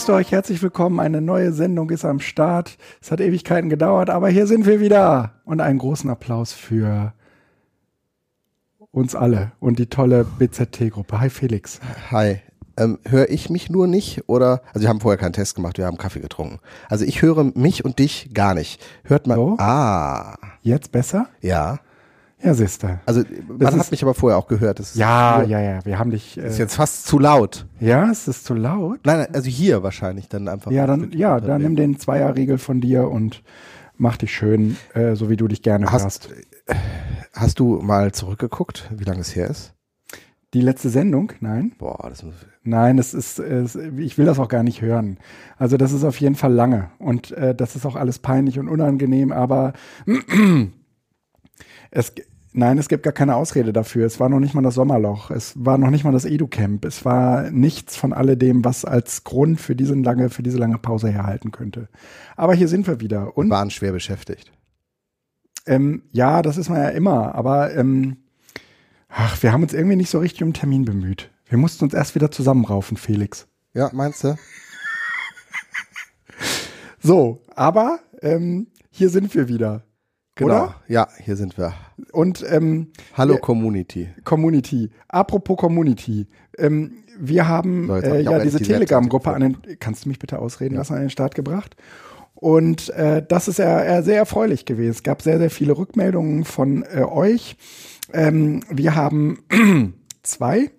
Grüßt euch, herzlich willkommen. Eine neue Sendung ist am Start. Es hat Ewigkeiten gedauert, aber hier sind wir wieder. Und einen großen Applaus für uns alle und die tolle BZT-Gruppe. Hi Felix. Hi. Ähm, höre ich mich nur nicht oder, also wir haben vorher keinen Test gemacht, wir haben Kaffee getrunken. Also ich höre mich und dich gar nicht. Hört man, So? ah, Jetzt besser? ja. Ja, siehste. Also man ist- hat mich aber vorher auch gehört. Das ist Ja, ja, ja. Wir haben dich. Ist Äh, jetzt fast zu laut. ja, ist es zu laut? Nein, nein, also hier wahrscheinlich dann einfach. Ja, dann, ja, dann nimm den Zweierriegel von dir und mach dich schön, äh, so wie du dich gerne Hast- hörst. Hast du mal zurückgeguckt, wie lange es her ist? Die letzte Sendung? Nein. Boah, das muss, Nein, es ist, ich will das auch gar nicht hören. Also das ist auf jeden Fall lange und äh, das ist auch alles peinlich und unangenehm, aber es, nein, es gibt gar keine Ausrede dafür. Es war noch nicht mal das Sommerloch, es war noch nicht mal das Edu-Camp, es war nichts von alledem, was als Grund für diese lange, für diese lange Pause herhalten könnte. Aber hier sind wir wieder und waren schwer beschäftigt. ähm, ja, das ist man ja immer, aber ähm, ach, wir haben uns irgendwie nicht so richtig um einen Termin bemüht. Wir mussten uns erst wieder zusammenraufen, Felix. Ja, meinst du? So, aber ähm, hier sind wir wieder. Genau. Oder? Ja, hier sind wir. Und ähm, Hallo Ja. Community. Community. Apropos Community. Ähm, wir haben So, äh, ja diese die Telegram-Gruppe an den. Kannst du mich bitte ausreden Ja. lassen, an den Start gebracht? Und äh, das ist ja äh, sehr erfreulich gewesen. Es gab sehr, sehr viele Rückmeldungen von äh, euch. Ähm, wir haben zwei,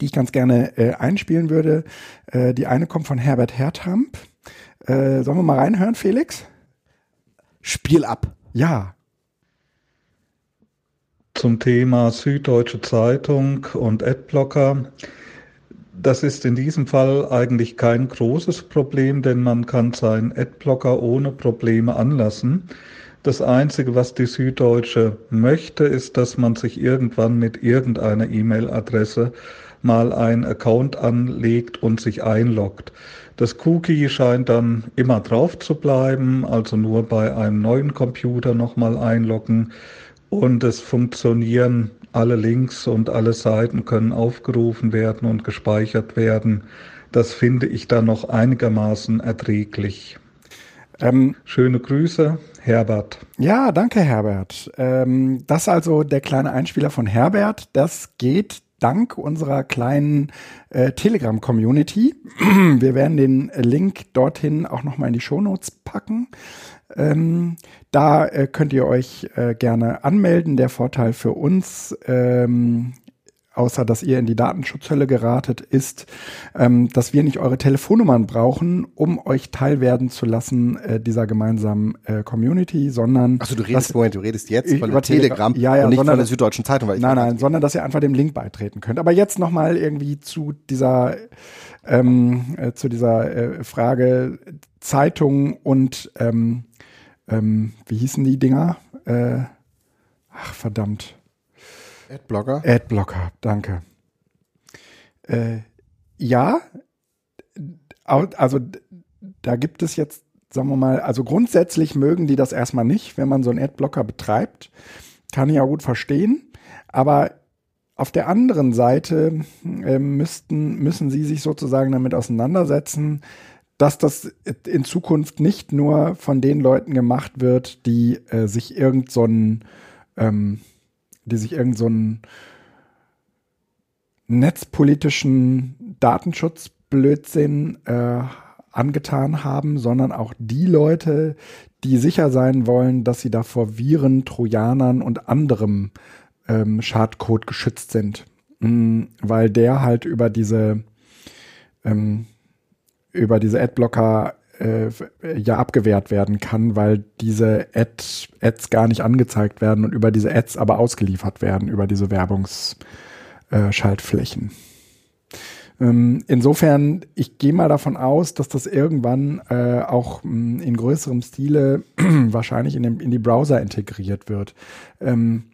die ich ganz gerne äh, einspielen würde. Äh, die eine kommt von Herbert Hertramp. Äh, sollen wir mal reinhören, Felix? Spiel ab. Ja. zum Thema Süddeutsche Zeitung und Adblocker. Das ist in diesem Fall eigentlich kein großes Problem, denn man kann seinen Adblocker ohne Probleme anlassen. Das Einzige, was die Süddeutsche möchte, ist, dass man sich irgendwann mit irgendeiner E-Mail-Adresse mal einen Account anlegt und sich einloggt. Das Cookie scheint dann immer drauf zu bleiben, also nur bei einem neuen Computer nochmal einloggen und es funktionieren alle Links und alle Seiten können aufgerufen werden und gespeichert werden. Das finde ich dann noch einigermaßen erträglich. Ähm, Schöne Grüße, Herbert. Ja, danke Herbert. Ähm, das also der kleine Einspieler von Herbert. Das geht dank unserer kleinen äh, Telegram-Community. Wir werden den Link dorthin auch nochmal in die Shownotes packen. Ähm, da äh, könnt ihr euch äh, gerne anmelden. Der Vorteil für uns, ähm, außer dass ihr in die Datenschutzhölle geratet, ist, ähm, dass wir nicht eure Telefonnummern brauchen, um euch teilwerden zu lassen äh, dieser gemeinsamen äh, Community, sondern Achso, du redest, dass, Moment, du redest jetzt von über Telegram Telegram. Ja, ja, und nicht sondern von der Süddeutschen Zeitung. Weil ich nein, nein, sondern dass ihr einfach dem Link beitreten könnt. Aber jetzt nochmal irgendwie zu dieser ähm, äh, zu dieser äh, Frage Zeitung und ähm, ähm, wie hießen die Dinger? Äh, ach verdammt. Adblocker. Adblocker, danke. Äh, ja, also da gibt es jetzt, sagen wir mal, also grundsätzlich mögen die das erstmal nicht, wenn man so einen Adblocker betreibt. Kann ich auch gut verstehen. Aber auf der anderen Seite äh, müssten, müssen sie sich sozusagen damit auseinandersetzen, dass das in Zukunft nicht nur von den Leuten gemacht wird, die äh, sich irgend so ähm, die sich irgend so netzpolitischen Datenschutzblödsinn äh, angetan haben, sondern auch die Leute, die sicher sein wollen, dass sie da vor Viren, Trojanern und anderem ähm, Schadcode geschützt sind. Mm, weil der halt über diese ähm, über diese Adblocker äh, ja abgewehrt werden kann, weil diese Ad, Ads gar nicht angezeigt werden und über diese Ads aber ausgeliefert werden, über diese Werbungsschaltflächen. Ähm, insofern, ich gehe mal davon aus, dass das irgendwann äh, auch mh, in größerem Stile wahrscheinlich in, den, in die Browser integriert wird. Ähm,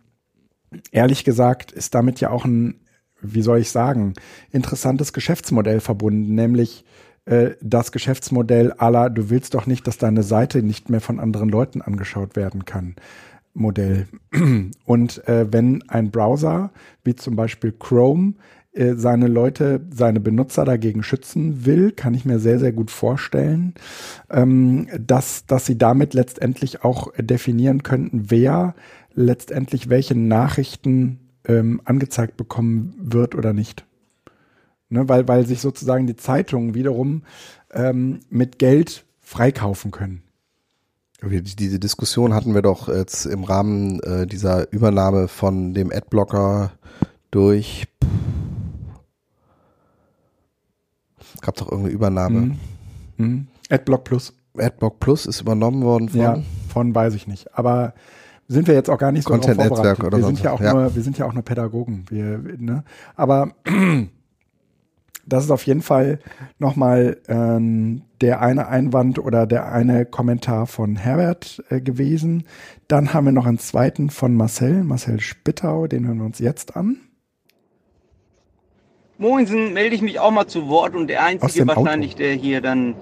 ehrlich gesagt ist damit ja auch ein, wie soll ich sagen, interessantes Geschäftsmodell verbunden, nämlich äh, das Geschäftsmodell aller, du willst doch nicht, dass deine Seite nicht mehr von anderen Leuten angeschaut werden kann. Modell. Und äh, wenn ein Browser, wie zum Beispiel Chrome, äh, seine Leute, seine Benutzer dagegen schützen will, kann ich mir sehr, sehr gut vorstellen, ähm, dass, dass sie damit letztendlich auch definieren könnten, wer letztendlich welche Nachrichten ähm, angezeigt bekommen wird oder nicht. Ne, weil, weil sich sozusagen die Zeitungen wiederum ähm, mit Geld freikaufen können. Diese Diskussion hatten wir doch jetzt im Rahmen äh, dieser Übernahme von dem Adblocker durch. Es gab doch irgendeine Übernahme. Mhm. Mhm. Adblock Plus. Adblock Plus ist übernommen worden von. Ja, von weiß ich nicht. Aber sind wir jetzt auch gar nicht so Content Netzwerk oder wir sind ja auch Ja. nur, wir sind ja auch nur Pädagogen. Wir, ne? Aber das ist auf jeden Fall nochmal ähm, der eine Einwand oder der eine Kommentar von Herbert äh, gewesen. Dann haben wir noch einen zweiten von Marcel, Marcel Spittau, den hören wir uns jetzt an. Moinsen, melde ich mich auch mal zu Wort und der Einzige dem Auto. wahrscheinlich, der hier dann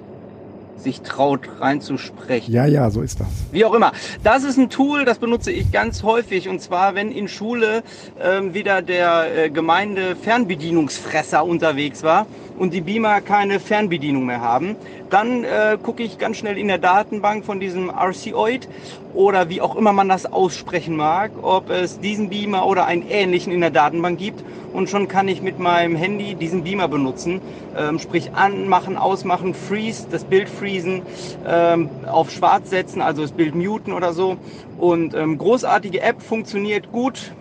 sich traut reinzusprechen. Ja, ja, so ist das. Wie auch immer. Das ist ein Tool, das benutze ich ganz häufig. Und zwar, wenn in Schule ähm, wieder der äh, Gemeinde Fernbedienungsfresser unterwegs war und die Beamer keine Fernbedienung mehr haben, dann äh, gucke ich ganz schnell in der Datenbank von diesem RCOID oder wie auch immer man das aussprechen mag, ob es diesen Beamer oder einen ähnlichen in der Datenbank gibt. Und schon kann ich mit meinem Handy diesen Beamer benutzen, ähm, sprich anmachen, ausmachen, freeze, das Bild freezen, ähm, auf schwarz setzen, also das Bild muten oder so. Und ähm, großartige App, funktioniert gut,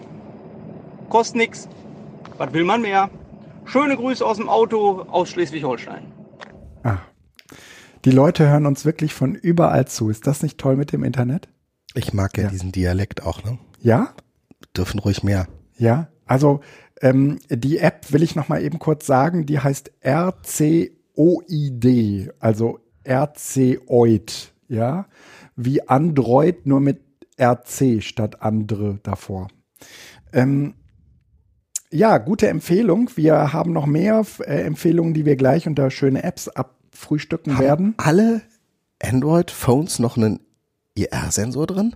kostet nix. Was will man mehr? Schöne Grüße aus dem Auto aus Schleswig-Holstein. Ah. Die Leute hören uns wirklich von überall zu. Ist das nicht toll mit dem Internet? Ich mag ja, Ja. diesen Dialekt auch, ne? Ja? Dürfen ruhig mehr. Ja, also ähm, die App will ich noch mal eben kurz sagen, die heißt RCOID, also RCOID, ja, wie Android nur mit RC statt andere davor. Ähm, ja, gute Empfehlung. Wir haben noch mehr äh, Empfehlungen, die wir gleich unter schöne Apps abfrühstücken werden. Alle Android-Phones noch einen IR-Sensor drin?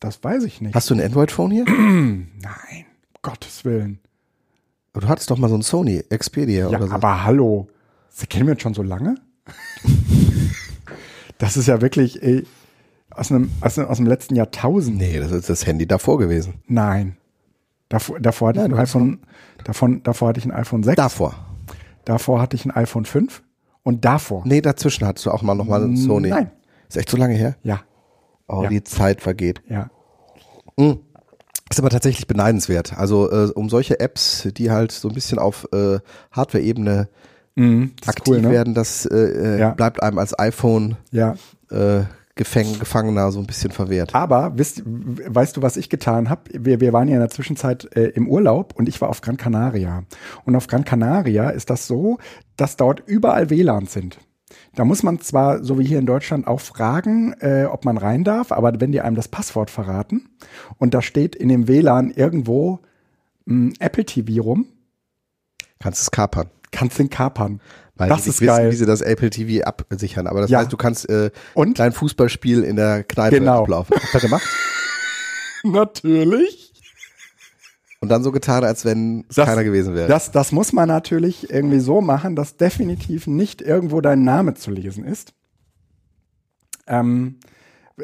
Das weiß ich nicht. Hast du ein Android-Phone hier? Nein, Gottes Willen. Du hattest doch mal so ein Sony Xperia Ja, oder so. aber hallo. Sie kennen wir uns schon so lange? das ist ja wirklich ey, aus, einem, aus, einem- aus dem letzten Jahrtausend. nee, das ist das Handy davor gewesen. Nein. Davor, davor, hatte Nein, ich ein iPhone, davon, davor hatte ich ein iPhone 6. Davor. Davor hatte ich ein iPhone 5. Und davor. Nee, dazwischen hattest du auch mal nochmal ein Sony. Nein. Ist echt so lange her? Ja, Oh, Ja. die Zeit vergeht. ja. Ist aber tatsächlich beneidenswert. Also äh, um solche Apps, die halt so ein bisschen auf äh, Hardware-Ebene Mhm, aktiv cool, ne? werden, das äh, äh, Ja. bleibt einem als iPhone Ja. Gefäng Gefangener so ein bisschen verwehrt. Aber wisst, weißt du, was ich getan habe? Wir, wir waren ja in der Zwischenzeit äh, im Urlaub und ich war auf Gran Canaria. Und auf Gran Canaria ist das so, dass dort überall WLANs sind. Da muss man zwar, so wie hier in Deutschland, auch fragen, äh, ob man rein darf, aber wenn die einem das Passwort verraten und da steht in dem WLAN irgendwo mh, Apple TV rum, Kannst es kapern. kannst den kapern. Weil das die ist wissen, geil. wie sie das Apple TV absichern. Aber das Ja. heißt, du kannst äh, Und? dein Fußballspiel in der Kneipe Genau. ablaufen. Hat er gemacht? Natürlich. Und dann so getan, als wenn Das- keiner gewesen wäre. Das, das muss man natürlich irgendwie so machen, dass definitiv nicht irgendwo dein Name zu lesen ist. Ähm,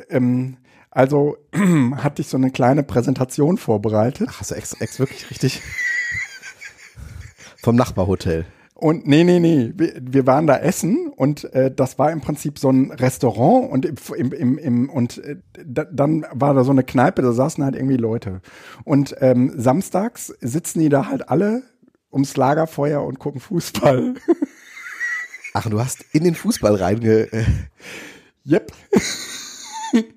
ähm, also hatte ich so eine kleine Präsentation vorbereitet. Ach, hast du ex, ex wirklich richtig? Vom Nachbarhotel. Und nee, nee, nee, wir, waren da essen und äh, das war im Prinzip so ein Restaurant und im, im, im, und äh, da, dann war da so eine Kneipe, da saßen halt irgendwie Leute. Und ähm, samstags sitzen die da halt alle ums Lagerfeuer und gucken Fußball. Ach, du hast in den Fußball reinge... Äh, yep.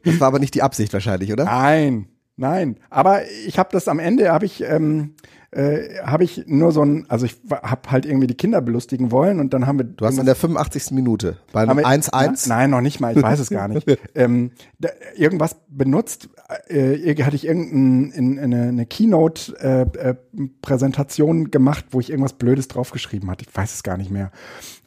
das war aber nicht die Absicht wahrscheinlich, oder? Nein, nein. Aber ich habe das am Ende, habe ich, ähm, äh, habe ich nur so ein, also ich habe halt irgendwie die Kinder belustigen wollen und dann haben wir. Du hast in der 85. Minute bei einem haben wir- 1-1 Na, Nein, noch nicht mal, ich weiß es gar nicht. ähm, da, irgendwas benutzt, äh, hatte ich irgendeine in, eine, Keynote-Präsentation gemacht, wo ich irgendwas Blödes draufgeschrieben hatte. Ich weiß es gar nicht mehr.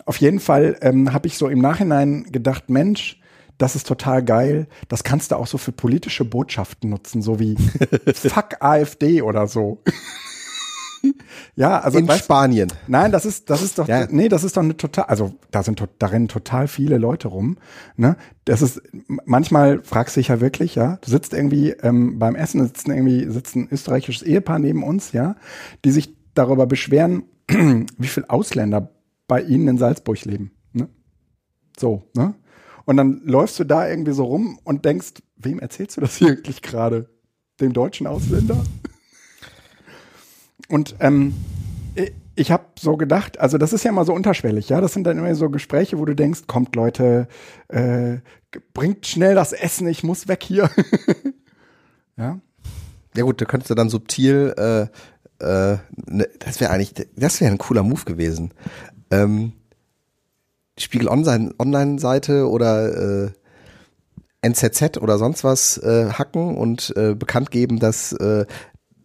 Auf jeden Fall ähm, habe ich so im Nachhinein gedacht, Mensch, das ist total geil. Das kannst du auch so für politische Botschaften nutzen, so wie Fuck AfD oder so. Ja, also In weißt- Spanien. Nein, das ist, das ist doch, Ja. nee, das ist doch eine total, also da sind, da rennen total viele Leute rum. Ne? Das ist, manchmal fragst du dich ja wirklich, ja, du sitzt irgendwie ähm, beim Essen, sitzen irgendwie, sitzt ein österreichisches Ehepaar neben uns, ja, die sich darüber beschweren, wie viel Ausländer bei ihnen in Salzburg leben. Ne? So, ne? Und dann läufst du da irgendwie so rum und denkst, wem erzählst du das hier eigentlich gerade? Dem deutschen Ausländer? Und ähm, ich- habe so gedacht, also das ist ja immer so unterschwellig, ja. Das sind dann immer so Gespräche, wo du denkst, kommt Leute, äh, bringt schnell das Essen, ich muss weg hier. ja. Ja gut, da könntest du dann subtil, äh, äh, ne, das wäre eigentlich, das wäre ein cooler Move gewesen. Ähm, Spiegel Online Online-Seite oder äh, NZZ oder sonst was äh, hacken und äh, bekannt geben, dass äh,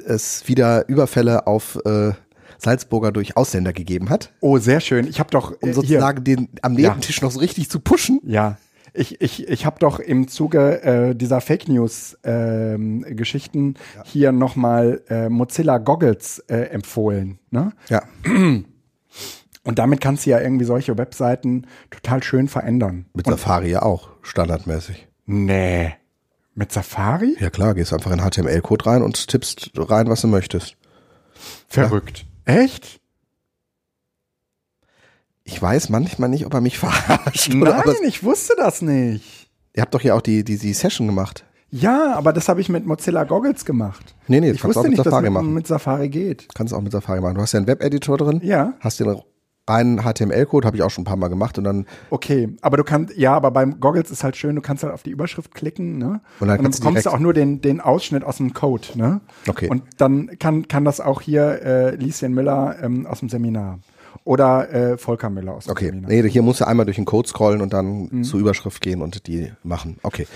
es wieder Überfälle auf äh, Salzburger durch Ausländer gegeben hat, Oh, sehr schön. Ich habe doch um äh, hier, sozusagen den am Ja. Nebentisch noch so richtig zu pushen. Ja, ich, ich, ich habe doch im Zuge äh, dieser Fake News ähm, Geschichten hier nochmal äh, Mozilla Goggles äh, empfohlen. Ne? Ja. Und damit kannst du ja irgendwie solche Webseiten total schön verändern. Mit Safari ja auch, standardmäßig. Nee. Mit Safari? Ja klar, gehst einfach in HTML-Code rein und tippst rein, was du möchtest. Verrückt. Echt? Ich weiß manchmal nicht, ob er mich verarscht. Nein, Oder ich wusste das nicht. ihr habt doch hier auch die, die, die Session gemacht. Ja, aber das habe ich mit Mozilla Goggles gemacht. Nee, nee, das ich kannst du wusste auch mit nicht, dass Safari es mit, machen. mit Safari geht. Kannst du auch mit Safari machen. Du hast ja einen Webeditor drin. Ja. Hast den reinen HTML-Code, habe ich auch schon ein paar Mal gemacht und dann Okay, aber du kannst, ja, aber beim Goggles ist halt schön, du kannst halt auf die Überschrift klicken, ne? Und dann kannst du bekommst du auch nur den, den Ausschnitt aus dem Code, ne? Okay. Und dann kann, kann das auch hier äh, Lieschen Müller ähm, aus dem Seminar. Oder äh, Volker Müller aus dem Okay, Seminar. nee, hier musst du einmal durch den Code scrollen und dann Mhm. zur Überschrift gehen und die machen. Okay.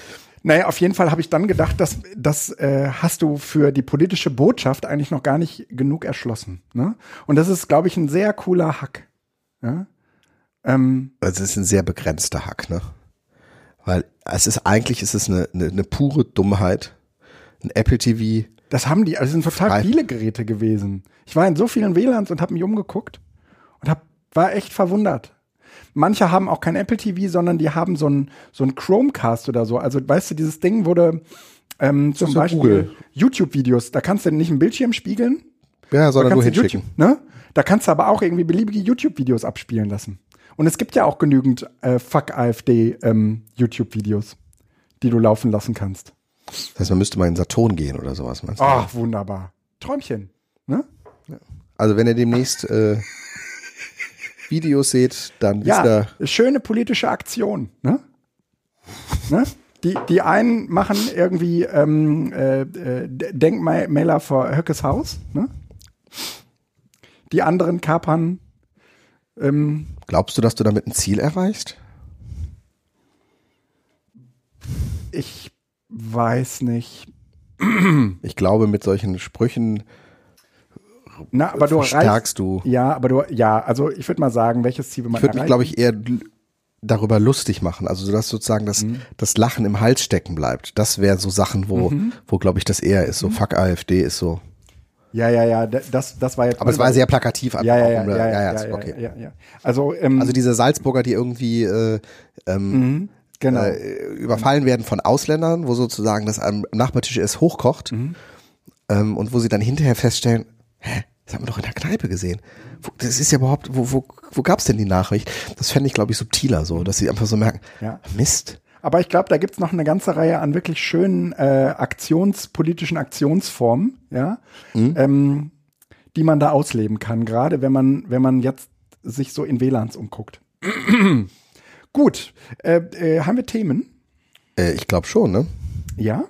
Naja, auf jeden Fall habe ich dann gedacht, dass das äh, hast du für die politische Botschaft eigentlich noch gar nicht genug erschlossen. Ne? Und das ist, glaube ich, ein sehr cooler Hack. Ja? Ähm, Also es ist ein sehr begrenzter Hack, ne? Weil es ist eigentlich ist es eine, eine, eine pure Dummheit. Ein Apple TV. das haben die, also es sind total Frei. viele Geräte gewesen. Ich war in so vielen WLANs und habe mich umgeguckt und hab, war echt verwundert. Manche haben auch kein Apple TV, sondern die haben so ein, so ein Chromecast oder so. Also weißt du, dieses Ding wurde ähm, zum Beispiel. YouTube-Videos, da kannst du nicht einen Bildschirm spiegeln, Ja, sondern nur hinschicken. YouTube, ne? Da kannst du aber auch irgendwie beliebige YouTube-Videos abspielen lassen. Und es gibt ja auch genügend äh, Fuck AfD ähm, YouTube-Videos, die du laufen lassen kannst. Das heißt, man müsste mal in Saturn gehen oder sowas, meinst du? Ach, wunderbar. Träumchen. Ne? Also wenn ihr demnächst äh, Videos seht, dann wisst Ja, ihr, schöne politische Aktion. Ne? ne? Die, die einen machen irgendwie ähm, äh, äh, Denkmäler vor Höckes Haus. Ne? Die anderen kapern ähm, glaubst du, dass du damit ein Ziel erreichst? ich weiß nicht. Ich glaube, mit solchen Sprüchen Na, aber du verstärkst du. Ja, aber du, ja, also ich würde mal sagen, welches Ziel will man Ich würde mich, glaube ich, eher darüber lustig machen. Also, dass sozusagen das, Mhm. das Lachen im Hals stecken bleibt. Das wäre so Sachen, wo, Mhm. wo glaube ich, das eher ist. So, fuck AfD ist so. Ja, ja, ja, das, das war jetzt. Aber es war sehr plakativ. ja, ja, ja, ja, ja, okay. ja, ja. Also, ähm, Also diese Salzburger, die irgendwie äh, ähm, genau. äh, überfallen werden von Ausländern, wo sozusagen das am Nachbartisch erst hochkocht Mhm. ähm, und wo sie dann hinterher feststellen, hä, das haben wir doch in der Kneipe gesehen. Wo, das ist ja überhaupt, wo, wo, wo gab's denn die Nachricht? Das fände ich, glaube ich, subtiler so, dass sie einfach so merken, Ja. Mist. Aber ich glaube, da gibt's noch eine ganze Reihe an wirklich schönen äh, Aktions, politischen Aktionsformen, ja, ähm, die man da ausleben kann, gerade wenn man, wenn man jetzt sich so in WLANs umguckt. Gut, äh, äh, haben wir Themen? Äh, ich glaube schon, ne? Ja?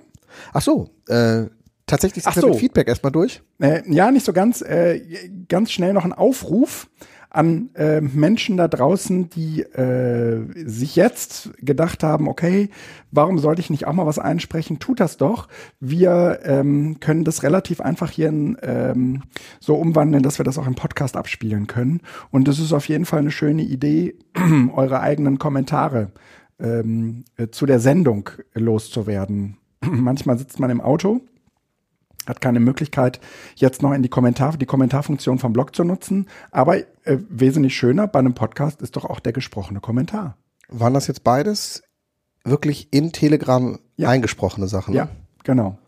Ach so, äh, tatsächlich sind Ach wir so. mit Feedback erstmal durch. Äh, ja, nicht so ganz. Äh, ganz schnell noch ein Aufruf an äh, Menschen da draußen, die äh, sich jetzt gedacht haben, okay, warum sollte ich nicht auch mal was einsprechen? Tut das doch. Wir ähm, können das relativ einfach hier in, ähm, so umwandeln, dass wir das auch im Podcast abspielen können. Und das ist auf jeden Fall eine schöne Idee, eure eigenen Kommentare ähm, äh, zu der Sendung loszuwerden. Manchmal sitzt man im Auto hat keine Möglichkeit, jetzt noch in die Kommentare, die Kommentarfunktion vom Blog zu nutzen. Aber äh, wesentlich schöner bei einem Podcast ist doch auch der gesprochene Kommentar. Waren das jetzt beides wirklich in Telegram Ja. eingesprochene Sachen? ne? Ja, genau.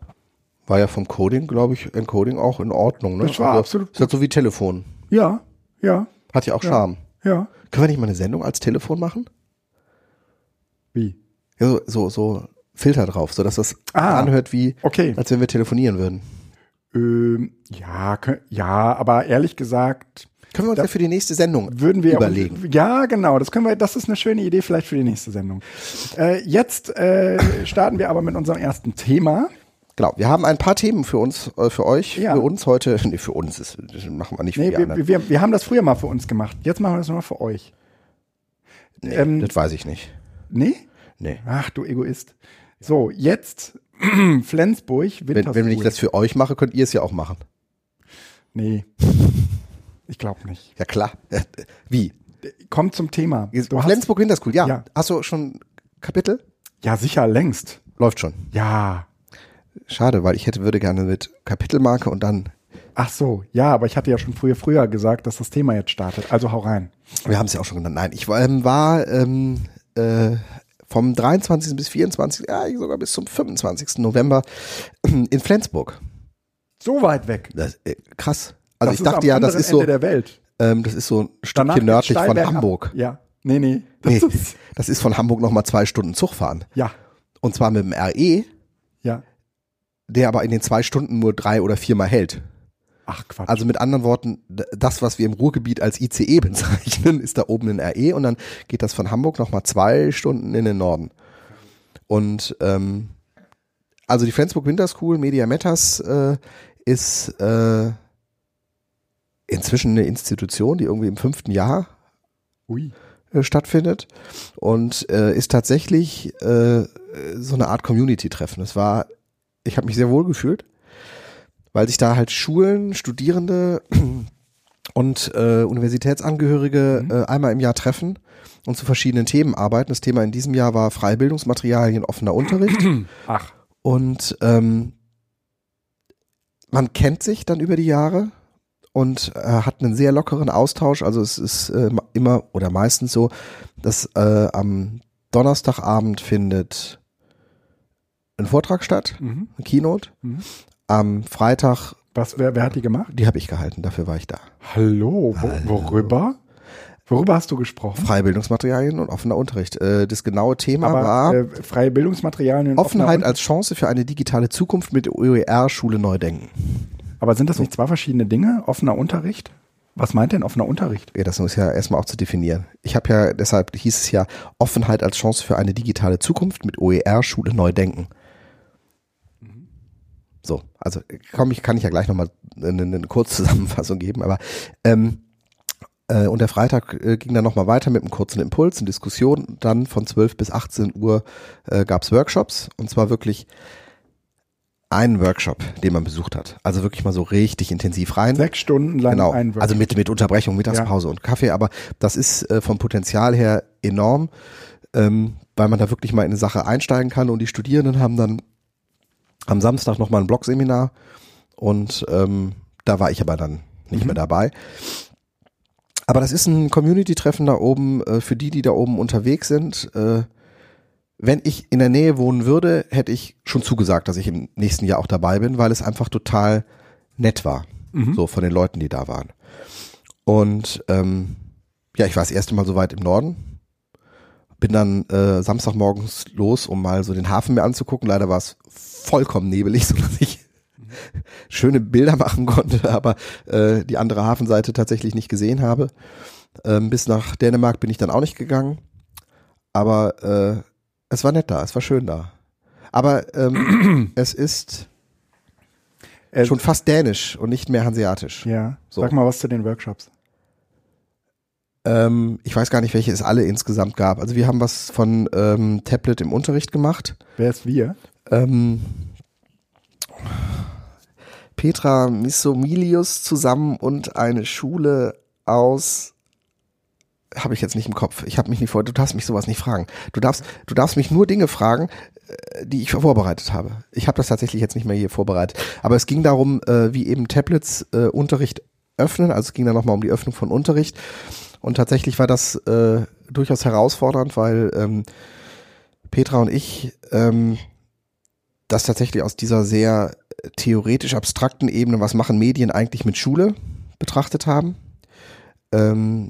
War ja vom Coding, glaube ich, Encoding auch in Ordnung. Ne? Das war absolut Ist halt so wie Telefon. Ja, ja, Hat ja auch Charme. ja. Können wir nicht mal eine Sendung als Telefon machen? Wie? Ja, so, so, so Filter drauf, sodass das Ah, anhört wie, okay. als wenn wir telefonieren würden. Ähm, ja, ja, aber ehrlich gesagt, Können wir uns ja für die nächste Sendung würden wir überlegen. Ja, genau. Das können wir. Das ist eine schöne Idee vielleicht für die nächste Sendung. Äh, jetzt äh, starten wir aber mit unserem ersten Thema. Genau, wir haben ein paar Themen für uns, äh, für euch, Ja. für uns heute. Nee, für uns ist, machen wir nicht für Nee, wir, anderen. wir, wir haben das früher mal für uns gemacht. Jetzt machen wir das nochmal für euch. Nee, ähm, das weiß ich nicht. Nee? Nee. Ach, du Egoist. So, jetzt Flensburg, Wenn, wenn ich Winterthur. das für euch mache, könnt ihr es ja auch machen. Nee. Ich glaube nicht. Ja klar. Wie? Kommt zum Thema. Du Flensburg Winterschool, ja. Ja. Hast du schon Kapitel? ja, sicher, längst. Läuft schon. Ja. Schade, weil ich hätte, würde gerne mit Kapitelmarke und dann, Ach so, ja, aber ich hatte ja schon früher, früher gesagt, dass das Thema jetzt startet. Also hau rein. wir haben es ja auch schon genannt. Nein, ich ähm, war ähm, äh, vom 23. bis 24., ja, sogar bis zum 25. November in Flensburg. So weit weg. Das, äh, krass. Also Das ich dachte ja, das ist so, Ende der Welt. ähm, das ist so ein Danach Stückchen nördlich von. Hamburg. Ja. Nee, nee. Das Nee, ist, das ist von Hamburg nochmal zwei Stunden Zug fahren. ja, Und zwar mit dem RE, ja. der aber in den zwei Stunden nur drei oder viermal hält. Ach Quatsch. Also mit anderen Worten, das, was wir im Ruhrgebiet als ICE bezeichnen, ist da oben in RE und dann geht das von Hamburg nochmal zwei Stunden in den Norden. Und ähm, also die Flensburg Winter School Media Matters äh, ist äh, inzwischen eine Institution, die irgendwie im fünften Jahr Ui. äh, stattfindet und äh, ist tatsächlich äh, so eine Art Community-Treffen. Es war, ich habe mich sehr wohl gefühlt, weil sich da halt Schulen, Studierende und äh, Universitätsangehörige äh, einmal im Jahr treffen und zu verschiedenen Themen arbeiten. Das Thema in diesem Jahr war Freibildungsmaterialien, offener Unterricht. Ach. Und ähm, man kennt sich dann über die Jahre und äh, hat einen sehr lockeren Austausch. Also es ist äh, immer oder meistens so, dass äh, am Donnerstagabend findet ein Vortrag statt, Mhm. ein Keynote. Mhm. Am Freitag, Was, wer, wer hat die gemacht? die habe ich gehalten, dafür war ich da. Hallo. Wo, worüber? Worüber hast du gesprochen? Freibildungsmaterialien und offener Unterricht. Äh, das genaue Thema Aber war äh, freie Bildungsmaterialien. und Offenheit als Chance für eine digitale Zukunft mit OER-Schule neu denken. Aber sind das nicht zwei verschiedene Dinge? Offener Unterricht? Was meint denn offener Unterricht? Ja, das muss ja erstmal auch zu definieren. Ich habe ja, deshalb hieß es ja Offenheit als Chance für eine digitale Zukunft mit OER-Schule neu denken. So, also komm, ich kann ich ja gleich nochmal eine, eine Kurzzusammenfassung geben, aber ähm, äh, und der Freitag äh, ging dann nochmal weiter mit einem kurzen Impuls, eine Diskussion. Dann von 12 bis 18 Uhr äh, gab es Workshops und zwar wirklich einen Workshop, den man besucht hat. Also wirklich mal so richtig intensiv rein. Sechs Stunden lang Genau, ein Workshop. also mit, mit Unterbrechung, Mittagspause und Kaffee, aber das ist äh, vom Potenzial her enorm, ähm, weil man da wirklich mal in eine Sache einsteigen kann und die Studierenden haben dann am Samstag nochmal ein Blogseminar und ähm, da war ich aber dann nicht mehr dabei. Aber das ist ein Community-Treffen da oben, äh, für die, die da oben unterwegs sind. Äh, wenn ich in der Nähe wohnen würde, hätte ich schon zugesagt, dass ich im nächsten Jahr auch dabei bin, weil es einfach total nett war. So von den Leuten, die da waren. Und ähm, ja, ich war das erste Mal so weit im Norden. Bin dann äh, Samstagmorgens los, um mal so den Hafen mir anzugucken. Leider war es vollkommen nebelig, sodass ich schöne Bilder machen konnte, aber äh, die andere Hafenseite tatsächlich nicht gesehen habe. Ähm, bis nach Dänemark bin ich dann auch nicht gegangen. Aber äh, es war nett da, es war schön da. Aber ähm, es ist Äh, schon fast dänisch und nicht mehr hanseatisch. Ja. So. Sag mal was zu den Workshops. Ähm, ich weiß gar nicht, welche es alle insgesamt gab. Also wir haben was von ähm, Tablet im Unterricht gemacht. Wer ist wir? Ähm, Petra Missomilius zusammen und eine Schule aus habe ich jetzt nicht im Kopf. Ich habe mich nicht vor. Du darfst mich sowas nicht fragen. Du darfst, du darfst mich nur Dinge fragen, äh, die ich vorbereitet habe. Ich habe das tatsächlich jetzt nicht mehr hier vorbereitet. Aber es ging darum, äh, wie eben Tablets äh, Unterricht öffnen. Also es ging dann nochmal um die Öffnung von Unterricht. Und tatsächlich war das äh, durchaus herausfordernd, weil ähm, Petra und ich ähm, das tatsächlich aus dieser sehr theoretisch abstrakten Ebene, was machen Medien eigentlich mit Schule, betrachtet haben. Ähm,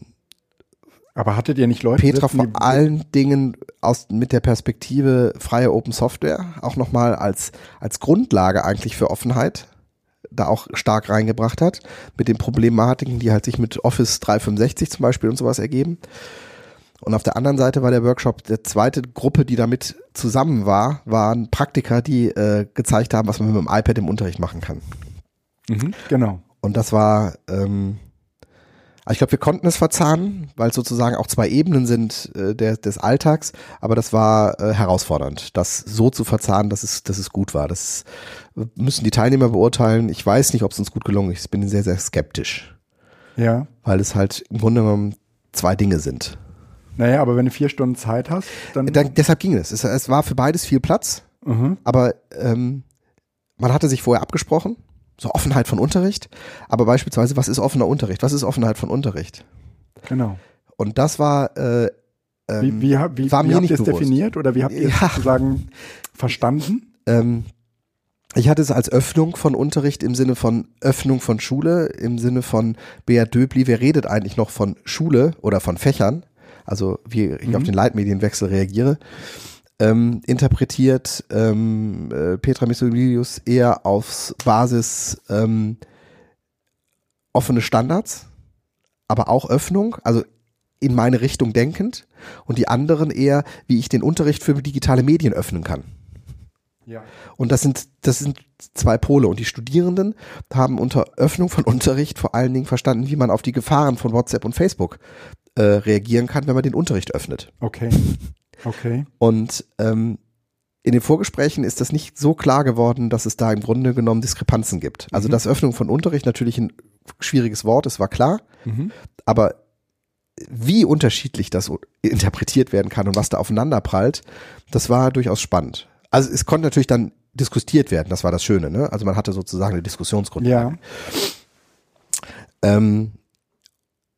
Aber hattet ihr nicht Leute? Petra sitzen, vor allen Dingen aus, mit der Perspektive freie Open Software auch nochmal als, als Grundlage eigentlich für Offenheit da auch stark reingebracht hat, mit den Problematiken, die halt sich mit Office 365 zum Beispiel und sowas ergeben. Und auf der anderen Seite war der Workshop der zweite Gruppe, die damit zusammen war, waren Praktiker, die äh, gezeigt haben, was man mit dem iPad im Unterricht machen kann. Mhm, genau. Und das war, ähm, also ich glaube, wir konnten es verzahnen, weil es sozusagen auch zwei Ebenen sind äh, der, des Alltags, aber das war äh, herausfordernd, das so zu verzahnen, dass es, dass es gut war. Das müssen die Teilnehmer beurteilen. Ich weiß nicht, ob es uns gut gelungen ist. Ich bin sehr, sehr skeptisch, Ja. weil es halt im Grunde genommen zwei Dinge sind. Naja, aber wenn du vier Stunden Zeit hast, dann. Dann, deshalb ging es. es. Es war für beides viel Platz, Mhm. aber ähm, man hatte sich vorher abgesprochen, so Offenheit von Unterricht, aber beispielsweise, was ist offener Unterricht? Was ist Offenheit von Unterricht? Genau. Und das war äh, Wie, ähm, wie, wie, war wie mir habt ihr es definiert oder wie habt ihr es Ja. sozusagen verstanden? ähm, ich hatte es als Öffnung von Unterricht im Sinne von Öffnung von Schule, im Sinne von Beat Döbli, wer redet eigentlich noch von Schule oder von Fächern? Also wie ich auf den Leitmedienwechsel reagiere. Ähm, interpretiert ähm, äh, Petra Missolius eher aufs Basis ähm, offene Standards, aber auch Öffnung, also in meine Richtung denkend und die anderen eher, wie ich den Unterricht für digitale Medien öffnen kann. Ja. Und das sind, das sind zwei Pole. Und die Studierenden haben unter Öffnung von Unterricht vor allen Dingen verstanden, wie man auf die Gefahren von WhatsApp und Facebook äh, reagieren kann, wenn man den Unterricht öffnet. Okay. Okay. Und ähm, in den Vorgesprächen ist das nicht so klar geworden, dass es da im Grunde genommen Diskrepanzen gibt. Also Mhm. dass Öffnung von Unterricht natürlich ein schwieriges Wort ist, war klar. Mhm. Aber wie unterschiedlich das interpretiert werden kann und was da aufeinander prallt, das war durchaus spannend. Also es konnte natürlich dann diskutiert werden, das war das Schöne, ne? Also man hatte sozusagen eine Diskussionsgrundlage. Ja. Ähm,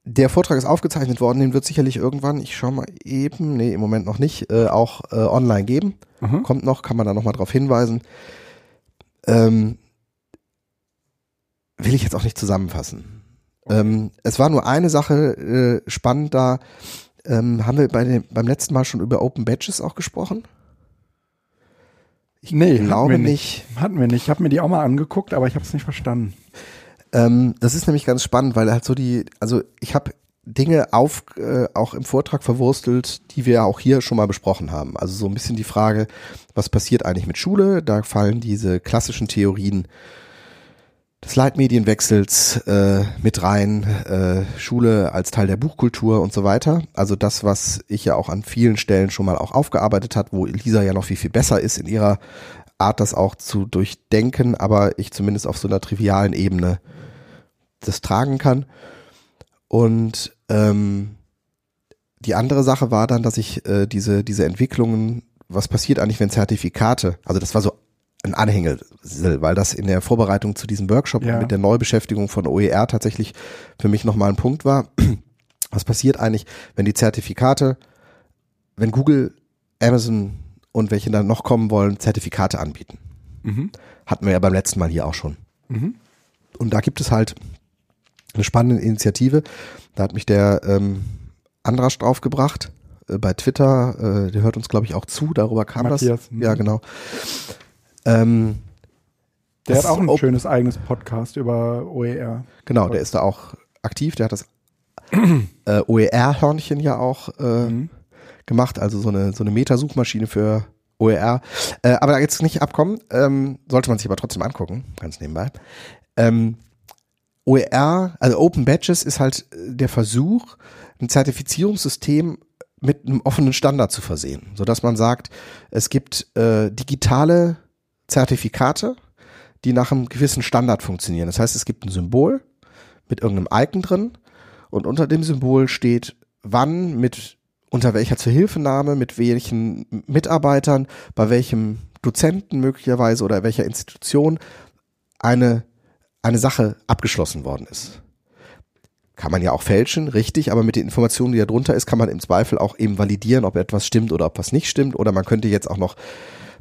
der Vortrag ist aufgezeichnet worden, den wird sicherlich irgendwann, ich schau mal eben, nee, im Moment noch nicht, äh, auch äh, online geben. Mhm. Kommt noch, kann man da nochmal drauf hinweisen. Ähm, will ich jetzt auch nicht zusammenfassen. Ähm, es war nur eine Sache äh, spannend da. Ähm, haben wir bei dem, beim letzten Mal schon über Open Badges auch gesprochen? Ich Nee, hatten glaube wir nicht. Hatten wir nicht. Ich habe mir die auch mal angeguckt, aber ich habe es nicht verstanden. Ähm, das ist nämlich ganz spannend, weil halt so die, also ich habe Dinge auf, äh, auch im Vortrag verwurstelt, die wir auch hier schon mal besprochen haben. Also so ein bisschen die Frage, was passiert eigentlich mit Schule? Da fallen diese klassischen Theorien des Leitmedienwechsels äh, mit rein, äh, Schule als Teil der Buchkultur und so weiter. Also das, was ich ja auch an vielen Stellen schon mal auch aufgearbeitet hat, wo Lisa ja noch viel, viel besser ist in ihrer Art, das auch zu durchdenken, aber ich zumindest auf so einer trivialen Ebene das tragen kann. Und ähm, die andere Sache war dann, dass ich äh, diese, diese Entwicklungen, was passiert eigentlich, wenn Zertifikate, also das war so ein Anhängsel, weil das in der Vorbereitung zu diesem Workshop Ja. mit der Neubeschäftigung von OER tatsächlich für mich nochmal ein Punkt war. Was passiert eigentlich, wenn die Zertifikate, wenn Google, Amazon und welche dann noch kommen wollen, Zertifikate anbieten? Mhm. Hatten wir ja beim letzten Mal hier auch schon. Mhm. Und da gibt es halt eine spannende Initiative. Da hat mich der ähm, Andrasch draufgebracht äh, bei Twitter. Äh, der hört uns, glaube ich, auch zu. Darüber kam Matthias, das. mhm. Ja, genau. Ähm, Der hat auch ein schönes eigenes Podcast über OER. genau, der ist da auch aktiv. Der hat das äh, OER-Hörnchen ja auch äh, Mhm. gemacht, also so eine, so eine Metasuchmaschine für OER. Äh, aber da jetzt nicht abkommen, ähm, sollte man sich aber trotzdem angucken, ganz nebenbei. Ähm, OER, also Open Badges ist halt äh, der Versuch, ein Zertifizierungssystem mit einem offenen Standard zu versehen, sodass man sagt, es gibt äh, digitale Zertifikate, die nach einem gewissen Standard funktionieren. Das heißt, es gibt ein Symbol mit irgendeinem Icon drin und unter dem Symbol steht wann mit unter welcher Zuhilfenahme, mit welchen Mitarbeitern, bei welchem Dozenten möglicherweise oder welcher Institution eine, eine Sache abgeschlossen worden ist. Kann man ja auch fälschen, richtig, aber mit den Informationen, die da drunter ist, kann man im Zweifel auch eben validieren, ob etwas stimmt oder ob was nicht stimmt. Oder man könnte jetzt auch noch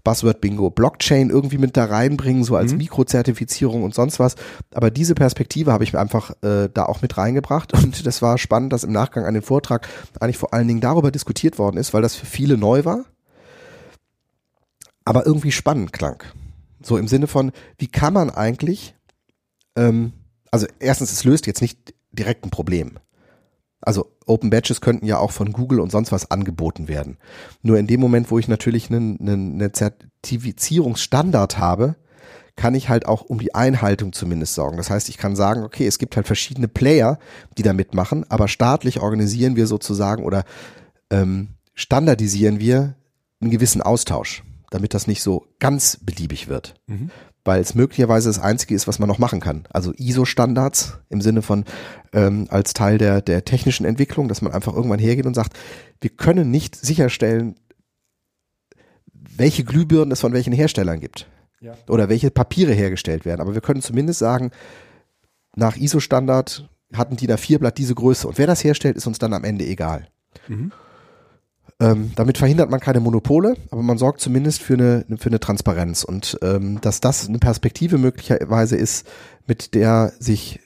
Buzzword Bingo Blockchain irgendwie mit da reinbringen, so als mhm. Mikrozertifizierung und sonst was. Aber diese Perspektive habe ich mir einfach äh, da auch mit reingebracht und das war spannend, dass im Nachgang an den Vortrag eigentlich vor allen Dingen darüber diskutiert worden ist, weil das für viele neu war, aber irgendwie spannend klang. So im Sinne von, wie kann man eigentlich, ähm, also erstens, es löst jetzt nicht direkt ein Problem. Also Open Badges könnten ja auch von Google und sonst was angeboten werden. Nur in dem Moment, wo ich natürlich einen, einen, einen Zertifizierungsstandard habe, kann ich halt auch um die Einhaltung zumindest sorgen. Das heißt, ich kann sagen, okay, es gibt halt verschiedene Player, die da mitmachen, aber staatlich organisieren wir sozusagen oder ähm, standardisieren wir einen gewissen Austausch, damit das nicht so ganz beliebig wird. Mhm weil es möglicherweise das Einzige ist, was man noch machen kann. Also ISO-Standards im Sinne von ähm, als Teil der, der technischen Entwicklung, dass man einfach irgendwann hergeht und sagt, wir können nicht sicherstellen, welche Glühbirnen es von welchen Herstellern gibt ja. oder welche Papiere hergestellt werden. Aber wir können zumindest sagen, nach ISO-Standard hatten die da vier Blatt diese Größe und wer das herstellt, ist uns dann am Ende egal. Mhm. Ähm, damit verhindert man keine Monopole, aber man sorgt zumindest für eine, für eine Transparenz und ähm, dass das eine Perspektive möglicherweise ist, mit der sich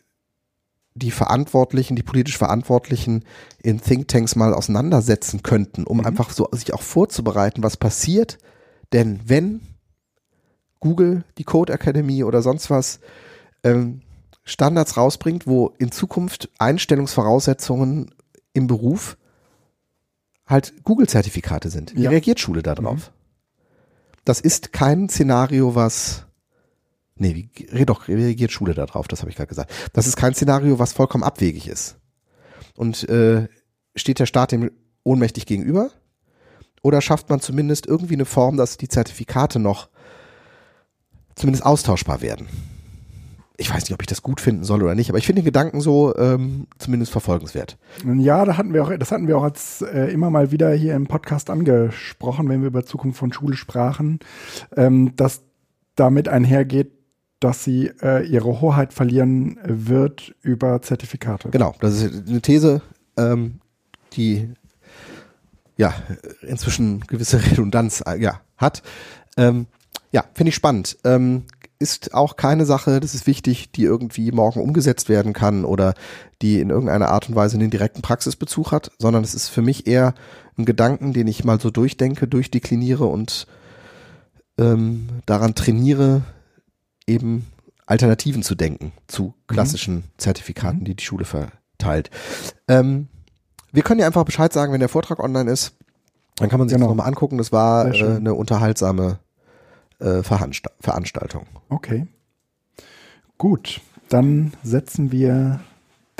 die Verantwortlichen, die politisch Verantwortlichen in Thinktanks mal auseinandersetzen könnten, um mhm. einfach so sich auch vorzubereiten, was passiert, denn wenn Google, die Code Academy oder sonst was ähm, Standards rausbringt, wo in Zukunft Einstellungsvoraussetzungen im Beruf halt Google-Zertifikate sind. Wie ja. reagiert Schule darauf? Mhm. Das ist kein Szenario, was Nee, wie doch, wie reagiert Schule darauf? Das habe ich gerade gesagt. Das ist kein Szenario, was vollkommen abwegig ist. Und äh, steht der Staat dem ohnmächtig gegenüber? Oder schafft man zumindest irgendwie eine Form, dass die Zertifikate noch zumindest austauschbar werden? Ich weiß nicht, ob ich das gut finden soll oder nicht, aber ich finde den Gedanken so ähm, zumindest verfolgenswert. Ja, da hatten wir auch, das hatten wir auch als äh, immer mal wieder hier im Podcast angesprochen, wenn wir über Zukunft von Schule sprachen, ähm, dass damit einhergeht, dass sie äh, ihre Hoheit verlieren wird über Zertifikate. Genau, das ist eine These, ähm, die ja inzwischen gewisse Redundanz äh, ja, hat. Ähm, ja, finde ich spannend. Ähm, ist auch keine Sache, das ist wichtig, die irgendwie morgen umgesetzt werden kann oder die in irgendeiner Art und Weise einen direkten Praxisbezug hat, sondern es ist für mich eher ein Gedanken, den ich mal so durchdenke, durchdekliniere und ähm, daran trainiere, eben Alternativen zu denken zu mhm. klassischen mhm. Zertifikaten, die die Schule verteilt. Ähm, wir können ja einfach Bescheid sagen, wenn der Vortrag online ist. Dann kann man sich genau. das nochmal angucken. Das war äh, eine unterhaltsame äh, Veranstaltung. Okay. Gut, dann setzen wir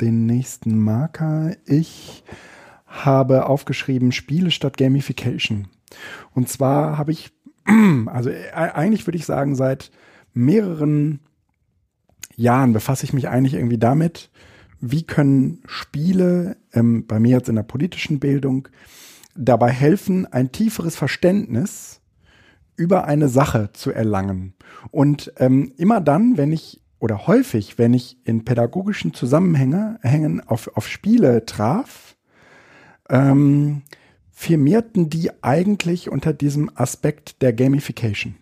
den nächsten Marker. Ich habe aufgeschrieben Spiele statt Gamification. Und zwar habe ich, also äh, eigentlich würde ich sagen, seit mehreren Jahren befasse ich mich eigentlich irgendwie damit, wie können Spiele, ähm, bei mir jetzt in der politischen Bildung, dabei helfen, ein tieferes Verständnis über eine Sache zu erlangen. Und ähm, immer dann, wenn ich oder häufig, wenn ich in pädagogischen Zusammenhängen auf, auf Spiele traf, ähm, firmierten die eigentlich unter diesem Aspekt der Gamification.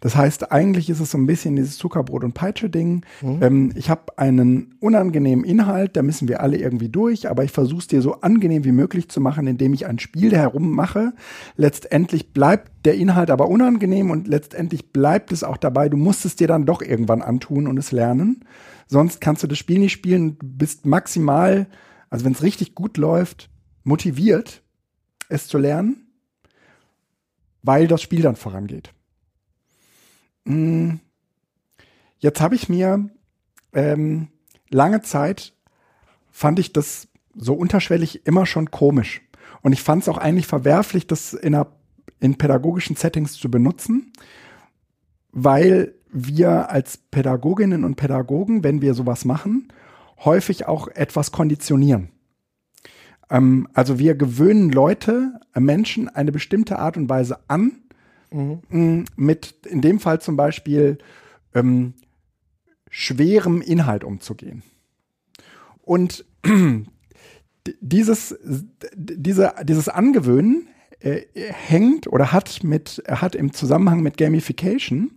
Das heißt, eigentlich ist es so ein bisschen dieses Zuckerbrot- und Peitsche-Ding. Mhm. Ähm, ich habe einen unangenehmen Inhalt, da müssen wir alle irgendwie durch, aber ich versuche es dir so angenehm wie möglich zu machen, indem ich ein Spiel herum mache. Letztendlich bleibt der Inhalt aber unangenehm und letztendlich bleibt es auch dabei, du musst es dir dann doch irgendwann antun und es lernen. Sonst kannst du das Spiel nicht spielen, du bist maximal, also wenn es richtig gut läuft, motiviert, es zu lernen, weil das Spiel dann vorangeht. Hm. Jetzt habe ich mir ähm, lange Zeit fand ich das so unterschwellig immer schon komisch. Und ich fand es auch eigentlich verwerflich, das in, einer, in pädagogischen Settings zu benutzen, weil wir als Pädagoginnen und Pädagogen, wenn wir sowas machen, häufig auch etwas konditionieren. Ähm, also wir gewöhnen Leute, äh, Menschen eine bestimmte Art und Weise an, mhm. mit in dem Fall zum Beispiel ähm, schwerem Inhalt umzugehen. Und dieses, diese, dieses Angewöhnen äh, hängt oder hat mit, hat im Zusammenhang mit Gamification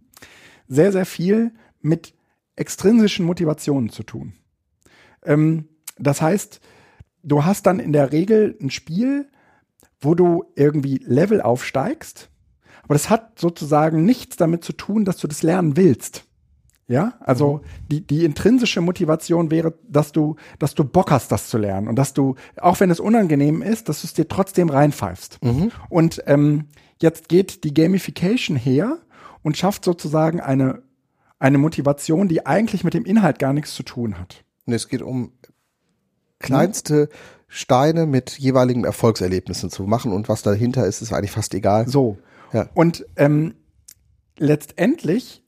sehr, sehr viel mit extrinsischen Motivationen zu tun. Ähm, das heißt, du hast dann in der Regel ein Spiel, wo du irgendwie Level aufsteigst, aber das hat sozusagen nichts damit zu tun, dass du das lernen willst. Ja, also mhm. die, die intrinsische Motivation wäre, dass du, dass du Bock hast, das zu lernen und dass du, auch wenn es unangenehm ist, dass du es dir trotzdem reinpfeifst. Mhm. Und ähm, jetzt geht die Gamification her und schafft sozusagen eine, eine Motivation, die eigentlich mit dem Inhalt gar nichts zu tun hat. Und es geht um kleinste Steine mit jeweiligen Erfolgserlebnissen zu machen und was dahinter ist, ist eigentlich fast egal. So. Ja. Und ähm, letztendlich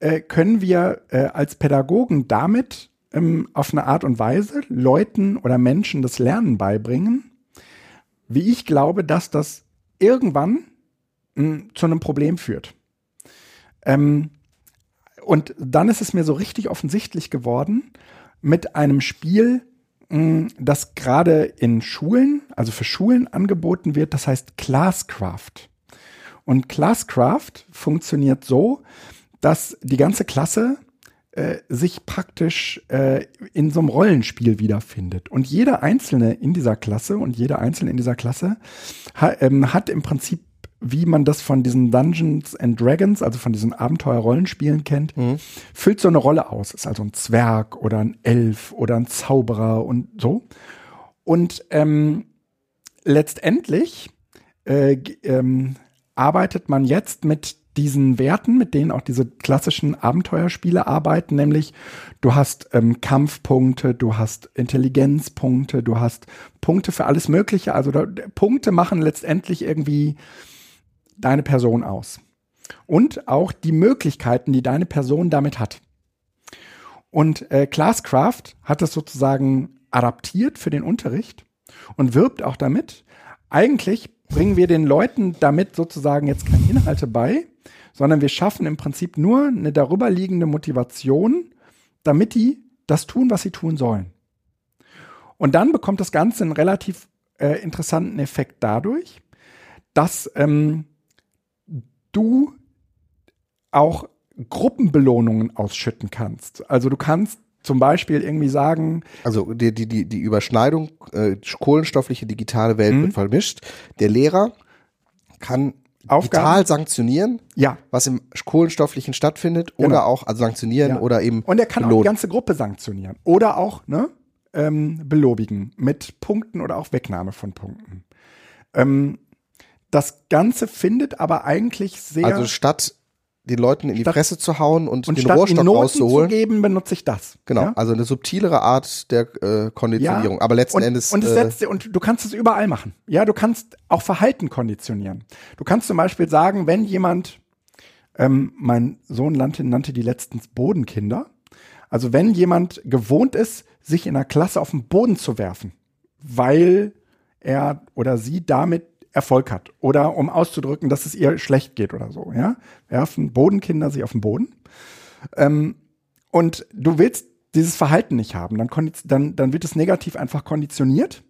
äh, können wir äh, als Pädagogen damit ähm, auf eine Art und Weise Leuten oder Menschen das Lernen beibringen, wie ich glaube, dass das irgendwann mh, hm, zu einem Problem führt. Ähm, und dann ist es mir so richtig offensichtlich geworden mit einem Spiel, hm, das gerade in Schulen, also für Schulen angeboten wird, das heißt Classcraft. Und Classcraft funktioniert so, dass die ganze Klasse äh, sich praktisch äh, in so einem Rollenspiel wiederfindet. Und jeder Einzelne in dieser Klasse und jeder Einzelne in dieser Klasse ha, ähm, hat im Prinzip wie man das von diesen Dungeons and Dragons, also von diesen Abenteuer-Rollenspielen kennt, mhm. füllt so eine Rolle aus. Ist also ein Zwerg oder ein Elf oder ein Zauberer und so. Und ähm, letztendlich äh, ähm, arbeitet man jetzt mit diesen Werten, mit denen auch diese klassischen Abenteuerspiele arbeiten, nämlich du hast ähm, Kampfpunkte, du hast Intelligenzpunkte, du hast Punkte für alles Mögliche. Also da, Punkte machen letztendlich irgendwie deine Person aus. Und auch die Möglichkeiten, die deine Person damit hat. Und äh, Classcraft hat das sozusagen adaptiert für den Unterricht und wirbt auch damit. Eigentlich bringen wir den Leuten damit sozusagen jetzt keine Inhalte bei, sondern wir schaffen im Prinzip nur eine darüber liegende Motivation, damit die das tun, was sie tun sollen. Und dann bekommt das Ganze einen relativ äh, interessanten Effekt dadurch, dass ähm, du auch Gruppenbelohnungen ausschütten kannst. Also du kannst zum Beispiel irgendwie sagen. Also die, die, die, die Überschneidung, äh, kohlenstoffliche digitale Welt mhm. wird vermischt. Der Lehrer kann Aufgaben. digital sanktionieren, ja. was im kohlenstofflichen stattfindet, genau. oder auch also sanktionieren ja. oder eben. Und er kann belohnen. auch die ganze Gruppe sanktionieren. Oder auch, ne, ähm, belobigen mit Punkten oder auch Wegnahme von Punkten. Ähm, das Ganze findet aber eigentlich sehr. Also statt den Leuten in die statt, Fresse zu hauen und, und den Rohrstock Noten rauszuholen. Zu geben, benutze ich das. Genau, ja? also eine subtilere Art der äh, Konditionierung. Ja, aber letzten und, Endes. Und, es äh, setzt, und du kannst es überall machen. Ja, du kannst auch Verhalten konditionieren. Du kannst zum Beispiel sagen, wenn jemand, ähm, mein Sohn nannte, nannte die letztens Bodenkinder. Also wenn jemand gewohnt ist, sich in der Klasse auf den Boden zu werfen, weil er oder sie damit Erfolg hat. Oder um auszudrücken, dass es ihr schlecht geht oder so, ja. Werfen Bodenkinder sie auf den Boden. Ähm, und du willst dieses Verhalten nicht haben, dann, dann, dann wird es negativ einfach konditioniert,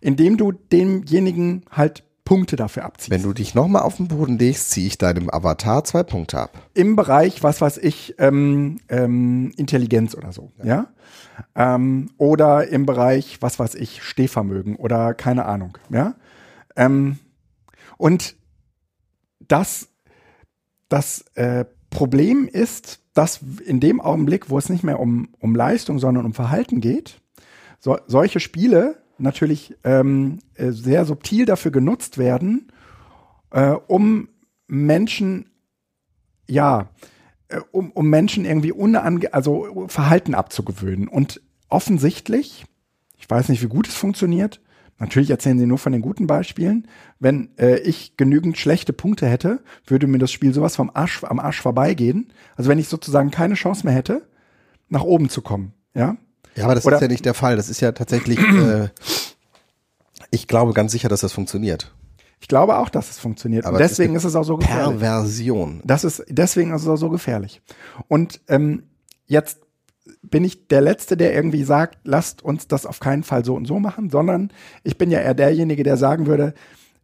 indem du demjenigen halt Punkte dafür abziehst. Wenn du dich nochmal auf den Boden legst, ziehe ich deinem Avatar zwei Punkte ab. Im Bereich, was weiß ich, ähm, ähm, Intelligenz oder so, ja. ja? Ähm, oder im Bereich, was weiß ich, Stehvermögen oder keine Ahnung, ja. Ähm, und das, das äh, Problem ist, dass in dem Augenblick, wo es nicht mehr um, um Leistung, sondern um Verhalten geht, so, solche Spiele natürlich ähm, äh, sehr subtil dafür genutzt werden, äh, um Menschen, ja, äh, um, um Menschen irgendwie unange also Verhalten abzugewöhnen. Und offensichtlich, ich weiß nicht, wie gut es funktioniert, Natürlich erzählen sie nur von den guten Beispielen. Wenn äh, ich genügend schlechte Punkte hätte, würde mir das Spiel sowas vom Arsch, am Arsch vorbeigehen. Also wenn ich sozusagen keine Chance mehr hätte, nach oben zu kommen. Ja. Ja, aber das Oder, ist ja nicht der Fall. Das ist ja tatsächlich äh, Ich glaube ganz sicher, dass das funktioniert. Ich glaube auch, dass es funktioniert. Aber und deswegen ist ist, es auch so gefährlich. Perversion. Das ist, deswegen ist es auch so gefährlich. Und ähm, jetzt bin ich der Letzte, der irgendwie sagt, lasst uns das auf keinen Fall so und so machen, sondern ich bin ja eher derjenige, der sagen würde,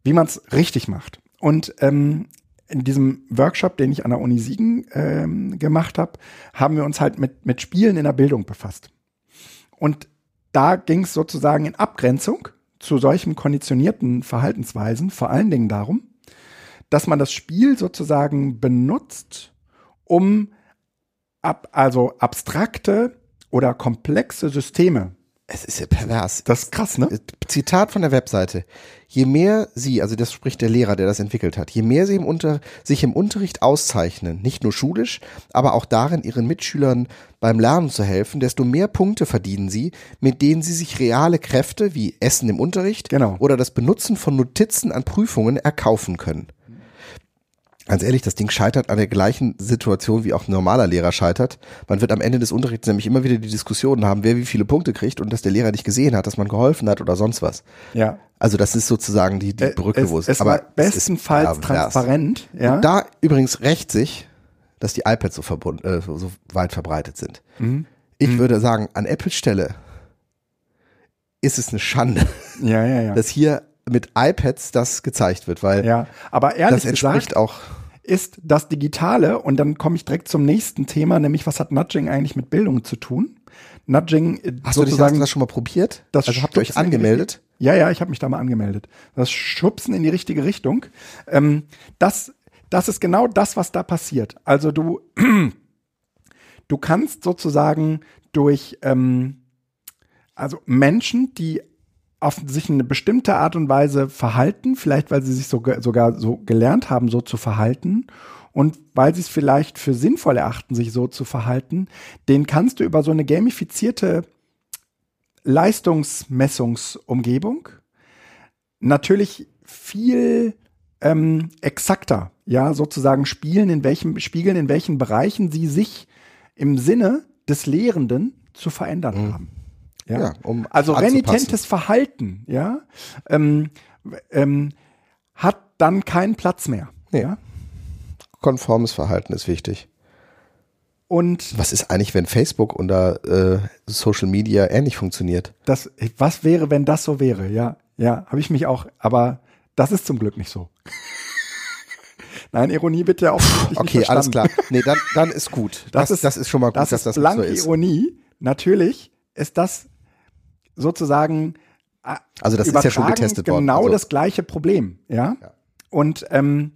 wie man es richtig macht. Und ähm, in diesem Workshop, den ich an der Uni Siegen ähm, gemacht habe, haben wir uns halt mit, mit Spielen in der Bildung befasst. Und da ging es sozusagen in Abgrenzung zu solchen konditionierten Verhaltensweisen vor allen Dingen darum, dass man das Spiel sozusagen benutzt, um ab, also abstrakte oder komplexe Systeme. Es ist ja pervers. Das ist krass, ne? Zitat von der Webseite. Je mehr Sie, also das spricht der Lehrer, der das entwickelt hat, je mehr Sie im Unter, sich im Unterricht auszeichnen, nicht nur schulisch, aber auch darin, Ihren Mitschülern beim Lernen zu helfen, desto mehr Punkte verdienen Sie, mit denen Sie sich reale Kräfte wie Essen im Unterricht Genau. oder das Benutzen von Notizen an Prüfungen erkaufen können. Ganz ehrlich, das Ding scheitert an der gleichen Situation, wie auch ein normaler Lehrer scheitert. Man wird am Ende des Unterrichts nämlich immer wieder die Diskussionen haben, wer wie viele Punkte kriegt und dass der Lehrer nicht gesehen hat, dass man geholfen hat oder sonst was. Ja. Also das ist sozusagen die, die Äh, Brücke, es, wo es es, aber es ist bestenfalls pervers. transparent, ja. Und da übrigens rächt sich, dass die iPads so, verbund, äh, so, weit verbreitet sind. Mhm. Ich würde sagen, an Apples Stelle ist es eine Schande, ja, ja, ja. dass hier mit iPads das gezeigt wird, weil ja, aber ehrlich das entspricht gesagt auch ist das Digitale und dann komme ich direkt zum nächsten Thema, nämlich was hat Nudging eigentlich mit Bildung zu tun? Nudging äh, Hast du, dich, hast sozusagen du das schon mal probiert? das also habt ihr euch die angemeldet? richtige- Ja, ja, ich habe mich da mal angemeldet. Das Schubsen in die richtige Richtung. Ähm, das, das ist genau das, was da passiert. Also du, du kannst sozusagen durch ähm, also Menschen, die auf sich eine bestimmte Art und Weise verhalten, vielleicht weil sie sich sogar, sogar so gelernt haben, so zu verhalten und weil sie es vielleicht für sinnvoll erachten, sich so zu verhalten, den kannst du über so eine gamifizierte Leistungsmessungsumgebung natürlich viel ähm, exakter, ja, sozusagen spielen, in welchem, spiegeln, in welchen Bereichen sie sich im Sinne des Lehrenden zu verändern haben. Ja, Ja, um also renitentes Verhalten, ja, ähm, ähm, hat dann keinen Platz mehr. Nee. Ja? Konformes Verhalten ist wichtig. Und Was ist eigentlich, wenn Facebook unter äh, Social Media ähnlich funktioniert? das, was wäre, wenn das so wäre? Ja, ja, habe ich mich auch, aber das ist zum Glück nicht so. Nein, Ironie bitte auch. Okay, alles klar. Nee, dann, dann ist gut. Das, das, ist, schon mal gut, das dass ist das blanke so ist. Ironie. Natürlich ist das sozusagen äh, Also das ist ja schon getestet worden. Genau Also, das gleiche Problem, ja. Ja. Und ähm,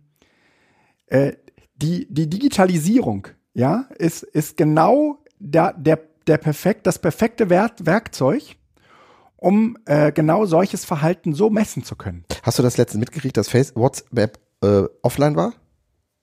äh, die die Digitalisierung, ja, ist ist genau der der der perfekt das perfekte Werk, Werkzeug, um äh, genau solches Verhalten so messen zu können. Hast du das letzte mitgekriegt, dass Face WhatsApp äh, offline war?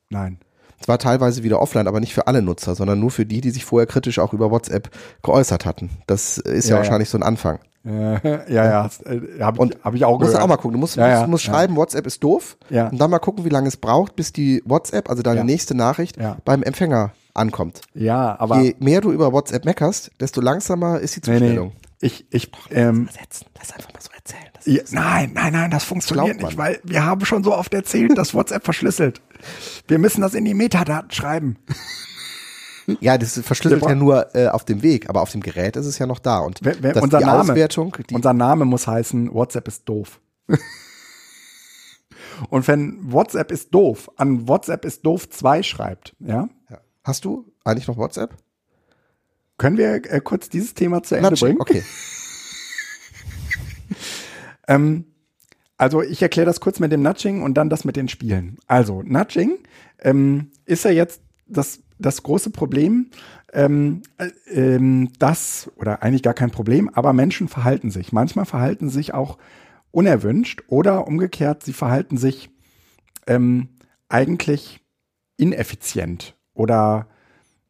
Nein. Es war teilweise wieder offline, aber nicht für alle Nutzer, sondern nur für die, die sich vorher kritisch auch über WhatsApp geäußert hatten. Das ist ja, Ja, ja. wahrscheinlich so ein Anfang. Ja, ja, äh, habe ich, hab ich auch Musst du gehört. auch mal gucken. Du musst, Ja, musst, ja, musst ja. schreiben, WhatsApp ist doof. Ja. Und dann mal gucken, wie lange es braucht, bis die WhatsApp, also deine Ja. nächste Nachricht, Ja. beim Empfänger ankommt. Ja, aber Je mehr du über WhatsApp meckerst, desto langsamer ist die Zustellung. nee. Ich, ich, ähm, Setzen. Lass einfach mal so erzählen. Ja, nein, nein, nein, das funktioniert nicht, weil wir haben schon so oft erzählt, dass WhatsApp verschlüsselt. Wir müssen das in die Metadaten schreiben. Ja, das verschlüsselt ja nur äh, auf dem Weg, aber auf dem Gerät ist es ja noch da. Und wer, das, unser Name, unser Name muss heißen, WhatsApp ist doof. Und wenn WhatsApp ist doof, an WhatsApp ist doof 2 schreibt, ja, ja. hast du eigentlich noch WhatsApp? Können wir äh, kurz dieses Thema zu Ende Nudging, bringen? Okay. Ähm, also ich erkläre das kurz mit dem Nudging und dann das mit den Spielen. Also Nudging ähm, ist ja jetzt das, das große Problem, ähm, äh, ähm, das, oder eigentlich gar kein Problem, aber Menschen verhalten sich. Manchmal verhalten sich auch unerwünscht oder umgekehrt, sie verhalten sich ähm, eigentlich ineffizient oder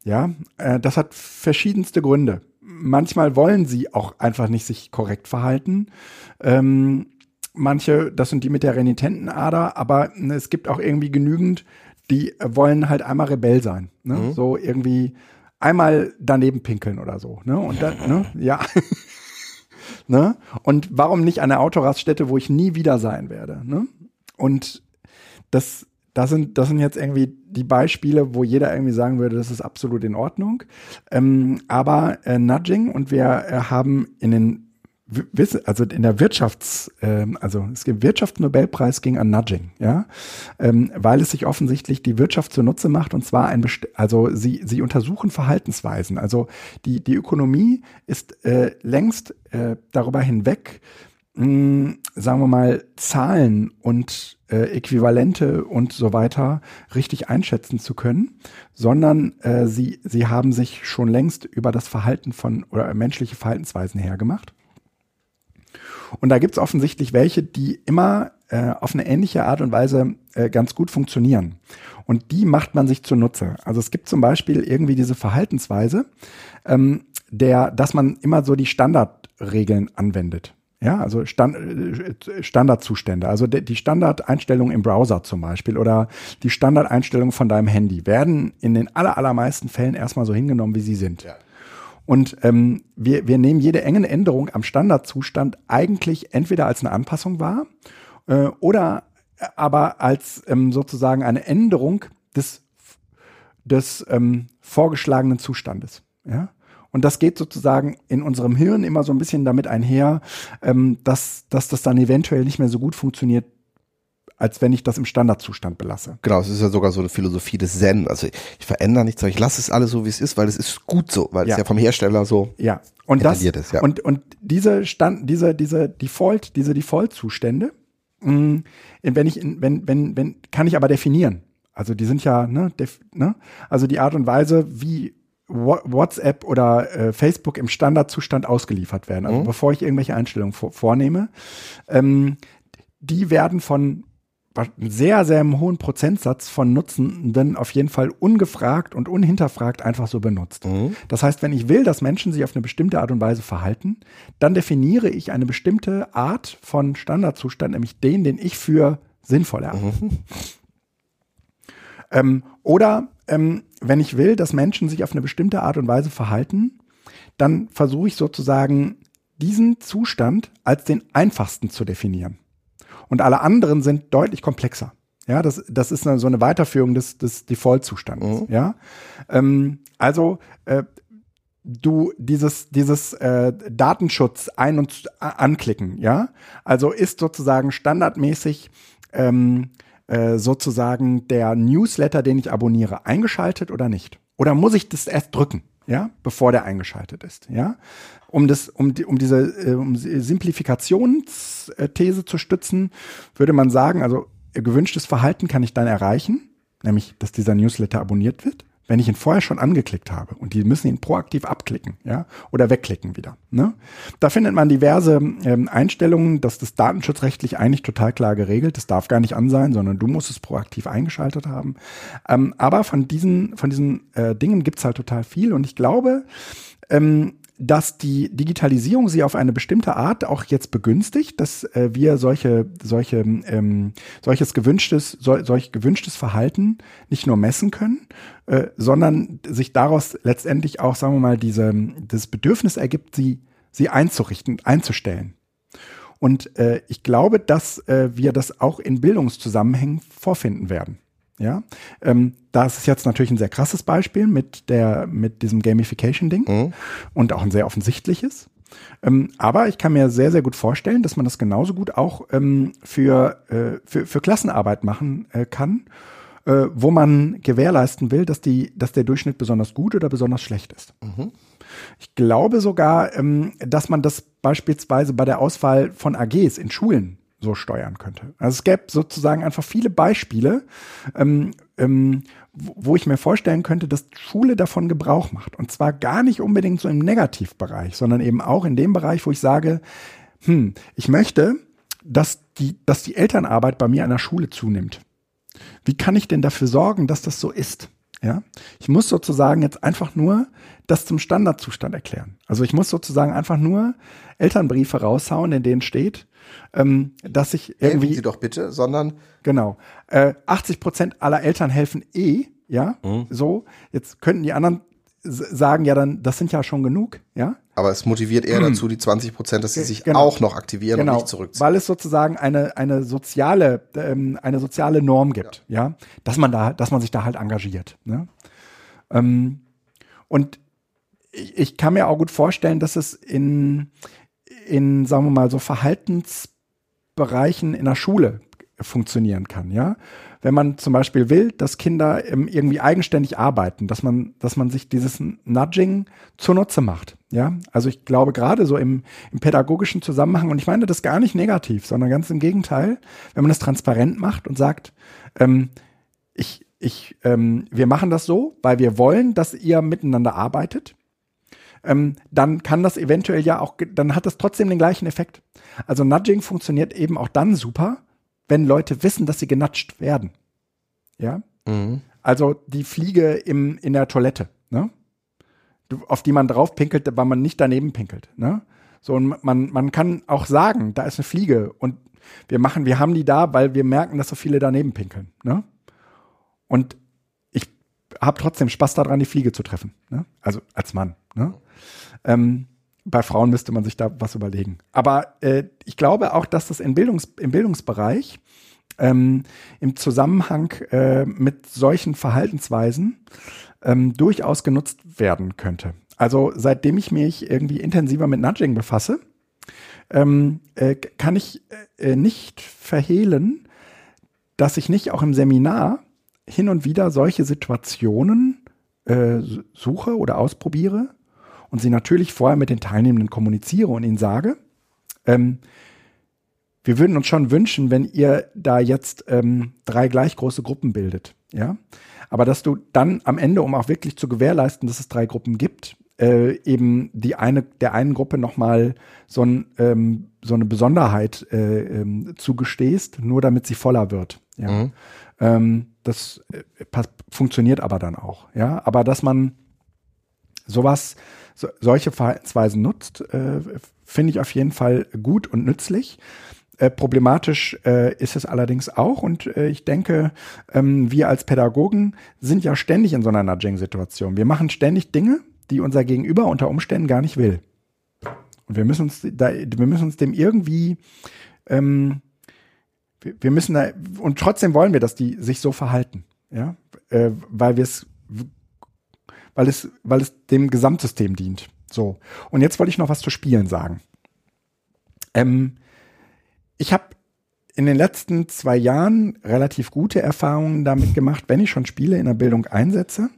ja, äh, das hat verschiedenste Gründe. Manchmal wollen sie auch einfach nicht sich korrekt verhalten. Ähm, manche, das sind die mit der renitenten Ader, aber ne, es gibt auch irgendwie genügend, die wollen halt einmal Rebell sein. Ne? So irgendwie einmal daneben pinkeln oder so. Ne? Und dann, ne? ja. Ne? Und warum nicht eine Autoraststätte, wo ich nie wieder sein werde? Ne? Und das, das sind, das sind jetzt irgendwie die Beispiele, wo jeder irgendwie sagen würde, das ist absolut in Ordnung. Ähm, aber äh, Nudging und wir äh, haben in den also in der Wirtschafts, äh, also es gibt Wirtschaftsnobelpreis ging an Nudging, ja, ähm, weil es sich offensichtlich die Wirtschaft zunutze macht und zwar ein, Best also sie sie untersuchen Verhaltensweisen, also die die Ökonomie ist äh, längst äh, darüber hinweg, mh, sagen wir mal Zahlen und äh, Äquivalente und so weiter richtig einschätzen zu können, sondern äh, sie sie haben sich schon längst über das Verhalten von oder menschliche Verhaltensweisen hergemacht und da gibt es offensichtlich welche, die immer äh, auf eine ähnliche Art und Weise äh, ganz gut funktionieren. Und die macht man sich zunutze. Also es gibt zum Beispiel irgendwie diese Verhaltensweise, ähm, der, dass man immer so die Standardregeln anwendet. Ja, also Stand, äh, Standardzustände, also die Standardeinstellungen im Browser zum Beispiel oder die Standardeinstellungen von deinem Handy werden in den allermeisten Fällen erstmal so hingenommen, wie sie sind. Ja. Und ähm, wir, wir nehmen jede enge Änderung am Standardzustand eigentlich entweder als eine Anpassung wahr äh, oder aber als ähm, sozusagen eine Änderung des, des ähm, vorgeschlagenen Zustandes. Ja? Und das geht sozusagen in unserem Hirn immer so ein bisschen damit einher, ähm, dass, dass das dann eventuell nicht mehr so gut funktioniert, als wenn ich das im Standardzustand belasse. Genau, es ist ja sogar so eine Philosophie des Zen. Also ich verändere nichts, ich lasse es alles so, wie es ist, weil es ist gut so, weil ja. es ja vom Hersteller so ja. und das ist. Ja. Und, und diese Stand, diese, diese Default, diese Default-Zustände, mm, wenn ich, wenn, wenn, wenn, kann ich aber definieren. Also die sind ja, ne, def, ne, also die Art und Weise, wie WhatsApp oder äh, Facebook im Standardzustand ausgeliefert werden. Also mhm. bevor ich irgendwelche Einstellungen vor, vornehme, ähm, die werden von sehr, sehr hohen Prozentsatz von Nutzenden auf jeden Fall ungefragt und unhinterfragt einfach so benutzt. Mhm. Das heißt, wenn ich will, dass Menschen sich auf eine bestimmte Art und Weise verhalten, dann definiere ich eine bestimmte Art von Standardzustand, nämlich den, den ich für sinnvoll erachte. Mhm. Ähm, oder ähm, wenn ich will, dass Menschen sich auf eine bestimmte Art und Weise verhalten, dann versuche ich sozusagen diesen Zustand als den einfachsten zu definieren und alle anderen sind deutlich komplexer. Ja, das, das ist eine, so eine Weiterführung des, des Default-Zustandes. Mhm. Ja, ähm, also äh, du dieses dieses äh, Datenschutz ein und anklicken. Ja, also ist sozusagen standardmäßig ähm, äh, sozusagen der Newsletter, den ich abonniere, eingeschaltet oder nicht? Oder muss ich das erst drücken? ja, bevor der eingeschaltet ist, ja, um das, um die, um diese äh, um Simplifikationsthese zu stützen, würde man sagen, also gewünschtes Verhalten kann ich dann erreichen, nämlich, dass dieser Newsletter abonniert wird wenn ich ihn vorher schon angeklickt habe und die müssen ihn proaktiv abklicken, ja, oder wegklicken wieder. Ne? Da findet man diverse ähm, Einstellungen, dass das datenschutzrechtlich eigentlich total klar geregelt. Das darf gar nicht an sein, sondern du musst es proaktiv eingeschaltet haben. Ähm, aber von diesen, von diesen äh, Dingen gibt's halt total viel und ich glaube, ähm, dass die Digitalisierung sie auf eine bestimmte Art auch jetzt begünstigt, dass äh, wir solche, solche, ähm, solches gewünschtes, so, solch gewünschtes Verhalten nicht nur messen können, äh, sondern sich daraus letztendlich auch, sagen wir mal, diese, das Bedürfnis ergibt, sie, sie einzurichten, einzustellen. Und äh, ich glaube, dass äh, wir das auch in Bildungszusammenhängen vorfinden werden. Ja, ähm, das ist jetzt natürlich ein sehr krasses Beispiel mit der, mit diesem Gamification-Ding mhm. und auch ein sehr offensichtliches. Ähm, aber ich kann mir sehr, sehr gut vorstellen, dass man das genauso gut auch ähm, für, äh, für, für Klassenarbeit machen äh, kann, äh, wo man gewährleisten will, dass, die, dass der Durchschnitt besonders gut oder besonders schlecht ist. Mhm. Ich glaube sogar, ähm, dass man das beispielsweise bei der Auswahl von AGs in Schulen so steuern könnte. Also es gäbe sozusagen einfach viele Beispiele, ähm, ähm, wo ich mir vorstellen könnte, dass Schule davon Gebrauch macht. Und zwar gar nicht unbedingt so im Negativbereich, sondern eben auch in dem Bereich, wo ich sage, hm, ich möchte, dass die, dass die Elternarbeit bei mir an der Schule zunimmt. Wie kann ich denn dafür sorgen, dass das so ist? Ja, ich muss sozusagen jetzt einfach nur das zum Standardzustand erklären. Also ich muss sozusagen einfach nur Elternbriefe raushauen, in denen steht, ähm, dass ich irgendwie. Helfen Sie doch bitte, sondern. Genau. Äh, 80 Prozent aller Eltern helfen eh, ja, mhm. so. Jetzt könnten die anderen sagen ja dann, das sind ja schon genug, ja. Aber es motiviert eher dazu, die 20 Prozent, dass sie sich Genau. auch noch aktivieren Genau, und nicht zurückziehen. weil es sozusagen eine eine soziale ähm, eine soziale Norm gibt, ja. dass man da, dass man sich da halt engagiert. Ne? Ähm, und ich, ich kann mir auch gut vorstellen, dass es in in sagen wir mal so Verhaltensbereichen in der Schule funktionieren kann, ja. Wenn man zum Beispiel will, dass Kinder ähm, irgendwie eigenständig arbeiten, dass man, dass man sich dieses Nudging zunutze macht, ja. Also ich glaube gerade so im, im pädagogischen Zusammenhang, und ich meine das gar nicht negativ, sondern ganz im Gegenteil, wenn man das transparent macht und sagt, ähm, ich, ich, ähm, wir machen das so, weil wir wollen, dass ihr miteinander arbeitet ähm, dann kann das eventuell ja auch, dann hat das trotzdem den gleichen Effekt. Also Nudging funktioniert eben auch dann super, wenn Leute wissen, dass sie genatscht werden. Ja. Mhm. Also die Fliege im, in der Toilette, ne? Auf die man drauf pinkelt, weil man nicht daneben pinkelt. Ne? So, und man, man kann auch sagen, da ist eine Fliege und wir machen, wir haben die da, weil wir merken, dass so viele daneben pinkeln. Ne? Und ich habe trotzdem Spaß daran, die Fliege zu treffen. Ne? Also als Mann. Ne? Ähm, bei Frauen müsste man sich da was überlegen. Aber äh, ich glaube auch, dass das in Bildungs im Bildungsbereich ähm, im Zusammenhang äh, mit solchen Verhaltensweisen ähm, durchaus genutzt werden könnte. Also seitdem ich mich irgendwie intensiver mit Nudging befasse, ähm, äh, kann ich äh, nicht verhehlen, dass ich nicht auch im Seminar hin und wieder solche Situationen äh, suche oder ausprobiere und sie natürlich vorher mit den Teilnehmenden kommuniziere und ihnen sage, ähm, wir würden uns schon wünschen, wenn ihr da jetzt ähm, drei gleich große Gruppen bildet, ja. Aber dass du dann am Ende, um auch wirklich zu gewährleisten, dass es drei Gruppen gibt, äh, eben die eine der einen Gruppe nochmal so, ein, ähm, so eine Besonderheit äh, ähm, zugestehst, nur damit sie voller wird. Ja. Mhm. Ähm, das äh, funktioniert aber dann auch, ja. Aber dass man sowas, so, solche Verhaltensweisen nutzt, äh, finde ich auf jeden Fall gut und nützlich. Äh, problematisch äh, ist es allerdings auch und äh, ich denke, ähm, wir als Pädagogen sind ja ständig in so einer Nudging-Situation. Wir machen ständig Dinge, die unser Gegenüber unter Umständen gar nicht will. Und wir müssen uns da, wir müssen uns dem irgendwie, ähm, wir, wir müssen da, und trotzdem wollen wir, dass die sich so verhalten, ja, äh, weil wir es, weil es, weil es dem Gesamtsystem dient. So. Und jetzt wollte ich noch was zu Spielen sagen. Ähm, ich habe in den letzten zwei Jahren relativ gute Erfahrungen damit gemacht, wenn ich schon Spiele in der Bildung einsetze,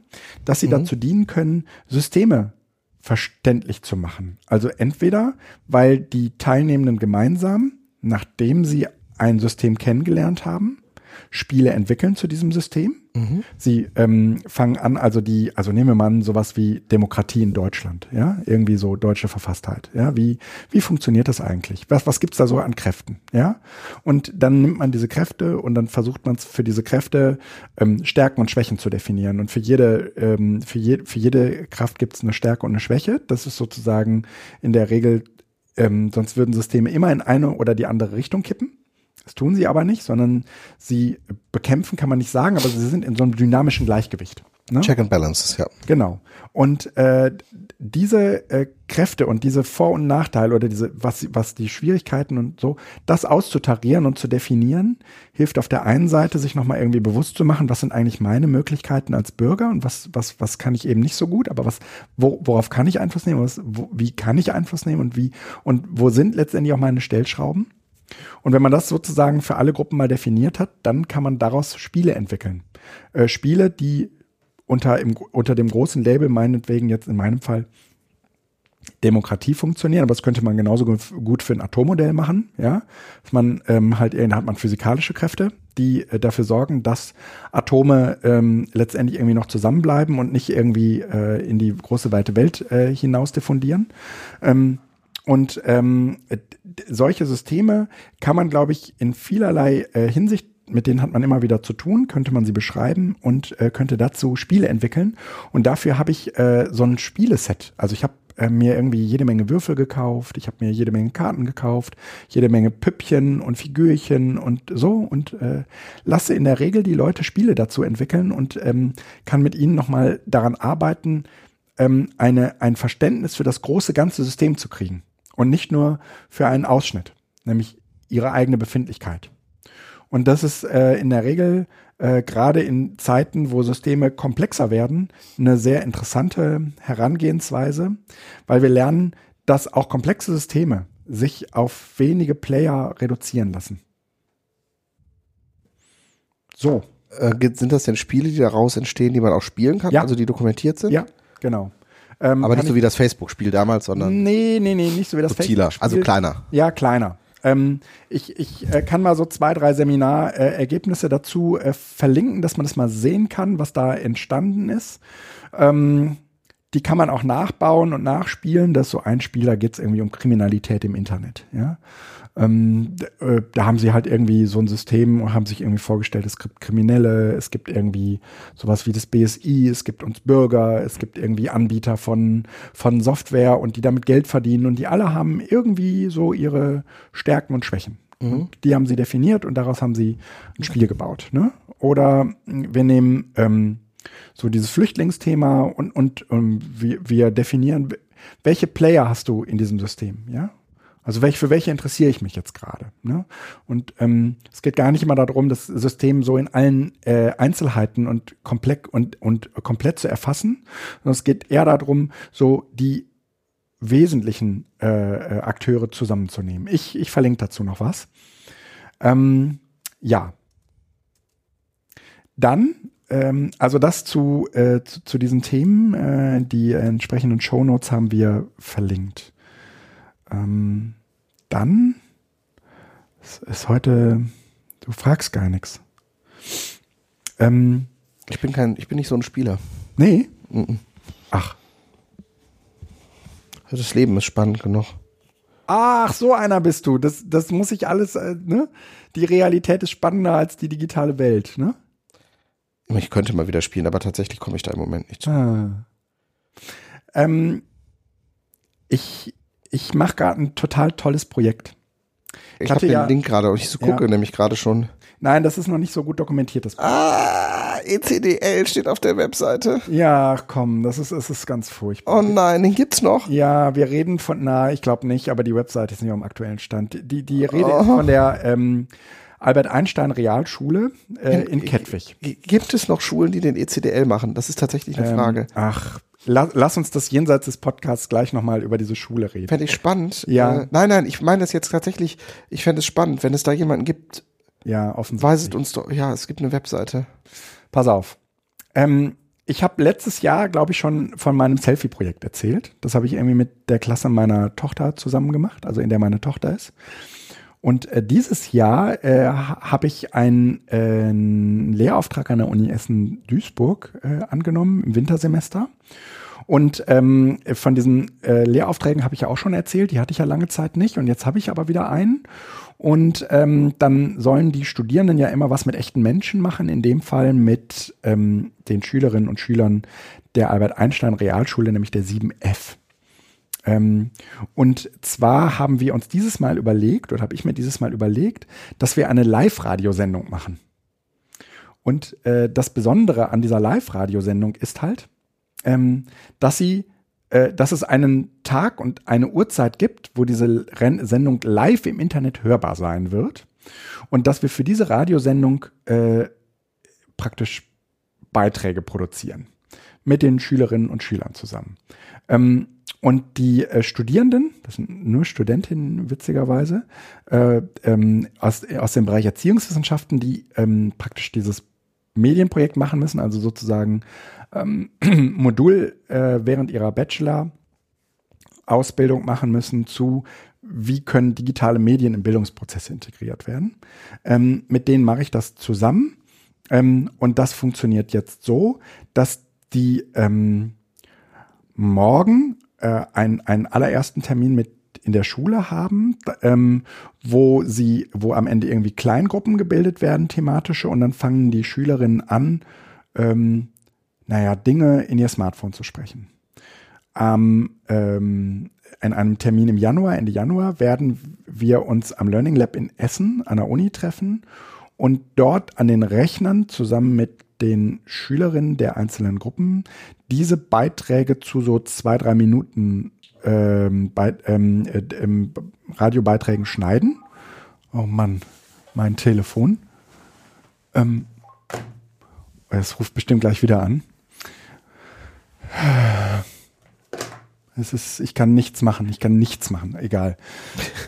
dass sie dazu dienen können, Systeme verständlich zu machen. Also entweder, weil die Teilnehmenden gemeinsam, nachdem sie ein System kennengelernt haben, Spiele entwickeln zu diesem System. Sie ähm, fangen an, also die, also nehmen wir mal sowas wie Demokratie in Deutschland, ja, irgendwie so deutsche Verfasstheit, ja, wie, wie funktioniert das eigentlich? Was, was gibt's da so an Kräften, ja? Und dann nimmt man diese Kräfte und dann versucht man für diese Kräfte ähm, Stärken und Schwächen zu definieren. Und für jede, ähm, für, je, für jede Kraft gibt's eine Stärke und eine Schwäche. Das ist sozusagen in der Regel, ähm, sonst würden Systeme immer in eine oder die andere Richtung kippen. Das tun sie aber nicht, sondern sie bekämpfen, kann man nicht sagen, aber sie sind in so einem dynamischen Gleichgewicht. Ne? Check and Balances, ja. Genau. Und äh, diese äh, Kräfte und diese Vor- und Nachteile oder diese, was, was die Schwierigkeiten und so, das auszutarieren und zu definieren, hilft auf der einen Seite, sich nochmal irgendwie bewusst zu machen, was sind eigentlich meine Möglichkeiten als Bürger und was, was, was kann ich eben nicht so gut, aber was, wo, worauf kann ich Einfluss nehmen, was, wo, wie kann ich Einfluss nehmen und wie, und wo sind letztendlich auch meine Stellschrauben? Und wenn man das sozusagen für alle Gruppen mal definiert hat, dann kann man daraus Spiele entwickeln. Äh, Spiele, die unter, im, unter dem großen Label meinetwegen jetzt in meinem Fall Demokratie funktionieren, aber das könnte man genauso gu- gut für ein Atommodell machen, ja. Man ähm, halt, da hat man physikalische Kräfte, die äh, dafür sorgen, dass Atome ähm, letztendlich irgendwie noch zusammenbleiben und nicht irgendwie äh, in die große weite Welt äh, hinaus diffundieren. Ähm, und ähm, solche Systeme kann man, glaube ich, in vielerlei äh, Hinsicht, mit denen hat man immer wieder zu tun, könnte man sie beschreiben und äh, könnte dazu Spiele entwickeln. Und dafür habe ich äh, so ein Spieleset. Also ich habe äh, mir irgendwie jede Menge Würfel gekauft, ich habe mir jede Menge Karten gekauft, jede Menge Püppchen und Figürchen und so und äh, lasse in der Regel die Leute Spiele dazu entwickeln und ähm, kann mit ihnen nochmal daran arbeiten, ähm, eine, ein Verständnis für das große ganze System zu kriegen und nicht nur für einen Ausschnitt, nämlich ihre eigene Befindlichkeit. Und das ist äh, in der Regel äh, gerade in Zeiten, wo Systeme komplexer werden, eine sehr interessante Herangehensweise, weil wir lernen, dass auch komplexe Systeme sich auf wenige Player reduzieren lassen. So. Äh, sind das denn Spiele, die daraus entstehen, die man auch spielen kann, Ja. also die dokumentiert sind? Ja, genau. Ähm, Aber nicht so wie das Facebook-Spiel damals, sondern Nee, nee, nee, nicht so wie das Facebook-Spiel. also kleiner. Ja, kleiner. Ähm, ich ich äh, kann mal so zwei, drei Seminarergebnisse äh, dazu äh, verlinken, dass man das mal sehen kann, was da entstanden ist. Ähm, die kann man auch nachbauen und nachspielen. Das ist so ein Spieler, geht es irgendwie um Kriminalität im Internet. Ja? Ähm, äh, da haben sie halt irgendwie so ein System und haben sich irgendwie vorgestellt, es gibt Kriminelle, es gibt irgendwie sowas wie das BSI, es gibt uns Bürger, es gibt irgendwie Anbieter von, von Software und die damit Geld verdienen und die alle haben irgendwie so ihre Stärken und Schwächen. Und die haben sie definiert und daraus haben sie ein Spiel gebaut. Ne? Oder mh, wir nehmen ähm, so dieses Flüchtlingsthema und, und ähm, wir, wir definieren, welche Player hast du in diesem System, ja? Also welche, für welche interessiere ich mich jetzt gerade? Ne? Und ähm, es geht gar nicht immer darum, das System so in allen äh, Einzelheiten und komplett und, und komplett zu erfassen, sondern es geht eher darum, so die wesentlichen äh, äh, Akteure zusammenzunehmen. Ich, ich verlinke dazu noch was. Ähm, ja. Dann, ähm, also das zu, äh, zu, zu diesen Themen, äh, die entsprechenden Shownotes haben wir verlinkt. Ähm, dann es ist heute, du fragst gar nichts. Ähm, Ich bin kein, ich bin nicht so ein Spieler. nee, Mhm. ach. Das Leben ist spannend genug. Ach, so einer bist du. Das, das muss ich alles, äh, ne? Die Realität ist spannender als die digitale Welt, ne? Ich könnte mal wieder spielen, aber tatsächlich komme ich da im Moment nicht zu. Ah. Ähm, ich ich mache gerade ein total tolles Projekt. Ich hatte habe den ja- Link gerade und ich so gucke Ja. nämlich gerade schon. Nein, das ist noch nicht so gut dokumentiert. Das Ah, ECDL steht auf der Webseite. ja, komm, das ist, es ist ganz furchtbar. Oh nein, den gibt's noch. Ja, wir reden von, na, ich glaube nicht, aber die Webseite ist nicht am aktuellen Stand. Die, die Rede ist von der ähm, Albert Einstein Realschule äh, in Kettwig. Gibt es noch Schulen, die den ECDL machen? Das ist tatsächlich eine Frage. Ähm, ach, la, lass uns das jenseits des Podcasts gleich nochmal über diese Schule reden. Fände ich spannend. Ja. Äh, nein, nein, ich meine das jetzt tatsächlich, ich fände es spannend, wenn es da jemanden gibt, Ja, offensichtlich. weiset uns doch, ja, es gibt eine Webseite. Pass auf. Ähm, ich habe letztes Jahr, glaube ich, schon von meinem Selfie-Projekt erzählt. Das habe ich irgendwie mit der Klasse meiner Tochter zusammen gemacht, also in der meine Tochter ist. Und äh, dieses Jahr äh, ha- habe ich einen, äh, einen Lehrauftrag an der Uni Essen-Duisburg äh, angenommen im Wintersemester. Und ähm, von diesen äh, Lehraufträgen habe ich ja auch schon erzählt, die hatte ich ja lange Zeit nicht und jetzt habe ich aber wieder einen. Und ähm, dann sollen die Studierenden ja immer was mit echten Menschen machen, in dem Fall mit ähm, den Schülerinnen und Schülern der Albert Einstein Realschule, nämlich der 7F. Ähm, und zwar haben wir uns dieses Mal überlegt, oder habe ich mir dieses Mal überlegt, dass wir eine Live-Radiosendung machen. Und äh, das Besondere an dieser Live-Radiosendung ist halt, ähm, dass sie, äh, dass es einen Tag und eine Uhrzeit gibt, wo diese Ren Sendung live im Internet hörbar sein wird. Und dass wir für diese Radiosendung äh, praktisch Beiträge produzieren. Mit den Schülerinnen und Schülern zusammen. Ähm, und die äh, Studierenden, das sind nur Studentinnen witzigerweise, äh, ähm, aus, aus dem Bereich Erziehungswissenschaften, die ähm, praktisch dieses Medienprojekt machen müssen, also sozusagen ähm, Modul äh, während ihrer Bachelor-Ausbildung machen müssen zu, wie können digitale Medien im Bildungsprozess integriert werden. Ähm, mit denen mache ich das zusammen. Ähm, und das funktioniert jetzt so, dass die ähm, morgen äh, einen, einen allerersten Termin mit in der Schule haben, ähm, wo sie, wo am Ende irgendwie Kleingruppen gebildet werden, thematische, und dann fangen die Schülerinnen an, ähm, naja, Dinge in ihr Smartphone zu sprechen. Am, ähm, in einem Termin im Januar, Ende Januar, werden wir uns am Learning Lab in Essen an der Uni treffen und dort an den Rechnern zusammen mit den Schülerinnen der einzelnen Gruppen diese Beiträge zu so zwei, drei Minuten ähm, bei, ähm, äh, ähm, Radiobeiträgen schneiden. Oh Mann, mein Telefon. Ähm, es ruft bestimmt gleich wieder an. Es ist, ich kann nichts machen, ich kann nichts machen, egal.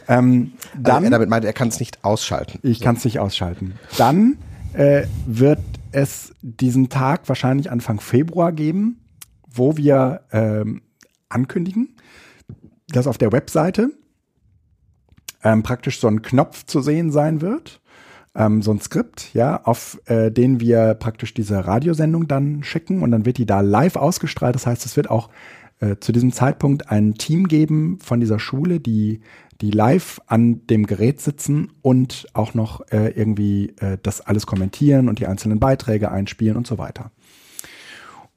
Ähm, Dann, also dann, er damit meint, er kann es nicht ausschalten. ich kann es nicht ausschalten. Dann äh, wird es diesen Tag wahrscheinlich Anfang Februar geben, wo wir ähm, ankündigen, dass auf der Webseite ähm, praktisch so ein Knopf zu sehen sein wird, ähm, so ein Skript, ja, auf äh, den wir praktisch diese Radiosendung dann schicken und dann wird die da live ausgestrahlt. Das heißt, es wird auch äh, zu diesem Zeitpunkt ein Team geben von dieser Schule, die die live an dem Gerät sitzen und auch noch äh, irgendwie äh, das alles kommentieren und die einzelnen Beiträge einspielen und so weiter.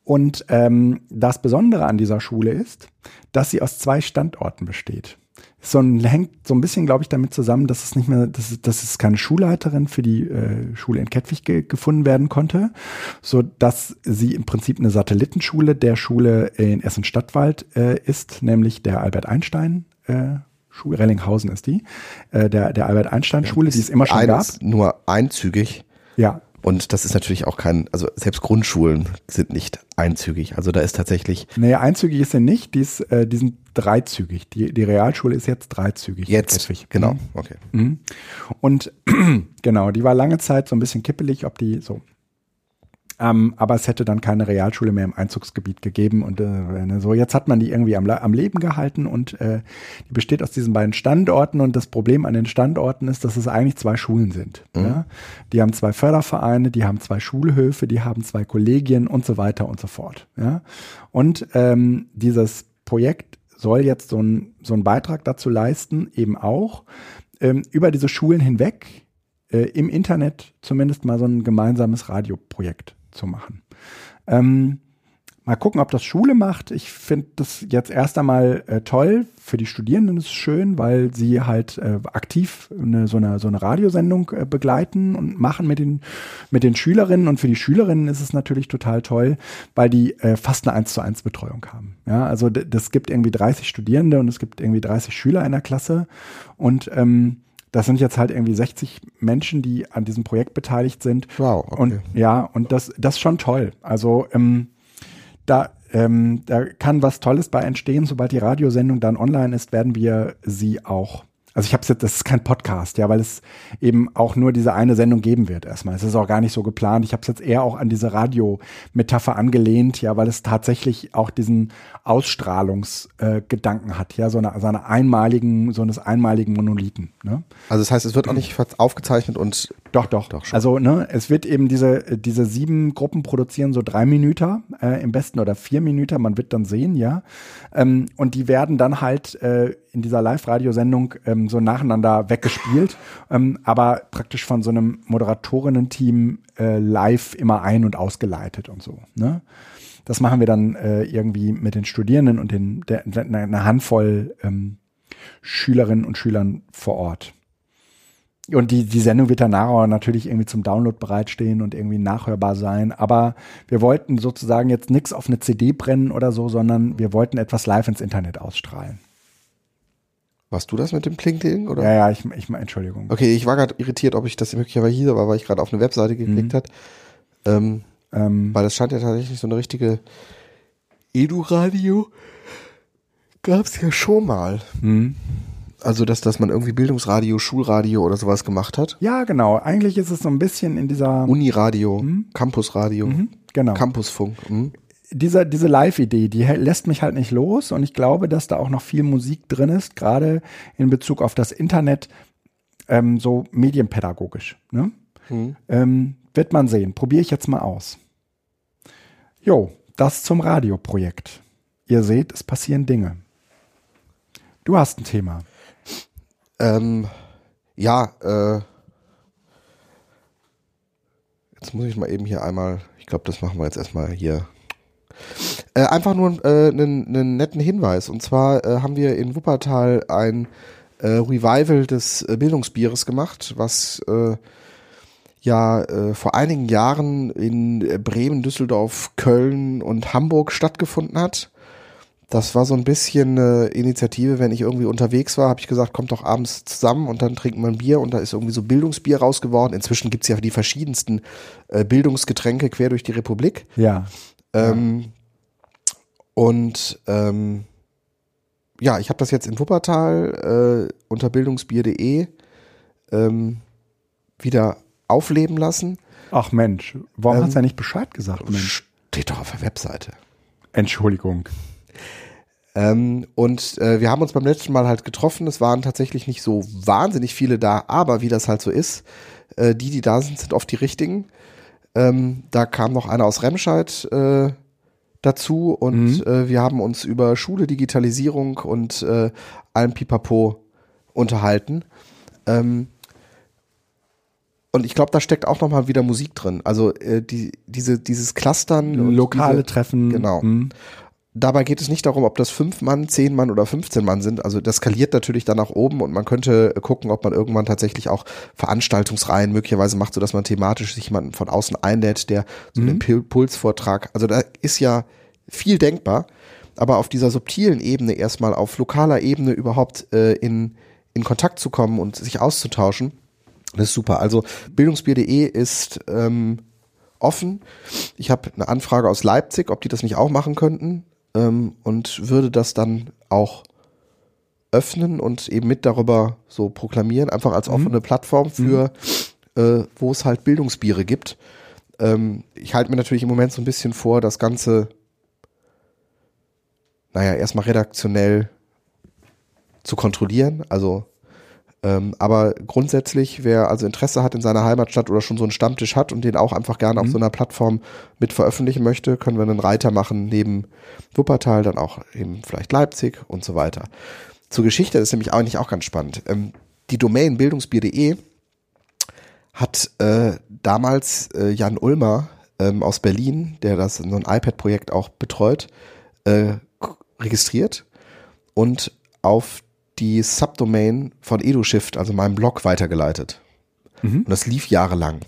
Und ähm, das Besondere an dieser Schule ist, dass sie aus zwei Standorten besteht. So ein, hängt so ein bisschen, glaube ich, damit zusammen, dass es nicht mehr, dass es, dass es keine Schulleiterin für die äh, Schule in Kettwig ge gefunden werden konnte, so dass sie im Prinzip eine Satellitenschule der Schule in Essen-Stadtwald äh, ist, nämlich der Albert Einstein äh, Schule, Rellinghausen ist die, äh, der, der Albert Einstein Schule, die es immer schon gab. Nur einzügig. Ja, Und das ist natürlich auch kein, also selbst Grundschulen sind nicht einzügig. Also da ist tatsächlich Nee, einzügig ist sie nicht, die, ist, äh, die sind dreizügig. Die, die Realschule ist jetzt dreizügig. jetzt, genau, Mhm. okay. Mhm. Und genau, die war lange Zeit so ein bisschen kippelig, ob die so. Ähm, aber es hätte dann keine Realschule mehr im Einzugsgebiet gegeben und äh, so. Jetzt hat man die irgendwie am, am Leben gehalten und äh, die besteht aus diesen beiden Standorten und das Problem an den Standorten ist, dass es eigentlich zwei Schulen sind. Ja? Die haben zwei Fördervereine, die haben zwei Schulhöfe, die haben zwei Kollegien und so weiter und so fort. Ja? Und ähm, dieses Projekt soll jetzt so ein so einen Beitrag dazu leisten, eben auch ähm, über diese Schulen hinweg äh, im Internet zumindest mal so ein gemeinsames Radioprojekt zu machen. Ähm, mal gucken, ob das Schule macht. Ich finde das jetzt erst einmal äh, toll. Für die Studierenden ist es schön, weil sie halt äh, aktiv eine, so, eine, so eine Radiosendung äh, begleiten und machen mit den, mit den Schülerinnen. Und für die Schülerinnen ist es natürlich total toll, weil die äh, fast eine 1 zu 1 Betreuung haben. Ja, also das gibt irgendwie 30 Studierende und es gibt irgendwie 30 Schüler in der Klasse. Und ähm, das sind jetzt halt irgendwie 60 Menschen, die an diesem Projekt beteiligt sind. Wow, okay. Und ja, und das, das ist schon toll. Also ähm, da, ähm, da kann was Tolles bei entstehen. Sobald die Radiosendung dann online ist, werden wir sie auch. Also ich habe jetzt, das ist kein Podcast, ja, weil es eben auch nur diese eine Sendung geben wird erstmal. Es ist auch gar nicht so geplant. Ich habe es jetzt eher auch an diese Radio-Metapher angelehnt, ja, weil es tatsächlich auch diesen Ausstrahlungsgedanken äh, hat, ja, so eine, so eine einmaligen, so eines einmaligen Monolithen. Ne? Also das heißt, es wird auch nicht aufgezeichnet und Doch, doch. Doch schon. also, ne, es wird eben diese, diese sieben Gruppen produzieren so drei Minuten, äh, im besten oder vier Minuten, man wird dann sehen, ja. Ähm, und die werden dann halt äh, in dieser Live-Radiosendung ähm, so nacheinander weggespielt, ähm, aber praktisch von so einem Moderatorinnen-Team äh, live immer ein- und ausgeleitet und so, ne. Das machen wir dann äh, irgendwie mit den Studierenden und den, der, der, einer Handvoll ähm, Schülerinnen und Schülern vor Ort. Und die, die Sendung wird danach auch natürlich irgendwie zum Download bereitstehen und irgendwie nachhörbar sein. Aber wir wollten sozusagen jetzt nichts auf eine CD brennen oder so, sondern wir wollten etwas live ins Internet ausstrahlen. Warst du das mit dem Pling-Ding? Oder? Ja, ja, ich, ich Entschuldigung. Okay, ich war gerade irritiert, ob ich das möglicherweise hier war, weil ich gerade auf eine Webseite geklickt hat. Ähm, Ähm, weil das scheint ja tatsächlich so eine richtige Edu-Radio. Gab's ja schon mal. hm. Also, dass, dass man irgendwie Bildungsradio, Schulradio oder sowas gemacht hat. Ja, genau. Eigentlich ist es so ein bisschen in dieser, Uniradio, Campusradio, Mhm, genau. Campusfunk. Mhm. Diese, diese Live-Idee, die lässt mich halt nicht los und ich glaube, dass da auch noch viel Musik drin ist, gerade in Bezug auf das Internet, ähm, so medienpädagogisch. Ne? Mhm. Ähm, wird man sehen. Probiere ich jetzt mal aus. Jo, das zum Radioprojekt. Ihr seht, es passieren Dinge. Du hast ein Thema. Ähm, ja, äh, jetzt muss ich mal eben hier einmal, ich glaube, das machen wir jetzt erstmal hier. Äh, einfach nur äh, einen, einen netten Hinweis. Und zwar äh, haben wir in Wuppertal ein äh, Revival des äh, Bildungsbieres gemacht, was äh, ja äh, vor einigen Jahren in Bremen, Düsseldorf, Köln und Hamburg stattgefunden hat. Das war so ein bisschen eine Initiative, wenn ich irgendwie unterwegs war, habe ich gesagt, kommt doch abends zusammen und dann wir ein Bier und da ist irgendwie so Bildungsbier raus geworden. Inzwischen gibt's ja die verschiedensten äh, Bildungsgetränke quer durch die Republik. Ja. Ähm, und ähm, ja, ich habe das jetzt in Wuppertal äh, unter bildungsbier.de ähm, wieder aufleben lassen. Ach Mensch, warum Ähm, hast du ja nicht Bescheid gesagt, Mensch? Steht doch auf der Webseite. Entschuldigung. Ähm, und äh, wir haben uns beim letzten Mal halt getroffen. Es waren tatsächlich nicht so wahnsinnig viele da, aber wie das halt so ist, äh, die, die da sind, sind oft die richtigen. Ähm, da kam noch einer aus Remscheid äh, dazu und äh, wir haben uns über Schule, Digitalisierung und äh, allem Pipapo unterhalten. Ähm, und ich glaube, da steckt auch noch mal wieder Musik drin. Also äh, die, diese, dieses Clustern, und Lokale diese, Treffen. Genau. Hm. Dabei geht es nicht darum, ob das fünf Mann, zehn Mann oder 15 Mann sind. Also das skaliert natürlich dann nach oben und man könnte gucken, ob man irgendwann tatsächlich auch Veranstaltungsreihen möglicherweise macht, so dass man thematisch sich jemanden von außen einlädt, der so einen Impulsvortrag. Also da ist ja viel denkbar, aber auf dieser subtilen Ebene erstmal auf lokaler Ebene überhaupt äh, in, in Kontakt zu kommen und sich auszutauschen, das ist super. Also bildungsbier.de ist ähm, offen. Ich habe eine Anfrage aus Leipzig, ob die das nicht auch machen könnten ähm, und würde das dann auch öffnen und eben mit darüber so proklamieren, einfach als offene Plattform für, äh, wo es halt Bildungsbiere gibt. Ähm, ich halte mir natürlich im Moment so ein bisschen vor, das Ganze, naja, erstmal redaktionell zu kontrollieren. Also ähm, aber grundsätzlich, wer also Interesse hat in seiner Heimatstadt oder schon so einen Stammtisch hat und den auch einfach gerne auf so einer Plattform mit veröffentlichen möchte, können wir einen Reiter machen neben Wuppertal, dann auch eben vielleicht Leipzig und so weiter. Zur Geschichte das ist nämlich eigentlich auch ganz spannend. Ähm, die Domain bildungsbier.de hat äh, damals äh, Jan Ulmer ähm, aus Berlin, der das so ein iPad-Projekt auch betreut, äh, registriert und auf die Subdomain von EduShift, also meinem Blog, weitergeleitet. Und das lief jahrelang.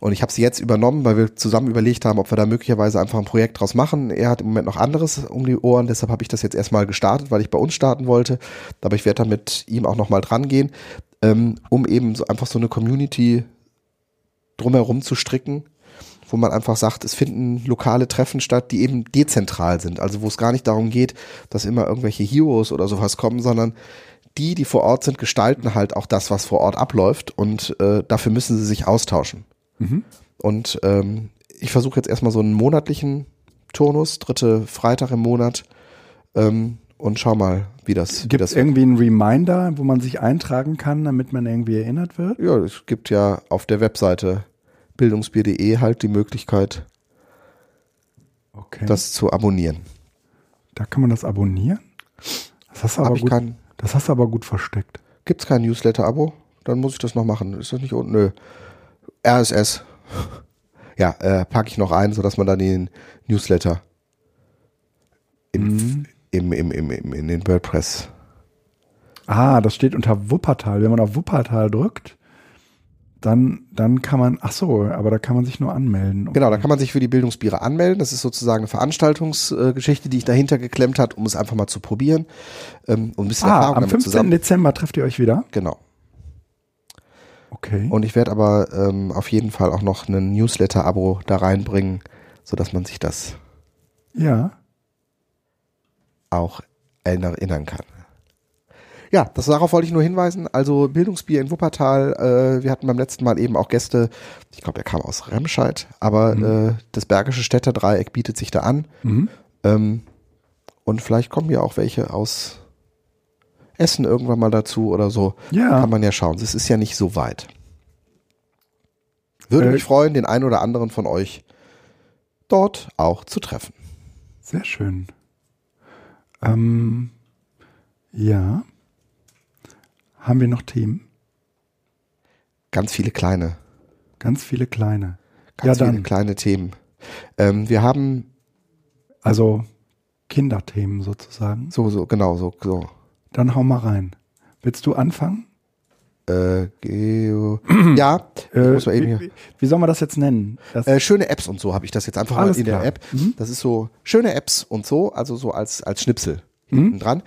Und ich habe sie jetzt übernommen, weil wir zusammen überlegt haben, ob wir da möglicherweise einfach ein Projekt draus machen. Er hat im Moment noch anderes um die Ohren, deshalb habe ich das jetzt erstmal gestartet, weil ich bei uns starten wollte. Aber ich werde da mit ihm auch nochmal dran gehen, ähm, um eben so einfach so eine Community drumherum zu stricken, wo man einfach sagt, es finden lokale Treffen statt, die eben dezentral sind. Also wo es gar nicht darum geht, dass immer irgendwelche Heroes oder sowas kommen, sondern die, die vor Ort sind, gestalten halt auch das, was vor Ort abläuft und äh, dafür müssen sie sich austauschen. Und ähm, ich versuche jetzt erstmal so einen monatlichen Turnus, dritte Freitag im Monat ähm, und schau mal, wie das, Gibt es irgendwie einen Reminder, wo man sich eintragen kann, damit man irgendwie erinnert wird? Ja, es gibt ja auf der Webseite bildungsbier.de halt die Möglichkeit, Okay. das zu abonnieren. da kann man das abonnieren? Das hast du aber gut, kein, das hast du aber gut versteckt. gibt's kein Newsletter-Abo? Dann muss ich das noch machen. Ist das nicht unten? Nö. RSS. Ja, äh, packe ich noch ein, sodass man dann den Newsletter im, im, im, im, im, in den WordPress. Ah, das steht unter Wuppertal. Wenn man auf Wuppertal drückt, dann, dann kann man, ach so, aber da kann man sich nur anmelden. Genau, da kann man sich für die Bildungsbiere anmelden. Das ist sozusagen eine Veranstaltungsgeschichte, die ich dahinter geklemmt hat, um es einfach mal zu probieren, ähm, um ein bisschen Ah, Erfahrung am damit 15. zusammen. Dezember trefft ihr euch wieder? Genau. Okay. Und ich werde aber ähm, auf jeden Fall auch noch ein Newsletter-Abo da reinbringen, sodass man sich das ja. auch erinnern kann. Ja, das, darauf wollte ich nur hinweisen. Also Bildungsbier in Wuppertal. Äh, wir hatten beim letzten Mal eben auch Gäste. Ich glaube, er kam aus Remscheid, aber äh, das Bergische Städterdreieck bietet sich da an. Mhm. Ähm, und vielleicht kommen ja auch welche aus Essen irgendwann mal dazu oder so. Ja. Kann man ja schauen. Es ist ja nicht so weit. Würde Äh, mich freuen, den einen oder anderen von euch dort auch zu treffen. Sehr schön. Ähm, ja. Haben wir noch Themen? Ganz viele kleine, Ganz viele kleine. ganz ja, viele dann. kleine Themen. Ähm, wir haben Also Kinderthemen sozusagen. so, so, genau, so, so. Dann hau mal rein. Willst du anfangen? Äh, Geo. ja, Äh, muss mal eben wie, hier. wie, soll man das jetzt nennen? Das, Äh, schöne Apps und so habe ich das jetzt einfach Alles mal in klar. der App. Mhm. Das ist so schöne Apps und so, also so als als Schnipsel hinten dran.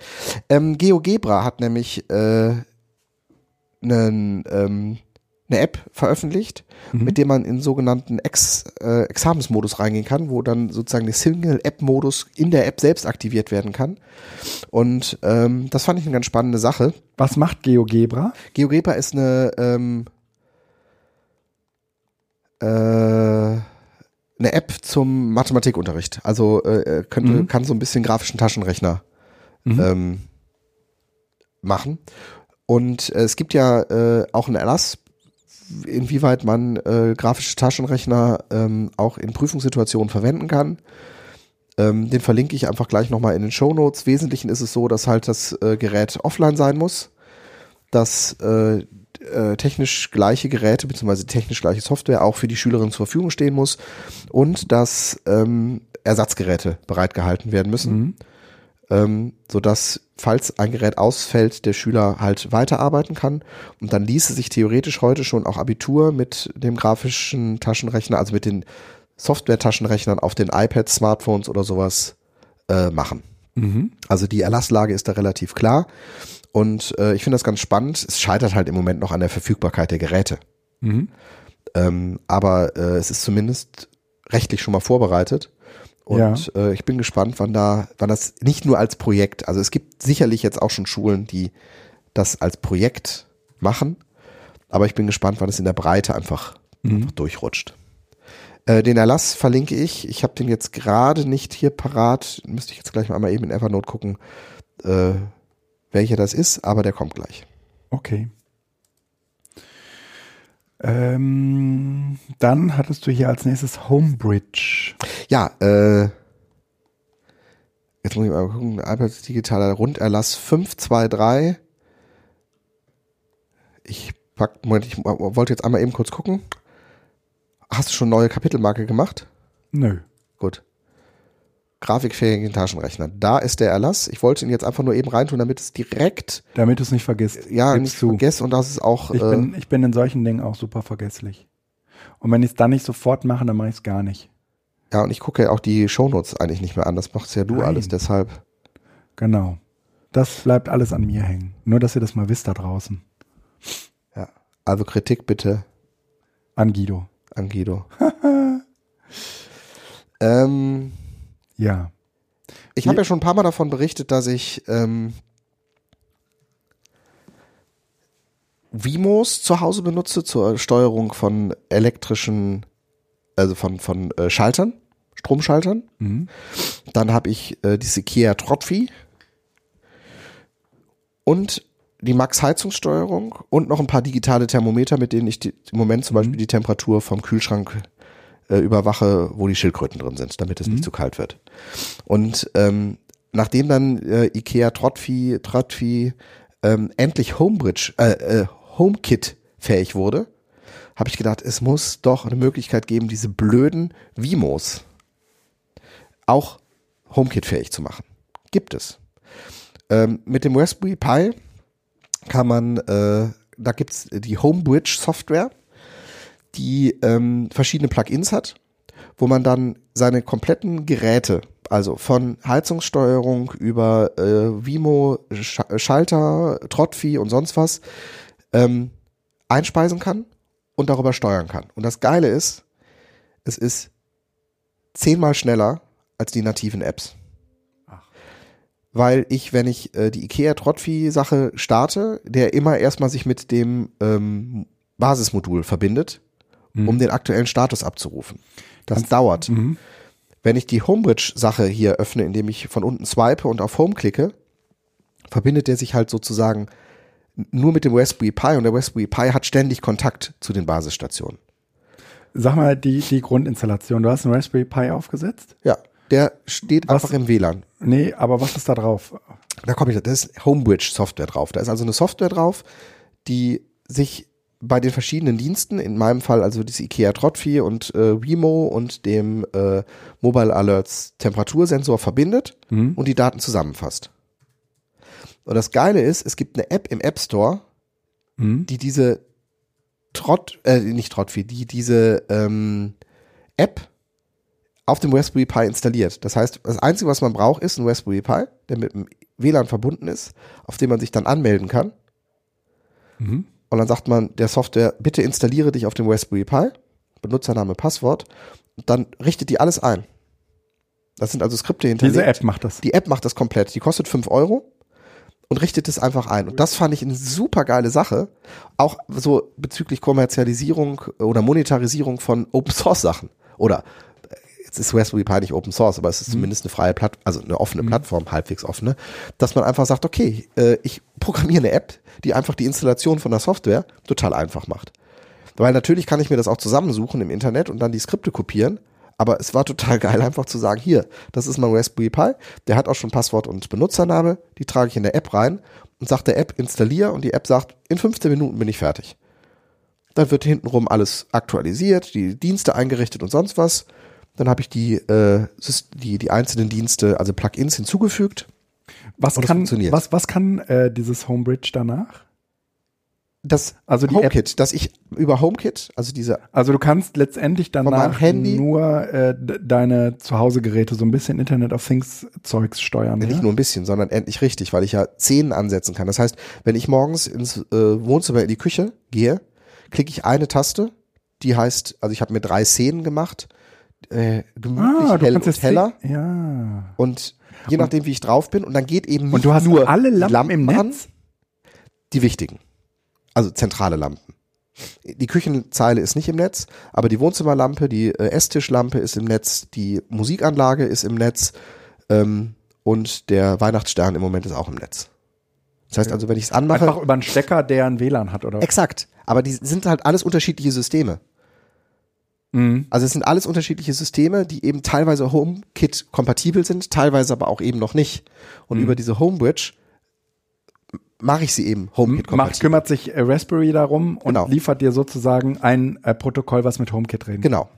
Ähm, GeoGebra hat nämlich äh, einen, ähm, eine App veröffentlicht, mit der man in sogenannten Ex, äh, Examensmodus reingehen kann, wo dann sozusagen der Single-App-Modus in der App selbst aktiviert werden kann. Und ähm, das fand ich eine ganz spannende Sache. was macht GeoGebra? GeoGebra ist eine ähm, äh, eine App zum Mathematikunterricht. Also äh, könnte, Mhm. kann so ein bisschen grafischen Taschenrechner ähm, machen. Und äh, es gibt ja äh, auch einen Erlass, inwieweit man äh, grafische Taschenrechner ähm, auch in Prüfungssituationen verwenden kann. Ähm, den verlinke ich einfach gleich nochmal in den Show Notes. Wesentlichen ist es so, dass halt das äh, Gerät offline sein muss, dass äh, äh, technisch gleiche Geräte bzw. technisch gleiche Software auch für die Schülerin zur Verfügung stehen muss und dass ähm, Ersatzgeräte bereitgehalten werden müssen, ähm, sodass falls ein Gerät ausfällt, der Schüler halt weiterarbeiten kann und dann ließe sich theoretisch heute schon auch Abitur mit dem grafischen Taschenrechner, also mit den Software-Taschenrechnern auf den iPads, Smartphones oder sowas äh, machen. Also die Erlasslage ist da relativ klar. Und äh, ich finde das ganz spannend. Es scheitert halt im Moment noch an der Verfügbarkeit der Geräte. Ähm, aber äh, es ist zumindest rechtlich schon mal vorbereitet. Und äh, ich bin gespannt, wann da, wann das nicht nur als Projekt, also es gibt sicherlich jetzt auch schon Schulen, die das als Projekt machen, aber ich bin gespannt, wann es in der Breite einfach, einfach durchrutscht. Äh, den Erlass verlinke ich. Ich habe den jetzt gerade nicht hier parat. Müsste ich jetzt gleich mal einmal eben in Evernote gucken, äh, welcher das ist, aber der kommt gleich. Okay. Ähm, dann hattest du hier als nächstes Homebridge. Ja, äh, jetzt muss ich mal gucken, iPad digitaler Runderlass 523. Ich pack, Moment, ich wollte jetzt einmal eben kurz gucken. Hast du schon neue Kapitelmarke gemacht? Nö. Gut. Grafikfähigen Taschenrechner. Da ist der Erlass. Ich wollte ihn jetzt einfach nur eben reintun, damit es direkt, Damit du es nicht vergisst. ja, Gib's nicht zu. und das ist auch, Ich, äh, bin, ich bin in solchen Dingen auch super vergesslich. Und wenn ich es dann nicht sofort mache, dann mache ich es gar nicht. ja, und ich gucke ja auch die Shownotes eigentlich nicht mehr an. Das machst ja du Nein. alles, deshalb. Genau. Das bleibt alles an mir hängen. Nur, dass ihr das mal wisst da draußen. Ja. Also Kritik bitte An Guido. an Guido. ähm, Ja. Ich habe ja schon ein paar Mal davon berichtet, dass ich ähm, Vimos zu Hause benutze zur Steuerung von elektrischen, also von, von äh, Schaltern, Stromschaltern. Dann habe ich äh, diese Kia Trophy und die Max Heizungssteuerung und noch ein paar digitale Thermometer, mit denen ich die, im Moment zum Beispiel die Temperatur vom Kühlschrank äh, überwache, wo die Schildkröten drin sind, damit es nicht zu kalt wird. Und ähm, nachdem dann äh, Ikea Trotfi, Trotfi ähm, endlich Homebridge, äh, äh, HomeKit fähig wurde, habe ich gedacht, es muss doch eine Möglichkeit geben, diese blöden Vimos auch HomeKit fähig zu machen. Gibt es. Ähm, mit dem Raspberry Pi kann man, äh, da gibt's die Homebridge Software, die ähm, verschiedene Plugins hat, wo man dann seine kompletten Geräte, also von Heizungssteuerung über äh, Vimo, Sch Schalter, Trotfi und sonst was, ähm, einspeisen kann und darüber steuern kann. Und das Geile ist, es ist zehnmal schneller als die nativen Apps. Weil ich, wenn ich äh, die IKEA Trotfi Sache starte, der immer erstmal sich mit dem ähm, Basismodul verbindet, um den aktuellen Status abzurufen. Das dauert. Wenn ich die Homebridge-Sache hier öffne, indem ich von unten swipe und auf Home klicke, verbindet der sich halt sozusagen nur mit dem Raspberry Pi und der Raspberry Pi hat ständig Kontakt zu den Basisstationen. Sag mal, die, die Grundinstallation. Du hast einen Raspberry Pi aufgesetzt? Ja, der steht Was- einfach im WLAN. Nee, aber was ist da drauf? Da komme ich, das ist Homebridge Software drauf. Da ist also eine Software drauf, die sich bei den verschiedenen Diensten, in meinem Fall also das IKEA Trotfi und äh, Wemo und dem äh, Mobile Alerts Temperatursensor verbindet und die Daten zusammenfasst. Und das Geile ist, es gibt eine App im App Store, die diese Trott, äh, nicht Trottvi, die diese ähm, App auf dem Raspberry Pi installiert. Das heißt, das Einzige, was man braucht, ist ein Raspberry Pi, der mit dem WLAN verbunden ist, auf dem man sich dann anmelden kann. Und dann sagt man der Software, bitte installiere dich auf dem Raspberry Pi, Benutzername, Passwort, und dann richtet die alles ein. Das sind also Skripte hinterlegt. Diese App macht das. Die App macht das komplett. Die kostet 5 Euro und richtet es einfach ein. Und das fand ich eine super geile Sache. Auch so bezüglich Kommerzialisierung oder Monetarisierung von Open Source Sachen. Oder jetzt ist Raspberry Pi nicht Open Source, aber es ist zumindest eine freie Plattform, also eine offene Plattform, halbwegs offene, dass man einfach sagt, okay, äh, ich programmiere eine App, die einfach die Installation von der Software total einfach macht. Weil natürlich kann ich mir das auch zusammensuchen im Internet und dann die Skripte kopieren. Aber es war total geil, einfach zu sagen, hier, das ist mein Raspberry Pi, der hat auch schon Passwort und Benutzername, die trage ich in der App rein und sagt der App, installier und die App sagt, in 15 Minuten bin ich fertig. Dann wird hintenrum alles aktualisiert, die Dienste eingerichtet und sonst was. Dann habe ich die, äh, die, die einzelnen Dienste, also Plugins hinzugefügt. Was kann, funktioniert. was, was kann äh, dieses Homebridge danach? Das Also die App, HomeKit, dass ich über HomeKit, also diese also du kannst letztendlich danach nur äh, de- deine Zuhausegeräte so ein bisschen Internet of Things Zeugs steuern. Nicht Ja? nur ein bisschen, sondern endlich richtig, weil ich ja Szenen ansetzen kann. Das heißt, wenn ich morgens ins äh, Wohnzimmer in die Küche gehe, klicke ich eine Taste, die heißt, also ich habe mir drei Szenen gemacht, äh, gemütlich, Ah, hell und heller Ja. und je nachdem, wie ich drauf bin und dann geht eben nicht Und du hast nur alle die Lampen im an, Netz? die wichtigen, also zentrale Lampen. Die Küchenzeile ist nicht im Netz, aber die Wohnzimmerlampe, die äh, Esstischlampe ist im Netz, die Musikanlage ist im Netz ähm, und der Weihnachtsstern im Moment ist auch im Netz. Das heißt also, wenn ich es anmache, Einfach über einen Stecker, der ein WLAN hat, oder? exakt, aber die sind halt alles unterschiedliche Systeme. Mhm. Also es sind alles unterschiedliche Systeme, die eben teilweise HomeKit kompatibel sind, teilweise aber auch eben noch nicht. Und über diese Homebridge mache ich sie eben HomeKit Macht, kompatibel. kümmert sich äh, Raspberry darum und Genau. liefert dir sozusagen ein äh, Protokoll, was mit HomeKit redet. Genau.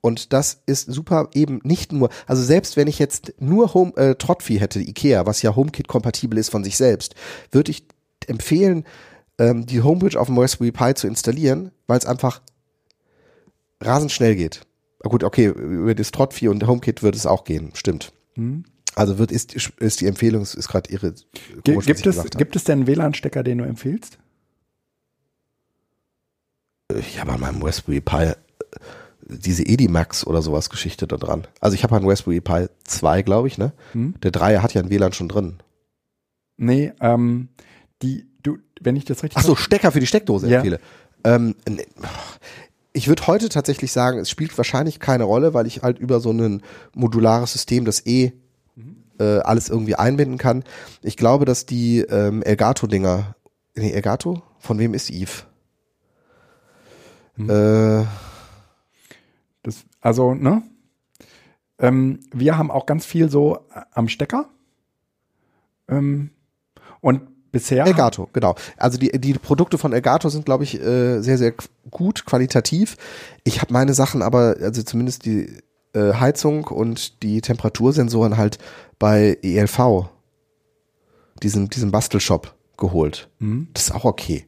Und das ist super eben nicht nur, also selbst wenn ich jetzt nur Home, äh, Trottvi hätte, Ikea, was ja HomeKit kompatibel ist von sich selbst, würde ich empfehlen, ähm, die Homebridge auf dem Raspberry Pi zu installieren, weil es einfach rasend schnell geht. Ah, Gut, okay, über das Trottvi und HomeKit wird es auch gehen, stimmt. Also wird ist, ist die Empfehlung, ist gerade ihre komisch, gibt, es, gibt es denn einen WLAN-Stecker, den du empfiehlst? Ich habe an meinem Raspberry Pi diese Edimax oder sowas Geschichte da dran. Also ich habe einen Raspberry Pi 2, glaube ich, ne? Hm? Der 3 hat ja ein WLAN schon drin. Nee, ähm, die, du, wenn ich das richtig Ach so, Stecker für die Steckdose Ja. empfehle. Ähm, ich würde heute tatsächlich sagen, es spielt wahrscheinlich keine Rolle, weil ich halt über so ein modulares System das eh äh, alles irgendwie einbinden kann. Ich glaube, dass die ähm, Elgato-Dinger, nee, Elgato? Von wem ist Eve? Äh, Das, also, ne? Ähm, wir haben auch ganz viel so äh, am Stecker. Ähm, und bisher. Elgato, genau. Also die, die Produkte von Elgato sind, glaube ich, äh, sehr, sehr gut, qualitativ. Ich habe meine Sachen aber, also zumindest die äh, Heizung und die Temperatursensoren halt bei ELV, diesem, diesem Bastelshop, geholt. Das ist auch okay.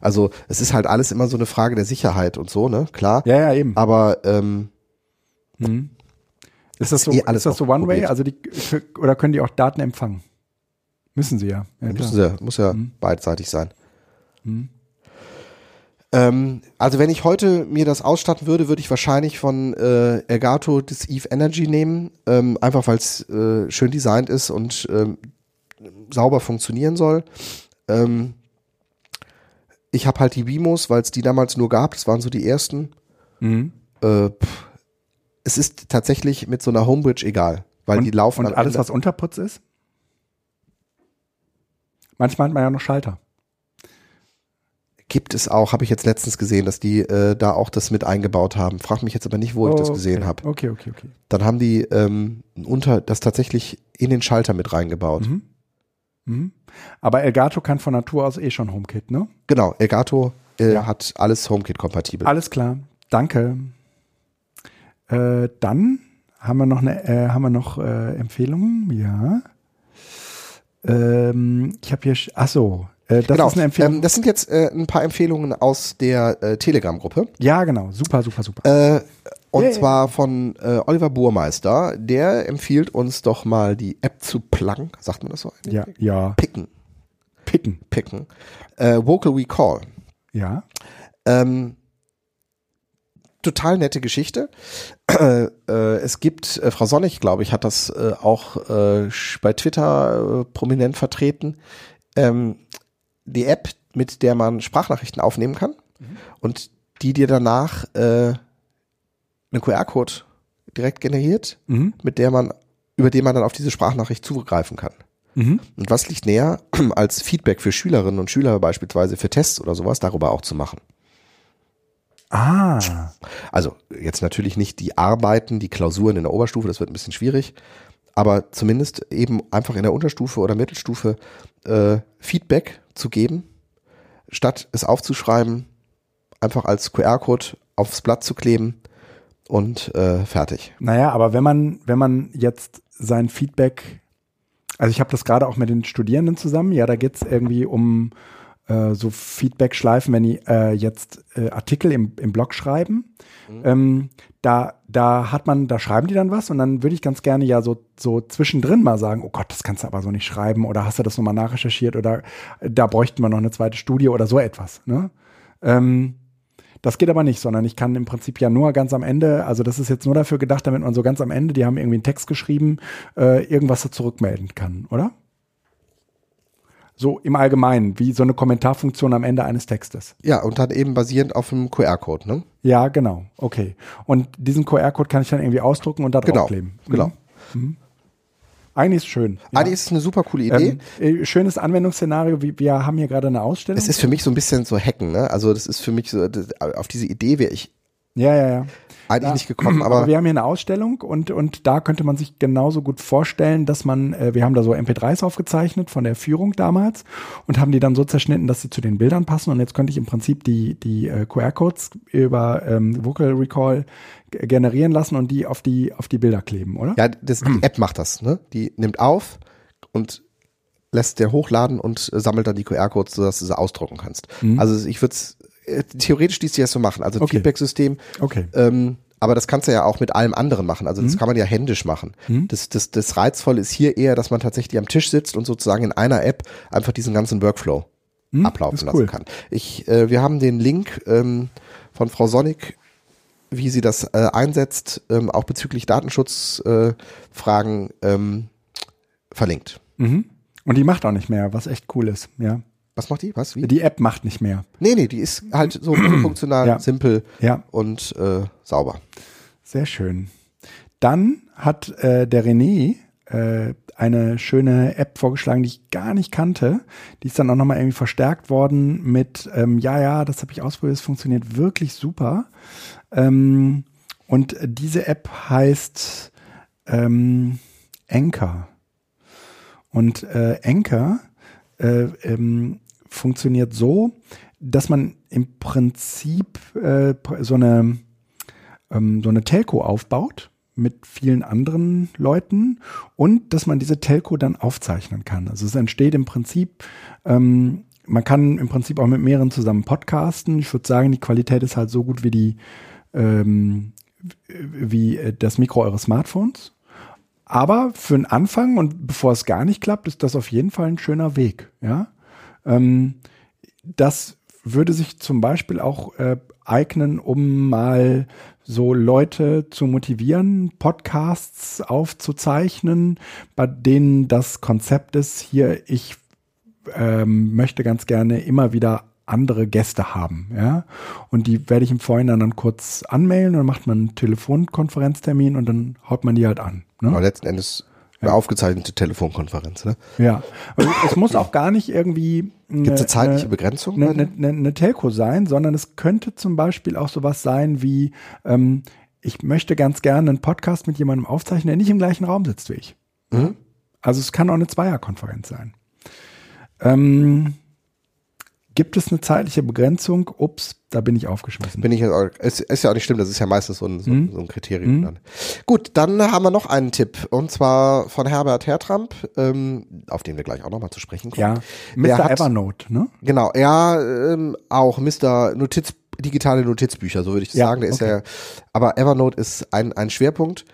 Also es ist halt alles immer so eine Frage der Sicherheit und so, ne? Klar. Ja, ja, eben. Aber ähm, ist das so, eh ist das so One-Way? Also die, oder können die auch Daten empfangen? Müssen sie ja. ja klar. Müssen sie, muss ja beidseitig sein. Ähm, also wenn ich heute mir das ausstatten würde, würde ich wahrscheinlich von äh, Elgato das Eve Energy nehmen, ähm, einfach weil es äh, schön designt ist und ähm, sauber funktionieren soll. Ähm, ich habe halt die Vimos, weil es die damals nur gab. Das waren so die ersten. Mhm. Äh, es ist tatsächlich mit so einer Homebridge egal, weil und, die laufen und alles, was Unterputz ist? Manchmal hat man ja noch Schalter. Gibt es auch, habe ich jetzt letztens gesehen, dass die äh, da auch das mit eingebaut haben. Frag mich jetzt aber nicht, wo ich das Oh, gesehen okay. habe. Okay, okay, okay. Dann haben die ähm, unter das tatsächlich in den Schalter mit reingebaut. Mhm. Aber Elgato kann von Natur aus eh schon HomeKit, ne? Genau, Elgato äh, Ja. hat alles HomeKit-kompatibel. Alles klar. Danke. Äh, dann haben wir noch eine, äh, haben wir noch äh, Empfehlungen? Ja. Ähm, ich habe hier, ach so, Äh, das genau. ist eine Empfehlung. Ähm, das sind jetzt äh, ein paar Empfehlungen aus der äh, Telegram-Gruppe. ja, genau. Super, super, super. Äh, und Yeah. zwar von äh, Oliver Burmeister. Der empfiehlt uns doch mal die App zu pluggen. Sagt man das so? ja, ja. Picken. Picken. Picken. Äh, Vocal Recall. Ja. Ähm, total nette Geschichte. Äh, äh, es gibt, äh, Frau Sonnig, glaube ich, hat das äh, auch äh, bei Twitter äh, prominent vertreten. Ähm, die App, mit der man Sprachnachrichten aufnehmen kann und die dir danach einen QR-Code direkt generiert, Mhm. mit der man, über den man dann auf diese Sprachnachricht zugreifen kann. Mhm. Und was liegt näher, als Feedback für Schülerinnen und Schüler beispielsweise für Tests oder sowas, darüber auch zu machen? Ah. Also jetzt natürlich nicht die Arbeiten, die Klausuren in der Oberstufe, das wird ein bisschen schwierig, aber zumindest eben einfach in der Unterstufe oder Mittelstufe äh, Feedback zu geben, statt es aufzuschreiben, einfach als QR-Code aufs Blatt zu kleben und äh, fertig. Naja, aber wenn man, wenn man jetzt sein Feedback, also ich habe das gerade auch mit den Studierenden zusammen, ja, da geht's irgendwie um äh, so Feedback-Schleifen, wenn die äh, jetzt äh, Artikel im, im Blog schreiben. Ähm, da, da hat man, da schreiben die dann was und dann würde ich ganz gerne ja so, so zwischendrin mal sagen, oh Gott, das kannst du aber so nicht schreiben oder hast du das nochmal nachrecherchiert oder äh, da bräuchten wir noch eine zweite Studie oder so etwas. Ne? Ähm, das geht aber nicht, sondern ich kann im Prinzip ja nur ganz am Ende, also das ist jetzt nur dafür gedacht, damit man so ganz am Ende, die haben irgendwie einen Text geschrieben, äh, irgendwas da zurückmelden kann, oder? So im Allgemeinen, wie so eine Kommentarfunktion am Ende eines Textes. Ja, und dann eben basierend auf dem QR-Code, ne? Ja, genau. Okay. Und diesen QR-Code kann ich dann irgendwie ausdrucken und da Genau, draufkleben. Mhm. genau. Eigentlich ist es schön. Ja. Eigentlich ist es eine super coole Idee. ähm, äh, schönes Anwendungsszenario. Wir, haben hier gerade eine Ausstellung. es ist für mich so ein bisschen so Hacken, ne? Also das ist für mich so, auf diese Idee wäre ich ja, ja, ja. eigentlich Ja, nicht gekommen, aber, aber, wir haben hier eine Ausstellung und, und da könnte man sich genauso gut vorstellen, dass man, äh, wir haben da so MP3s aufgezeichnet von der Führung damals und haben die dann so zerschnitten, dass sie zu den Bildern passen und jetzt könnte ich im Prinzip die, die äh, QR-Codes über ähm, Vocal Recall generieren lassen und die auf die, auf die Bilder kleben, oder? ja, das, die App macht das, ne? Die nimmt auf und lässt der hochladen und äh, sammelt dann die QR-Codes, sodass du sie ausdrucken kannst. Also ich würde es, theoretisch dies das so machen, also ein Okay. Feedback-System, Okay. ähm, aber das kannst du ja auch mit allem anderen machen. Also das kann man ja händisch machen. Das, das, das Reizvolle ist hier eher, dass man tatsächlich am Tisch sitzt und sozusagen in einer App einfach diesen ganzen Workflow ablaufen ist lassen cool. kann. Ich, äh, wir haben den Link ähm, von Frau Sonnig, wie sie das äh, einsetzt, ähm, auch bezüglich Datenschutzfragen äh, ähm, verlinkt. Mhm. Und die macht auch nicht mehr, was echt cool ist, ja. Was macht die? Was? Wie? Die App macht nicht mehr. Nee, nee, die ist halt so funktional, Ja. simpel Ja. und äh, sauber. Sehr schön. Dann hat äh, der René äh, eine schöne App vorgeschlagen, die ich gar nicht kannte. Die ist dann auch nochmal irgendwie verstärkt worden mit, ähm, ja, ja, das habe ich ausprobiert, es funktioniert wirklich super. Ähm, und diese App heißt ähm, Anchor. Und äh, Anchor äh, ähm, funktioniert so, dass man im Prinzip äh, so eine ähm, so eine Telco aufbaut mit vielen anderen Leuten und dass man diese Telco dann aufzeichnen kann. Also es entsteht im Prinzip, ähm, man kann im Prinzip auch mit mehreren zusammen podcasten. Ich würde sagen, die Qualität ist halt so gut wie die ähm, wie äh, das Mikro eures Smartphones. Aber für den Anfang und bevor es gar nicht klappt, ist das auf jeden Fall ein schöner Weg. Ja, ähm, das würde sich zum Beispiel auch äh, eignen, um mal so Leute zu motivieren, Podcasts aufzuzeichnen, bei denen das Konzept ist, hier, ich ähm, möchte ganz gerne immer wieder andere Gäste haben, ja. Und die werde ich im Vorhinein dann kurz anmailen und dann macht man einen Telefonkonferenztermin und dann haut man die halt an. Ne? Aber letzten Endes eine aufgezeichnete Telefonkonferenz. Ne? Ja. Also es muss auch gar nicht irgendwie Gibt es eine zeitliche Begrenzung? eine, eine, eine, eine Telco sein, sondern es könnte zum Beispiel auch sowas sein wie, ähm, ich möchte ganz gerne einen Podcast mit jemandem aufzeichnen, der nicht im gleichen Raum sitzt wie ich. Also es kann auch eine Zweierkonferenz sein. Ähm, Gibt es eine zeitliche Begrenzung? Ups, da bin ich aufgeschmissen. Bin ich ist, ist ja auch nicht schlimm, das ist ja meistens so ein, so, Mhm. so ein Kriterium dann. Gut, dann haben wir noch einen Tipp und zwar von Herbert Hertramp, ähm, auf den wir gleich auch nochmal zu sprechen kommen. ja, Der Mr. hat- Evernote, ne? Genau, ja, ähm, auch Mr. Notiz, digitale Notizbücher, so würde ich Ja, sagen. Der ist okay. ja, aber Evernote ist ein, ein Schwerpunkt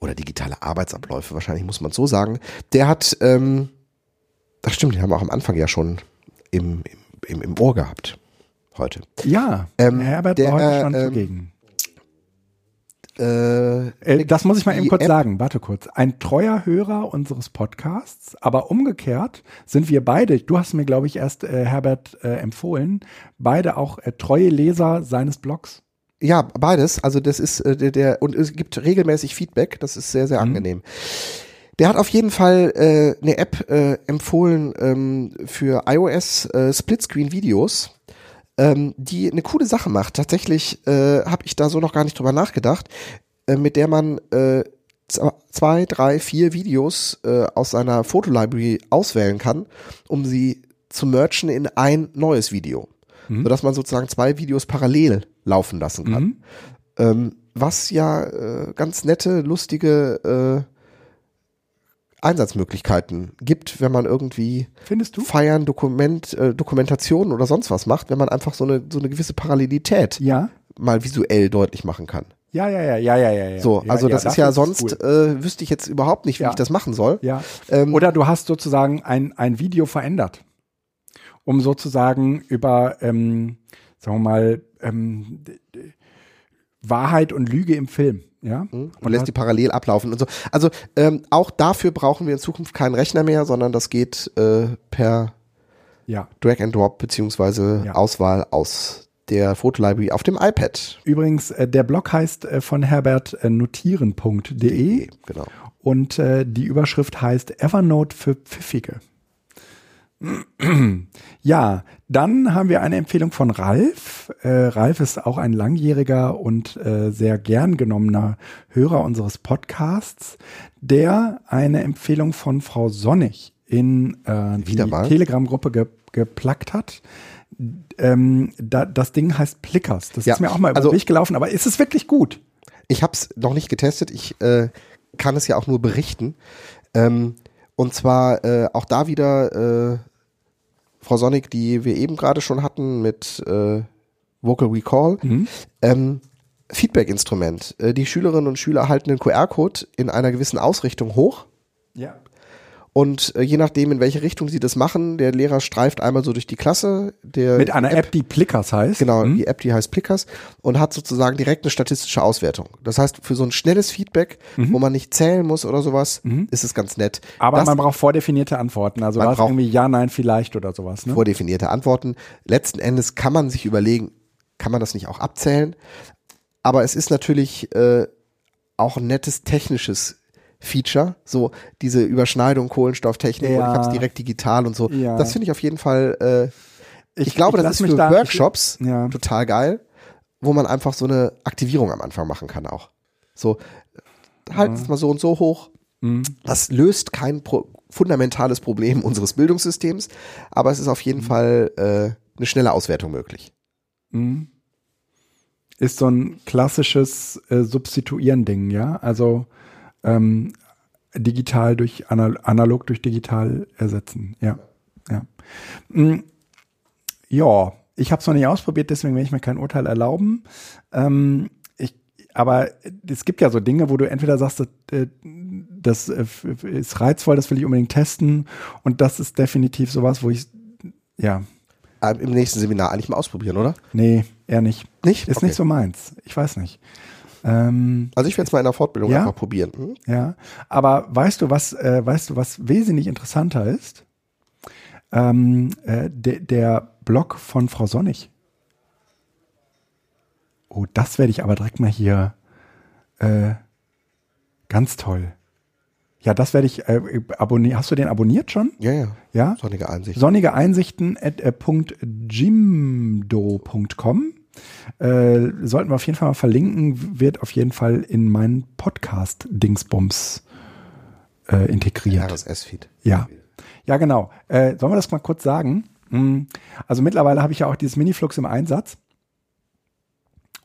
oder digitale Arbeitsabläufe, wahrscheinlich muss man so sagen. Der hat, ähm, das stimmt, die haben wir auch am Anfang ja schon im, im, im, Ohr gehabt heute. Ja, Ähm, Herbert der, war heute schon äh, ähm, zugegen. Äh, Äh, das muss ich mal eben kurz App- sagen. Warte kurz. Ein treuer Hörer unseres Podcasts, aber umgekehrt sind wir beide, du hast mir, glaube ich, erst äh, Herbert äh, empfohlen, beide auch äh, treue Leser seines Blogs. Ja, beides. Also das ist äh, der, der und es gibt regelmäßig Feedback. Das ist sehr sehr angenehm. Der hat auf jeden Fall äh, eine App äh, empfohlen ähm, für iOS äh, Splitscreen Videos, ähm, die eine coole Sache macht. Tatsächlich äh, habe ich da so noch gar nicht drüber nachgedacht, äh, mit der man äh, zwei, drei, vier Videos äh, aus seiner Fotolibrary auswählen kann, um sie zu merchen in ein neues Video, sodass man sozusagen zwei Videos parallel laufen lassen kann. Ähm, was ja äh, ganz nette, lustige äh, Einsatzmöglichkeiten gibt, wenn man irgendwie Findest du? Feiern, Dokument, äh, Dokumentation oder sonst was macht, wenn man einfach so eine, so eine gewisse Parallelität Ja. mal visuell deutlich machen kann. Ja, ja, ja, ja, ja, ja. ja. So, ja, also das ist ja es sonst, cool. äh, wüsste ich jetzt überhaupt nicht, wie Ja. ich das machen soll. Ja. Ähm, Oder du hast sozusagen ein, ein Video verändert, um sozusagen über, ähm, sagen wir mal, ähm, Wahrheit und Lüge im Film. Ja. und lässt die parallel ablaufen und so. Also ähm, auch dafür brauchen wir in Zukunft keinen Rechner mehr, sondern das geht äh, per ja. Drag and Drop beziehungsweise Ja. Auswahl aus der Fotolibrary auf dem iPad. Übrigens, äh, der Blog heißt äh, von Herbert äh, notieren.de Genau. und äh, die Überschrift heißt Evernote für Pfiffige. Ja, dann haben wir eine Empfehlung von Ralf. Äh, Ralf ist auch ein langjähriger und äh, sehr gern genommener Hörer unseres Podcasts, der eine Empfehlung von Frau Sonnig in äh, die? Telegram-Gruppe ge geplackt hat. Ähm, da, das Ding heißt Plickers. Das Ja, ist mir auch mal über also- Weg gelaufen, aber ist es wirklich gut? Ich habe es noch nicht getestet. Ich äh, kann es ja auch nur berichten. Ähm, und zwar äh, auch da wieder äh, Frau Sonnig, die wir eben gerade schon hatten mit äh, Vocal Recall. Ähm, Feedback-Instrument. Äh, die Schülerinnen und Schüler halten den QR-Code in einer gewissen Ausrichtung hoch. Ja. Und äh, je nachdem, in welche Richtung sie das machen, der Lehrer streift einmal so durch die Klasse. Der Mit einer App, die Plickers heißt. Genau, Hm? die App, die heißt Plickers und hat sozusagen direkt eine statistische Auswertung. Das heißt, für so ein schnelles Feedback, wo man nicht zählen muss oder sowas, ist es ganz nett. Aber das man braucht vordefinierte Antworten. Also Man braucht- irgendwie ja, nein, vielleicht oder sowas. Ne? vordefinierte Antworten. Letzten Endes kann man sich überlegen, kann man das nicht auch abzählen? Aber es ist natürlich äh, auch ein nettes technisches Feature, so diese Überschneidung Kohlenstofftechnik und ich Ja. habe es direkt digital und so. Ja. Das finde ich auf jeden Fall äh, Ich, Ich- glaube, ich das ist für da- Workshops ich- ja. total geil, wo man einfach so eine Aktivierung am Anfang machen kann auch. So, halt es mal so und so hoch. Mhm. Das löst kein pro fundamentales Problem unseres Bildungssystems, aber es ist auf Mhm. jeden Fall äh, eine schnelle Auswertung möglich. Mhm. Ist so ein klassisches äh, Substituieren-Ding, ja? Also ähm, digital durch anal analog durch digital ersetzen. Ja. Ja. Mm, ja, ich habe es noch nicht ausprobiert, deswegen will ich mir kein Urteil erlauben. Ähm, ich, aber es gibt ja so Dinge, wo du entweder sagst, das, äh, das äh, f- f- ist reizvoll, das will ich unbedingt testen. Und das ist definitiv sowas, wo ich, ja, Ähm, Im nächsten Seminar eigentlich mal ausprobieren, oder? nee, eher nicht. Nicht? Ist Okay. nicht so meins. Ich weiß nicht. Ähm, Also ich werde es mal in der Fortbildung Ja? einfach probieren. Hm? ja, aber weißt du, was, äh, weißt du, was wesentlich interessanter ist? Ähm, äh, de, der Blog von Frau Sonnig. Oh, das werde ich aber direkt mal hier. Äh, ganz toll. Ja, das werde ich äh, abonnieren. Hast du den abonniert schon? Ja, ja. Ja. Sonnige Einsicht. Sonnige Einsichten at äh, jimdo.com. Äh, sollten wir auf jeden Fall mal verlinken, wird auf jeden Fall in meinen Podcast-Dingsbums äh, integriert. RSS-Feed. Ja. Ja, genau. Äh, sollen wir das mal kurz sagen? Mm, Also mittlerweile habe ich ja auch dieses Miniflux im Einsatz.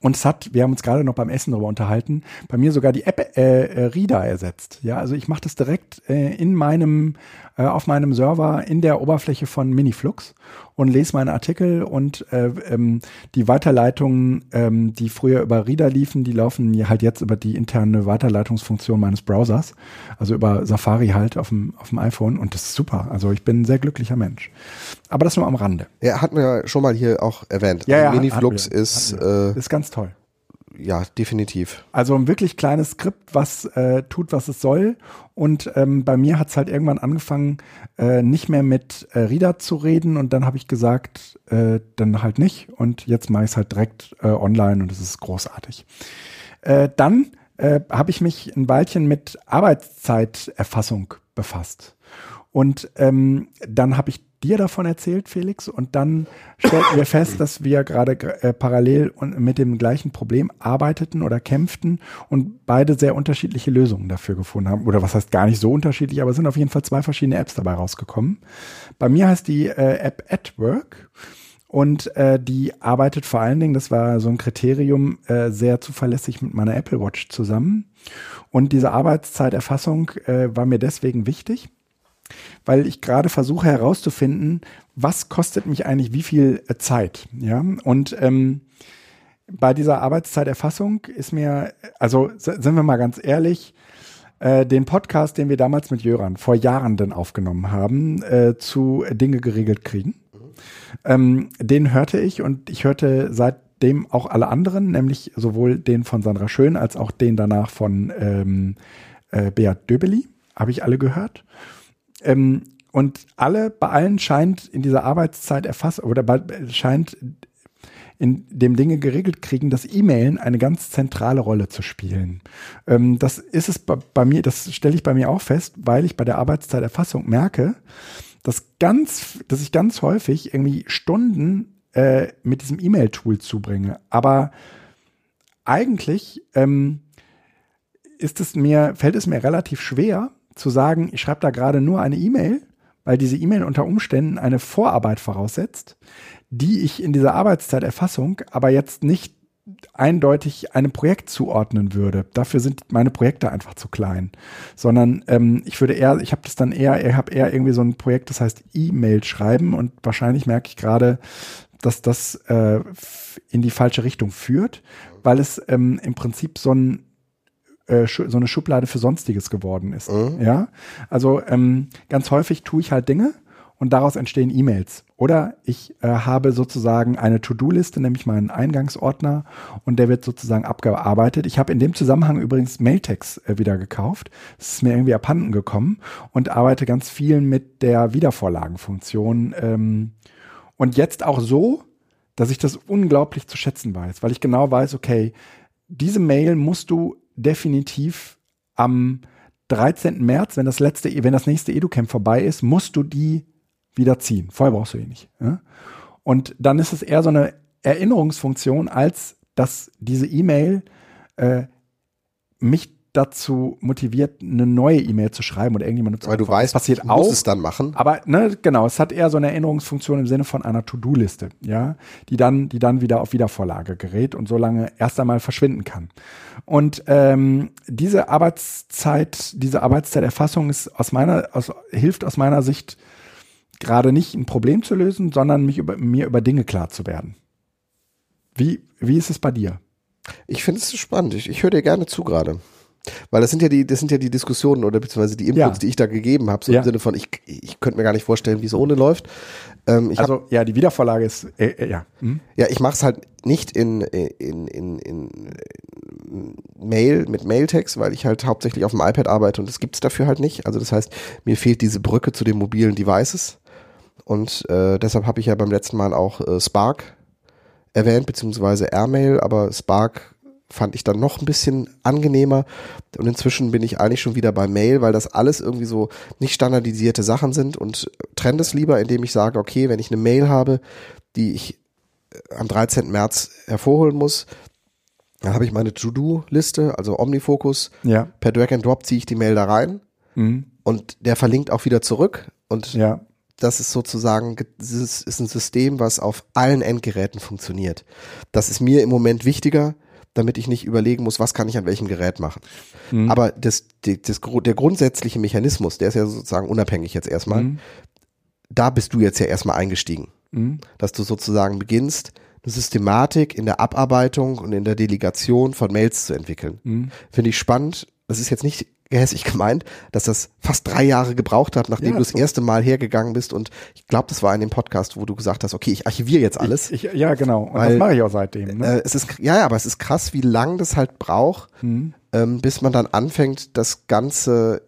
Und es hat, wir haben uns gerade noch beim Essen darüber unterhalten, bei mir sogar die App äh, äh, Reader ersetzt. Ja, also ich mache das direkt äh, in meinem, äh, auf meinem Server in der Oberfläche von Miniflux und lese meine Artikel und äh, ähm, die Weiterleitungen, ähm, die früher über Reader liefen, die laufen mir halt jetzt über die interne Weiterleitungsfunktion meines Browsers, also über Safari halt auf dem, auf dem iPhone und das ist super. Also ich bin ein sehr glücklicher Mensch. Aber das nur am Rande. Er hat mir schon mal hier auch erwähnt. Ja, ja, Also hat- Miniflux hatten wir, ist, hatten wir. äh, ist ganz toll. Ja, definitiv. Also ein wirklich kleines Skript, was äh, tut, was es soll. Und ähm, bei mir hat es halt irgendwann angefangen, äh, nicht mehr mit äh, Reader zu reden. Und dann habe ich gesagt, äh, dann halt nicht. Und jetzt mache ich es halt direkt äh, online und es ist großartig. Äh, dann äh, habe ich mich ein Weilchen mit Arbeitszeiterfassung befasst. Und ähm, dann habe ich dir davon erzählt, Felix, und dann stellten wir fest, dass wir gerade äh, parallel und mit dem gleichen Problem arbeiteten oder kämpften und beide sehr unterschiedliche Lösungen dafür gefunden haben. Oder was heißt gar nicht so unterschiedlich, aber es sind auf jeden Fall zwei verschiedene Apps dabei rausgekommen. Bei mir heißt die äh, App AdWork. Und äh, die arbeitet vor allen Dingen, das war so ein Kriterium, äh, sehr zuverlässig mit meiner Apple Watch zusammen. Und diese Arbeitszeiterfassung äh, war mir deswegen wichtig, weil ich gerade versuche herauszufinden, was kostet mich eigentlich wie viel äh, Zeit. Ja, und ähm, bei dieser Arbeitszeiterfassung ist mir, also sind wir mal ganz ehrlich, äh, den Podcast, den wir damals mit Jöran vor Jahren dann aufgenommen haben, äh, zu Dinge geregelt kriegen. Ähm, den hörte ich und ich hörte seitdem auch alle anderen, nämlich sowohl den von Sandra Schön als auch den danach von ähm, äh, Beat Döbeli, habe ich alle gehört. Ähm, und alle, bei allen scheint in dieser Arbeitszeit erfasst oder bei, scheint in dem Dinge geregelt kriegen, dass E-Mailen eine ganz zentrale Rolle zu spielen. Ähm, das ist es bei, bei mir, das stelle ich bei mir auch fest, weil ich bei der Arbeitszeiterfassung merke, dass ganz, dass ich ganz häufig irgendwie Stunden äh, mit diesem E-Mail-Tool zubringe. Aber eigentlich ähm, ist es mir, fällt es mir relativ schwer zu sagen, ich schreibe da gerade nur eine E-Mail, weil diese E-Mail unter Umständen eine Vorarbeit voraussetzt, die ich in dieser Arbeitszeiterfassung aber jetzt nicht eindeutig einem Projekt zuordnen würde. Dafür sind meine Projekte einfach zu klein. Sondern ähm, ich würde eher, ich habe das dann eher, ich habe eher irgendwie so ein Projekt, das heißt E-Mail schreiben und wahrscheinlich merke ich gerade, dass das äh, in die falsche Richtung führt, weil es ähm, im Prinzip so ein äh, so eine Schublade für Sonstiges geworden ist. Ja, also ähm, ganz häufig tue ich halt Dinge und daraus entstehen E-Mails. Oder ich äh, habe sozusagen eine To-Do-Liste, nämlich meinen Eingangsordner und der wird sozusagen abgearbeitet. Ich habe in dem Zusammenhang übrigens Mailtex äh, wieder gekauft. Das ist mir irgendwie abhanden gekommen und arbeite ganz viel mit der Wiedervorlagenfunktion. Ähm, und jetzt auch so, dass ich das unglaublich zu schätzen weiß, weil ich genau weiß, okay, diese Mail musst du definitiv am 13. März, wenn das letzte, wenn das nächste EduCamp vorbei ist, musst du die wieder ziehen. Vorher brauchst du die nicht. Ja? Und dann ist es eher so eine Erinnerungsfunktion, als dass diese E-Mail äh, mich dazu motiviert, eine neue E-Mail zu schreiben oder irgendjemandem zu Weil du weißt, Das passiert du auch. musst es dann machen. Aber ne, genau, es hat eher so eine Erinnerungsfunktion im Sinne von einer To-Do-Liste, ja, die dann, die dann wieder auf Wiedervorlage gerät und so lange erst einmal verschwinden kann. Und ähm, diese Arbeitszeit, diese Arbeitszeiterfassung ist aus meiner, aus, hilft aus meiner Sicht gerade nicht ein Problem zu lösen, sondern mich über, mir über Dinge klar zu werden. Wie, wie ist es bei dir? Ich finde es spannend. Ich, ich höre dir gerne zu gerade. Weil das sind ja die, das sind ja die Diskussionen oder beziehungsweise die Inputs, Ja. die ich da gegeben habe, so Ja. im Sinne von, ich, ich könnte mir gar nicht vorstellen, wie es ohne läuft. Ähm, ich hab, Also ja, die Wiedervorlage ist äh, äh, ja. Hm? ja, ich mache es halt nicht in, in, in, in, Mail mit Mailtext, weil ich halt hauptsächlich auf dem iPad arbeite und das gibt's dafür halt nicht. Also das heißt, mir fehlt diese Brücke zu den mobilen Devices. Und äh, deshalb habe ich ja beim letzten Mal auch äh, Spark erwähnt, beziehungsweise Airmail, aber Spark fand ich dann noch ein bisschen angenehmer. Und inzwischen bin ich eigentlich schon wieder bei Mail, weil das alles irgendwie so nicht standardisierte Sachen sind und trenne es lieber, indem ich sage, okay, wenn ich eine Mail habe, die ich äh, am 13. März hervorholen muss, dann habe ich meine To-Do-Liste, also Omnifocus. Ja. Per Drag and Drop ziehe ich die Mail da rein Mhm. und der verlinkt auch wieder zurück und Ja. das ist sozusagen, das ist ein System, was auf allen Endgeräten funktioniert. Das ist mir im Moment wichtiger, damit ich nicht überlegen muss, was kann ich an welchem Gerät machen. Mhm. Aber das, das, der grundsätzliche Mechanismus, der ist ja sozusagen unabhängig jetzt erstmal. Mhm. Da bist du jetzt ja erstmal eingestiegen. Mhm. Dass du sozusagen beginnst, eine Systematik in der Abarbeitung und in der Delegation von Mails zu entwickeln. Mhm. Finde ich spannend. Das ist jetzt nicht gehässig gemeint, dass das fast drei Jahre gebraucht hat, nachdem ja, du das so. erste Mal hergegangen bist. Und ich glaube, das war in dem Podcast, wo du gesagt hast, okay, ich archiviere jetzt alles. Ich, ich, ja, genau. Und weil, das mache ich auch seitdem. Ne? Äh, es ist, ja, ja, aber es ist krass, wie lang das halt braucht, mhm. ähm, bis man dann anfängt, das Ganze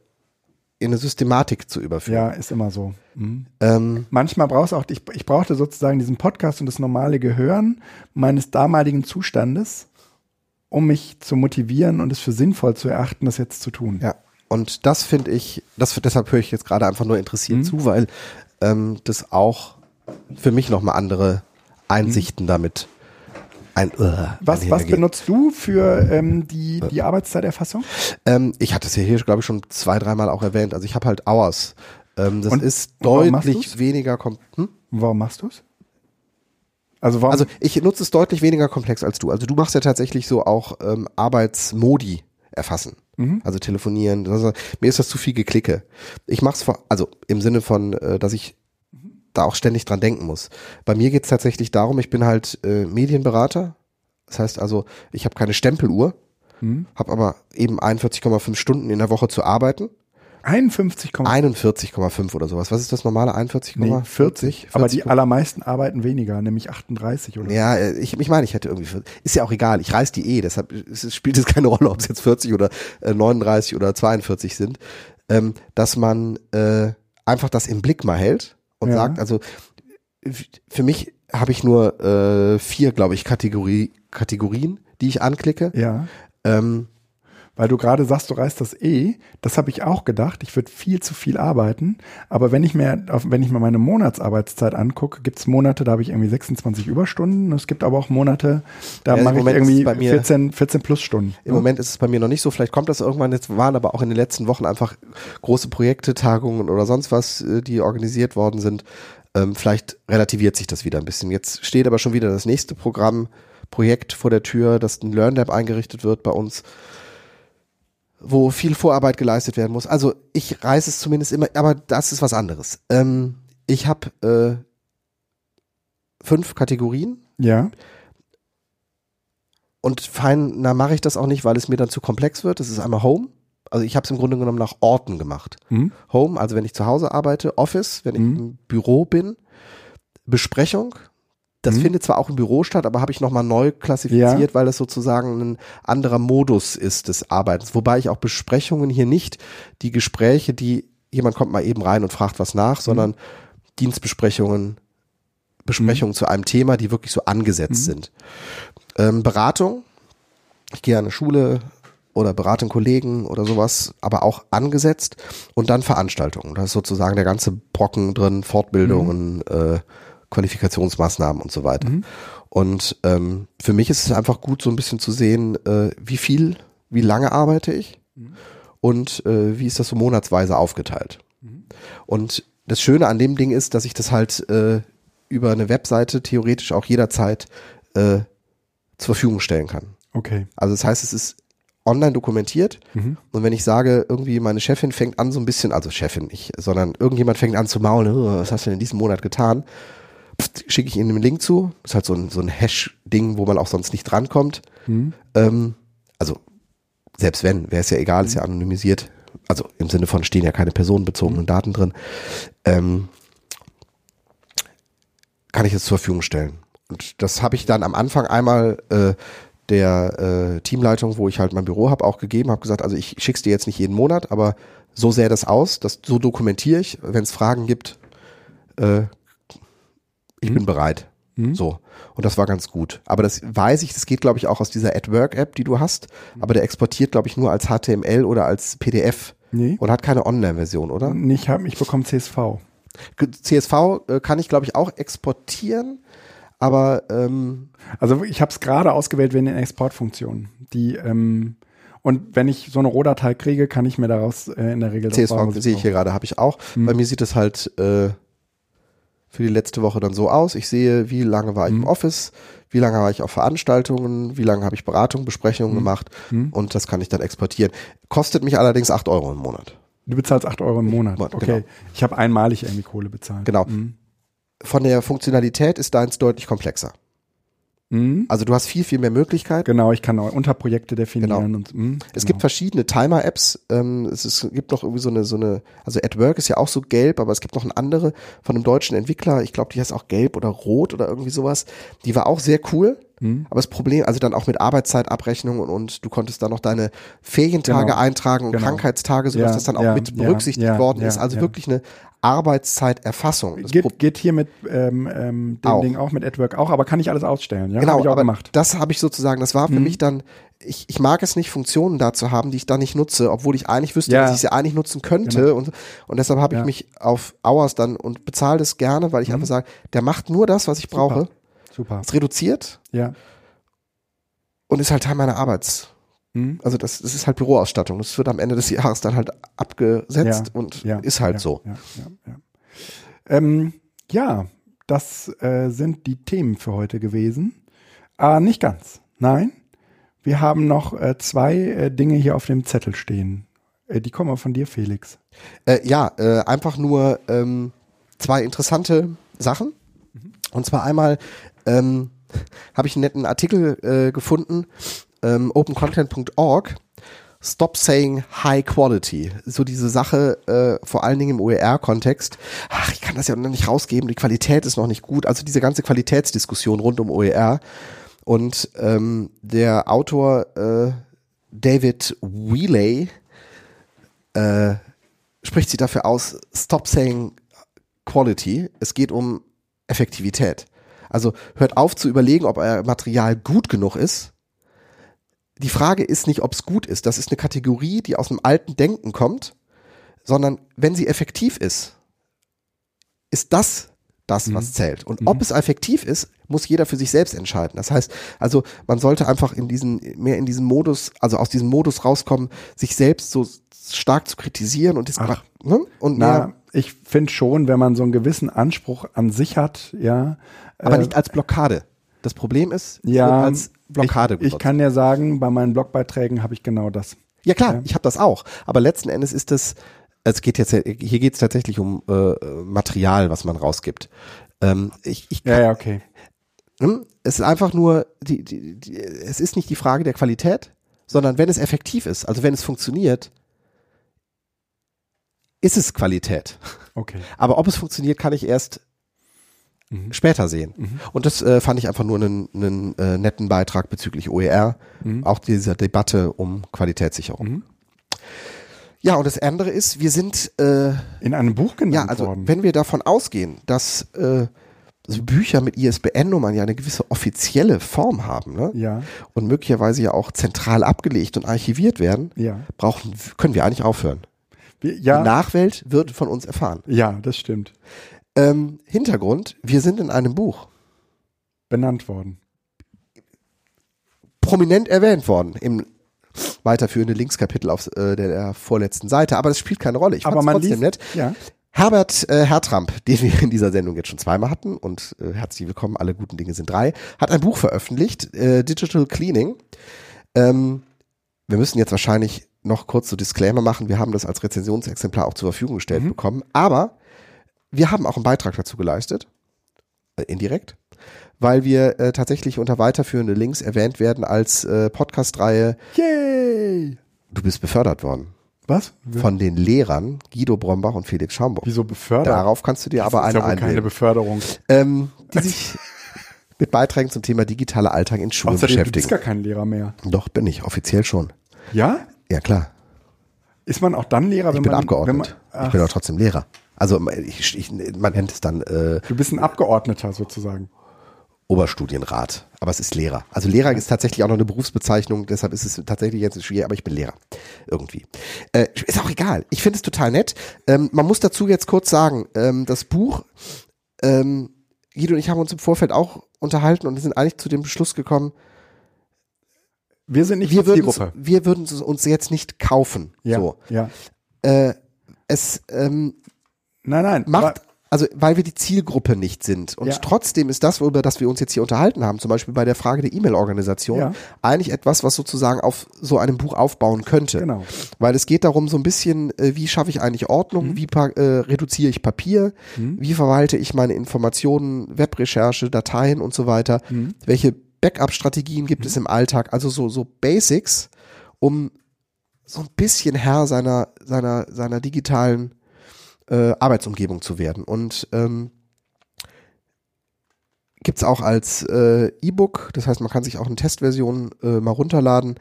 in eine Systematik zu überführen. Ja, ist immer so. Mhm. Ähm, Manchmal brauchst du auch, ich, ich brauchte sozusagen diesen Podcast und das normale Gehören meines damaligen Zustandes, um mich zu motivieren und es für sinnvoll zu erachten, das jetzt zu tun. Ja. Und das finde ich, das, deshalb höre ich jetzt gerade einfach nur interessiert mhm. zu, weil ähm, das auch für mich nochmal andere Einsichten mhm. damit ein, uh, was, was benutzt du für ähm, die, die Arbeitszeiterfassung? Ähm, ich hatte es ja hier, glaube ich, schon zwei, dreimal auch erwähnt. Also ich habe halt Hours. Ähm, das und, ist deutlich weniger. Hm? Warum machst du es? Also, warum? also ich nutze es deutlich weniger komplex als du. Also du machst ja tatsächlich so auch ähm, Arbeitsmodi erfassen. Mhm. Also telefonieren. Also, mir ist das zu viel Geklicke. Ich mache es also im Sinne von, äh, dass ich da auch ständig dran denken muss. Bei mir geht es tatsächlich darum, ich bin halt äh, Medienberater. Das heißt also, ich habe keine Stempeluhr, mhm. habe aber eben 41,5 Stunden in der Woche zu arbeiten 51,5 41,5 oder sowas. Was ist das normale? 41,40? Nee, 40. 40. Aber die allermeisten arbeiten weniger, nämlich 38 oder Ja, äh, ich, ich meine, ich hätte irgendwie, ist ja auch egal, ich reiß die eh, deshalb spielt es keine Rolle, ob es jetzt 40 oder äh, 39 oder 42 sind, ähm, dass man äh, einfach das im Blick mal hält und ja. sagt, also für mich habe ich nur äh, vier, glaube ich, Kategorie, Kategorien, die ich anklicke. Ja. Ähm, weil du gerade sagst, du reißt das eh, das habe ich auch gedacht. Ich würde viel zu viel arbeiten. Aber wenn ich mir, wenn ich mir meine Monatsarbeitszeit angucke, gibt es Monate, da habe ich irgendwie 26 Überstunden. Es gibt aber auch Monate, da ja, mache ich irgendwie 14, 14 plus Stunden. Im. Moment ist es bei mir noch nicht so. Vielleicht kommt das irgendwann. Jetzt waren aber auch in den letzten Wochen einfach große Projekte, Tagungen oder sonst was, äh, die organisiert worden sind. Ähm, vielleicht relativiert sich das wieder ein bisschen. Jetzt steht aber schon wieder das nächste Programm, Projekt vor der Tür, dass ein LearnLab eingerichtet wird bei uns wo viel Vorarbeit geleistet werden muss. Also ich reiße es zumindest immer, aber das ist was anderes. Ähm, ich habe äh, fünf Kategorien. Ja. Und fein, na mache ich das auch nicht, weil es mir dann zu komplex wird. Das ist einmal Home. Also ich habe es im Grunde genommen nach Orten gemacht. Mhm. Home, also wenn ich zu Hause arbeite, Office, wenn ich mhm. im Büro bin, Besprechung, das mhm. findet zwar auch im Büro statt, aber habe ich nochmal neu klassifiziert, ja. weil das sozusagen ein anderer Modus ist des Arbeitens. Wobei ich auch Besprechungen hier nicht die Gespräche, die jemand kommt mal eben rein und fragt was nach, mhm. sondern Dienstbesprechungen, Besprechungen mhm. zu einem Thema, die wirklich so angesetzt mhm. sind. Ähm, Beratung. Ich gehe an eine Schule oder berate einen Kollegen oder sowas, aber auch angesetzt. Und dann Veranstaltungen. Da ist sozusagen der ganze Brocken drin, Fortbildungen, mhm. äh, Qualifikationsmaßnahmen und so weiter. Mhm. Und ähm, für mich ist es einfach gut, so ein bisschen zu sehen, äh, wie viel, wie lange arbeite ich mhm. und äh, wie ist das so monatsweise aufgeteilt. Mhm. Und das Schöne an dem Ding ist, dass ich das halt äh, über eine Webseite theoretisch auch jederzeit äh, zur Verfügung stellen kann. Okay. Also das heißt, es ist online dokumentiert. Mhm. Und wenn ich sage, irgendwie meine Chefin fängt an so ein bisschen, also Chefin nicht, sondern irgendjemand fängt an zu maulen, oh, was hast du denn in diesem Monat getan? Schicke ich Ihnen einen Link zu. Das ist halt so ein, so ein Hash-Ding, wo man auch sonst nicht drankommt. Mhm. Ähm, also, selbst wenn, wäre es ja egal, ist ja anonymisiert. Also im Sinne von stehen ja keine personenbezogenen mhm. Daten drin. Ähm, kann ich jetzt zur Verfügung stellen. Und das habe ich dann am Anfang einmal äh, der äh, Teamleitung, wo ich halt mein Büro habe, auch gegeben, habe gesagt, also ich schick's dir jetzt nicht jeden Monat, aber so sähe das aus, das so dokumentiere ich. Wenn es Fragen gibt, äh, ich mhm. bin bereit. Mhm. So. Und das war ganz gut. Aber das weiß ich, das geht, glaube ich, auch aus dieser AdWork-App, die du hast. Aber der exportiert, glaube ich, nur als HTML oder als PDF. Nee. Und hat keine Online-Version, oder? Ich, hab, ich bekomme CSV. CSV äh, kann ich, glaube ich, auch exportieren. Aber ähm, also ich habe es gerade ausgewählt wegen den Exportfunktionen. Die ähm, und wenn ich so eine Rohdatei kriege, kann ich mir daraus äh, in der Regel CSV sehe ich hier gerade, habe ich auch. Mhm. Bei mir sieht es halt äh, für die letzte Woche dann so aus. Ich sehe, wie lange war ich Mhm. im Office, wie lange war ich auf Veranstaltungen, wie lange habe ich Beratungen, Besprechungen Mhm. gemacht und das kann ich dann exportieren. Kostet mich allerdings 8 Euro im Monat. Du bezahlst 8 Euro im Monat. Monat, Okay. genau. Ich habe einmalig irgendwie Kohle bezahlt. Genau. Mhm. Von der Funktionalität ist deins deutlich komplexer. Mhm. Also du hast viel, viel mehr Möglichkeiten. Genau, ich kann auch Unterprojekte definieren Genau. und mhm, Es genau. gibt verschiedene Timer-Apps. Ähm, es ist, gibt noch irgendwie so eine, so eine, also AdWork ist ja auch so gelb, aber es gibt noch eine andere von einem deutschen Entwickler. Ich glaube, die heißt auch gelb oder rot oder irgendwie sowas. Die war auch sehr cool. Mhm. Aber das Problem, also dann auch mit Arbeitszeitabrechnung und, und du konntest da noch deine Ferientage Genau. eintragen und Genau. Krankheitstage, sodass Ja, das dann auch ja, mit berücksichtigt ja, worden ist. Also wirklich eine Arbeitszeiterfassung. Das geht, geht hier mit ähm, ähm, dem Auch. Ding auch mit AdWork auch, aber kann ich alles ausstellen, ja? Genau, Hab ich auch gemacht. das habe ich sozusagen, das war für Mhm. mich dann, ich, ich mag es nicht, Funktionen da zu haben, die ich da nicht nutze, obwohl ich eigentlich wüsste, Ja. dass ich sie eigentlich nutzen könnte Genau. und, und deshalb habe ich Ja. mich auf Hours dann und bezahle das gerne, weil ich Mhm. einfach sage, der macht nur das, was ich brauche, Super. ist reduziert Ja. und ist halt Teil meiner Arbeits. Mhm. Also das, das ist halt Büroausstattung. Das wird am Ende des Jahres dann halt abgesetzt Ja, und Ja, ist halt ja, so. Ähm, ja das äh, sind die Themen für heute gewesen. Ah, nicht ganz. Nein. Wir haben noch äh, zwei äh, Dinge hier auf dem Zettel stehen. Äh, die kommen auch von dir, Felix. Äh, ja, äh, einfach nur ähm, zwei interessante Sachen. Und zwar einmal ähm, habe ich einen netten Artikel gefunden, ähm, opencontent.org. Stop saying high quality. So diese Sache, äh, vor allen Dingen im OER-Kontext. Ach, ich kann das ja noch nicht rausgeben, die Qualität ist noch nicht gut. Also diese ganze Qualitätsdiskussion rund um OER. Und ähm, der Autor äh, David Wheeley äh, spricht sie dafür aus, stop saying quality. Es geht um Effektivität. Also hört auf zu überlegen, ob euer Material gut genug ist. Die Frage ist nicht, ob es gut ist. Das ist eine Kategorie, die aus einem alten Denken kommt, sondern wenn sie effektiv ist, ist das das, was zählt. Und ob es effektiv ist, muss jeder für sich selbst entscheiden. Das heißt, also man sollte einfach in diesen, mehr in diesen Modus, also aus diesem Modus rauskommen, sich selbst so stark zu kritisieren und, das, Ach. ne? und Na, ich finde schon, wenn man so einen gewissen Anspruch an sich hat, ja. aber äh, nicht als Blockade. Das Problem ist, ja, als Blockade ich, ich kann ja sagen, bei meinen Blogbeiträgen habe ich genau das. Ja klar, Ja. ich habe das auch. Aber letzten Endes ist es, es geht jetzt, hier geht es tatsächlich um äh, Material, was man rausgibt. Ähm, ich, ich, Ja, ja, okay. hm, es ist einfach nur, die, die, die, es ist nicht die Frage der Qualität, sondern wenn es effektiv ist, also wenn es funktioniert, ist es Qualität. Okay. Aber ob es funktioniert, kann ich erst Mhm. später sehen. Mhm. Und das äh, fand ich einfach nur einen, einen äh, netten Beitrag bezüglich OER, Mhm. auch dieser Debatte um Qualitätssicherung. Mhm. Ja, und das andere ist, wir sind, äh, In einem Buch genannt ja, also worden. wenn wir davon ausgehen, dass äh, so Bücher mit ISBN-Nummern ja eine gewisse offizielle Form haben ne? ja, und möglicherweise ja auch zentral abgelegt und archiviert werden, ja. brauchen, können wir eigentlich aufhören. Ja, Die Nachwelt wird von uns erfahren. ja, das stimmt. Ähm, Hintergrund, wir sind in einem Buch Benannt worden. prominent erwähnt worden im weiterführende Linkskapitel auf äh, der, der vorletzten Seite, aber das spielt keine Rolle. Ich Aber man trotzdem liest, nett. ja, Herbert äh, Hertramp, den wir in dieser Sendung jetzt schon zweimal hatten und äh, herzlich willkommen, alle guten Dinge sind drei, hat ein Buch veröffentlicht, äh, Digital Cleaning. Ähm, wir müssen jetzt wahrscheinlich noch kurz so Disclaimer machen, wir haben das als Rezensionsexemplar auch zur Verfügung gestellt Mhm. bekommen, aber wir haben auch einen Beitrag dazu geleistet, äh, indirekt, weil wir äh, tatsächlich unter weiterführende Links erwähnt werden als äh, Podcast-Reihe yay! Du bist befördert worden Was? von den Lehrern Guido Brombach und Felix Schaumburg. Wieso befördert? Darauf kannst du dir Das aber ist eine ja wohl keine. Beförderung. ähm, die sich mit Beiträgen zum Thema digitaler Alltag in Schulen Außerdem, du bist beschäftigen. gar kein Lehrer mehr. Doch, bin ich, offiziell schon. Ja? Ja, klar. Ist man auch dann Lehrer, Ich wenn bin man, Abgeordnet. Wenn man, ich bin auch trotzdem Lehrer. Also ich, ich, man nennt es dann äh, du bist ein Abgeordneter sozusagen. Oberstudienrat, aber es ist Lehrer. Also Lehrer ist tatsächlich auch noch eine Berufsbezeichnung, deshalb ist es tatsächlich jetzt schwierig, aber ich bin Lehrer. Irgendwie. Äh, ist auch egal. Ich finde es total nett. Ähm, man muss dazu jetzt kurz sagen, ähm, das Buch, ähm, Guido und ich haben uns im Vorfeld auch unterhalten und sind eigentlich zu dem Beschluss gekommen, Wir sind nicht wir die würden, Zielgruppe. wir würden es uns jetzt nicht kaufen. Ja, So. ja. Äh, es ähm, Nein, nein. macht, also weil wir die Zielgruppe nicht sind. Und Ja. trotzdem ist das, über das wir uns jetzt hier unterhalten haben, zum Beispiel bei der Frage der E-Mail-Organisation, Ja. eigentlich etwas, was sozusagen auf so einem Buch aufbauen könnte. Genau. Weil es geht darum, so ein bisschen, äh, wie schaffe ich eigentlich Ordnung, Mhm. wie äh, reduziere ich Papier, wie verwalte ich meine Informationen, Webrecherche, Dateien und so weiter, Mhm. welche Backup-Strategien gibt es im Alltag, also so, so Basics, um so ein bisschen Herr seiner, seiner, seiner digitalen äh, Arbeitsumgebung zu werden. Und ähm, gibt es auch als äh, E-Book, das heißt, man kann sich auch eine Testversion äh, mal runterladen.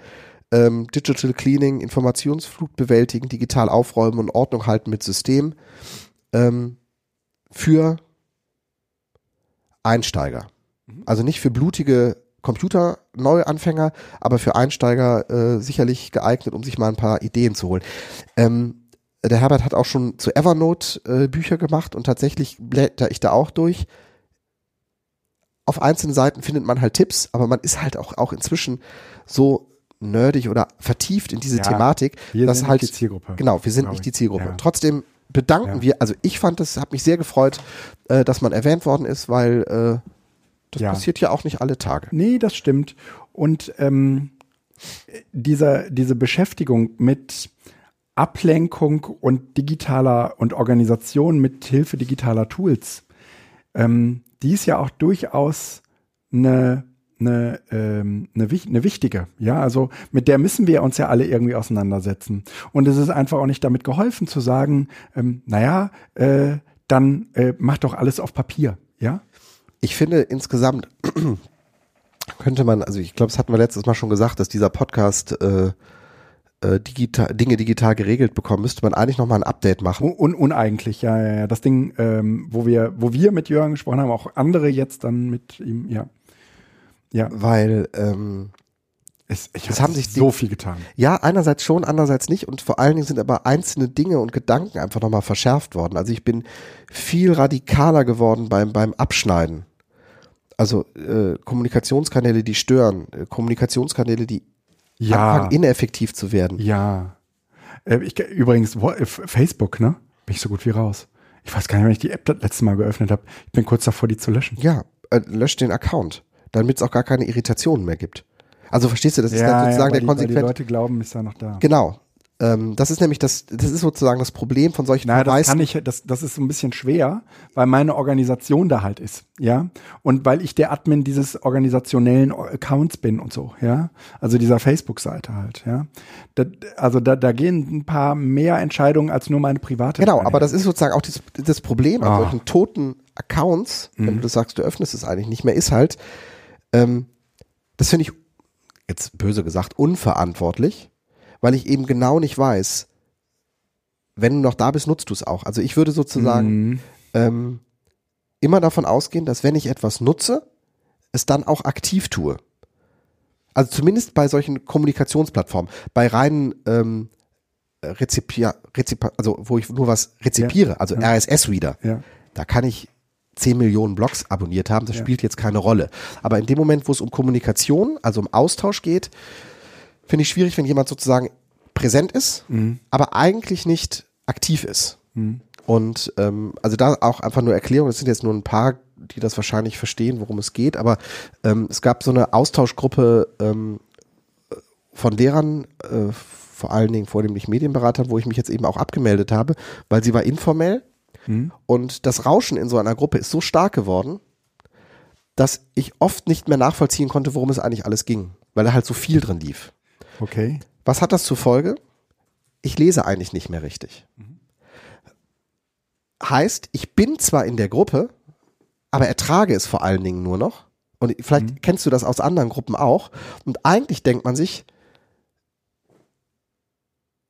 Ähm, Digital Cleaning, Informationsflut bewältigen, digital aufräumen und Ordnung halten mit System ähm, für Einsteiger. Also nicht für blutige Computer-Neuanfänger, aber für Einsteiger äh, sicherlich geeignet, um sich mal ein paar Ideen zu holen. Ähm, der Herbert hat auch schon zu Evernote äh, Bücher gemacht und tatsächlich blätter ich da auch durch. Auf einzelnen Seiten findet man halt Tipps, aber man ist halt auch, auch inzwischen so nerdig oder vertieft in diese Ja, Thematik, wir dass sind halt nicht die Zielgruppe, Genau, wir sind nicht die. Zielgruppe. Ja. Trotzdem bedanken Ja. wir, also ich fand das, hat mich sehr gefreut, äh, dass man erwähnt worden ist, weil äh, das passiert ja auch nicht alle Tage. Nee, das stimmt. Und ähm, diese, diese Beschäftigung mit Ablenkung und digitaler und Organisation mit Hilfe digitaler Tools, ähm, die ist ja auch durchaus eine, eine, ähm, eine, eine wichtige. Ja, also mit der müssen wir uns ja alle irgendwie auseinandersetzen. Und es ist einfach auch nicht damit geholfen zu sagen, ähm, naja, äh, dann äh, mach doch alles auf Papier. Ja, Ich finde insgesamt könnte man, also ich glaube, das hatten wir letztes Mal schon gesagt, dass dieser Podcast äh, äh, digital, Dinge digital geregelt bekommen, müsste man eigentlich nochmal ein Update machen. Un, un uneigentlich, ja, ja, ja. Das Ding, ähm, wo wir, wo wir mit Jürgen gesprochen haben, auch andere jetzt dann mit ihm, ja. Ja, Weil, ähm, es, ich Es hab haben sich so viel getan. ja, einerseits schon, andererseits nicht und vor allen Dingen sind aber einzelne Dinge und Gedanken einfach nochmal verschärft worden. Also ich bin viel radikaler geworden beim, beim Abschneiden. Also äh, Kommunikationskanäle, die stören, äh, Kommunikationskanäle, die Ja, anfangen ineffektiv zu werden. ja. Äh, ich, übrigens, äh, Facebook, ne? Bin ich so gut wie raus. Ich weiß gar nicht, wenn ich die App das letzte Mal geöffnet habe. Ich bin kurz davor, die zu löschen. Ja, äh, löscht den Account, damit es auch gar keine Irritationen mehr gibt. Also verstehst du, das ist dann ja, sozusagen weil der die, weil die konsequent. Leute glauben, ist ja noch da. Genau. Ähm, das ist nämlich das, das ist sozusagen das Problem von solchen Naja, das Verweisen. kann ich, das, das ist so ein bisschen schwer, weil meine Organisation da halt ist, ja. Und weil ich der Admin dieses organisationellen Accounts bin und so, ja. Also dieser Facebook-Seite halt, ja. Da, also da, da gehen ein paar mehr Entscheidungen als nur meine private. Genau, aber das ist sozusagen auch das, das Problem an Ah. solchen toten Accounts, wenn du sagst, du öffnest es eigentlich nicht mehr, ist halt, ähm, das finde ich jetzt böse gesagt unverantwortlich, weil ich eben genau nicht weiß, wenn du noch da bist, nutzt du es auch. Also ich würde sozusagen Mhm. ähm, immer davon ausgehen, dass wenn ich etwas nutze, es dann auch aktiv tue. Also zumindest bei solchen Kommunikationsplattformen, bei reinen ähm, Rezipia, Rezip, also wo ich nur was rezipiere, also ja. RSS-Reader, Ja. da kann ich 10 Millionen Blogs abonniert haben, das Ja. spielt jetzt keine Rolle. Aber in dem Moment, wo es um Kommunikation, also um Austausch geht, finde ich schwierig, wenn jemand sozusagen präsent ist, Mhm. aber eigentlich nicht aktiv ist. Und ähm, also da auch einfach nur Erklärung, das sind jetzt nur ein paar, die das wahrscheinlich verstehen, worum es geht, aber ähm, es gab so eine Austauschgruppe ähm, von Lehrern, äh, vor allen Dingen vornehmlich Medienberatern, wo ich mich jetzt eben auch abgemeldet habe, weil sie war informell und das Rauschen in so einer Gruppe ist so stark geworden, dass ich oft nicht mehr nachvollziehen konnte, worum es eigentlich alles ging, weil da halt so viel drin lief. Okay. Was hat das zur Folge? Ich lese eigentlich nicht mehr richtig. Heißt, ich bin zwar in der Gruppe, aber ertrage es vor allen Dingen nur noch. Und vielleicht kennst du das aus anderen Gruppen auch. Und eigentlich denkt man sich,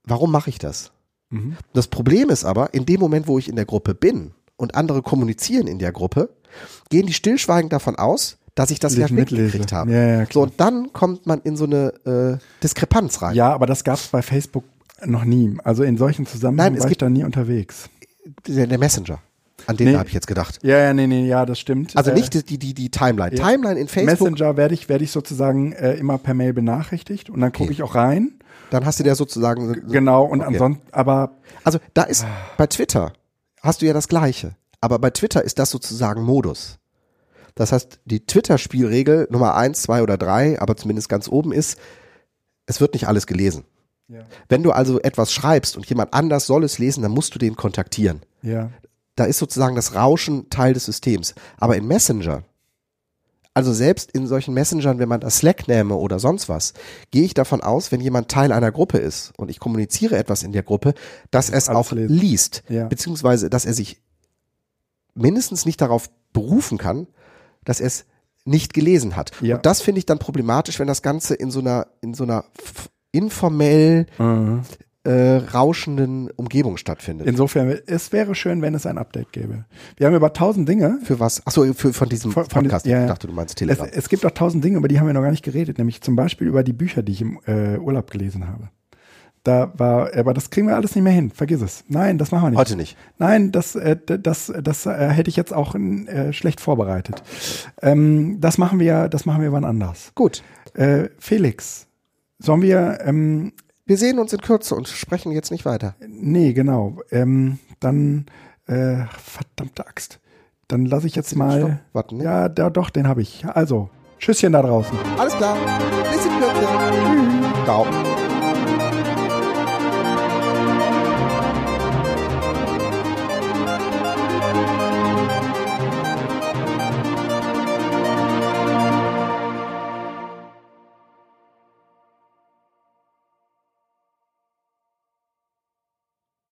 warum mache ich das? Mhm. Das Problem ist aber, in dem Moment, wo ich in der Gruppe bin und andere kommunizieren in der Gruppe, gehen die stillschweigend davon aus, dass ich das ja mitgekriegt habe. Ja, ja, so, und dann kommt man in so eine äh, Diskrepanz rein. Ja, aber das gab es bei Facebook noch nie. Also in solchen Zusammenhängen Nein, es war ich da nie unterwegs. Der, der Messenger. An den Nee. habe ich jetzt gedacht. Ja, ja, nee, nee, ja, das stimmt. Also Äh, nicht die, die, die, Timeline. ja. Timeline in Facebook, Messenger werde ich, werde ich sozusagen äh, immer per Mail benachrichtigt und dann gucke Okay. ich auch rein. dann hast du der sozusagen. Genau, und Okay. ansonsten, aber Also da ist bei Twitter hast du ja das Gleiche. Aber bei Twitter ist das sozusagen Modus. Das heißt, die Twitter-Spielregel Nummer eins, zwei oder drei, aber zumindest ganz oben ist, es wird nicht alles gelesen. Ja. Wenn du also etwas schreibst und jemand anders soll es lesen, dann musst du den kontaktieren. Ja. Da ist sozusagen das Rauschen Teil des Systems. Aber in Messenger, also selbst in solchen Messengern, wenn man das Slack nähme oder sonst was, gehe ich davon aus, wenn jemand Teil einer Gruppe ist und ich kommuniziere etwas in der Gruppe, dass er es auch lesen. liest, Ja. beziehungsweise dass er sich mindestens nicht darauf berufen kann, dass er es nicht gelesen hat. Ja. Und das finde ich dann problematisch, wenn das Ganze in so einer in so einer informell äh, rauschenden Umgebung stattfindet. Insofern, es wäre schön, wenn es ein Update gäbe. Wir haben über tausend Dinge. für was? Achso, für, von diesem Von- von Podcast. ja. Ich dachte, du meinst Es, Telegram. es gibt auch tausend Dinge, über die haben wir noch gar nicht geredet, nämlich zum Beispiel über die Bücher, die ich im äh, Urlaub gelesen habe. Da war, aber das kriegen wir alles nicht mehr hin. Vergiss es. Nein, das machen wir nicht. Heute nicht. Nein, das, äh, das, das äh, hätte ich jetzt auch äh, schlecht vorbereitet. Ähm, das machen wir, das machen wir wann anders. Gut. Äh, Felix, sollen wir, ähm, Wir sehen uns in Kürze und sprechen jetzt nicht weiter. nee, genau, ähm, dann, äh, verdammte Axt. Dann lasse ich jetzt mal, Stopp, warten, ne? ja, da, doch, den habe ich. Also, Tschüsschen da draußen. Alles klar. Bis in Kürze. Ciao.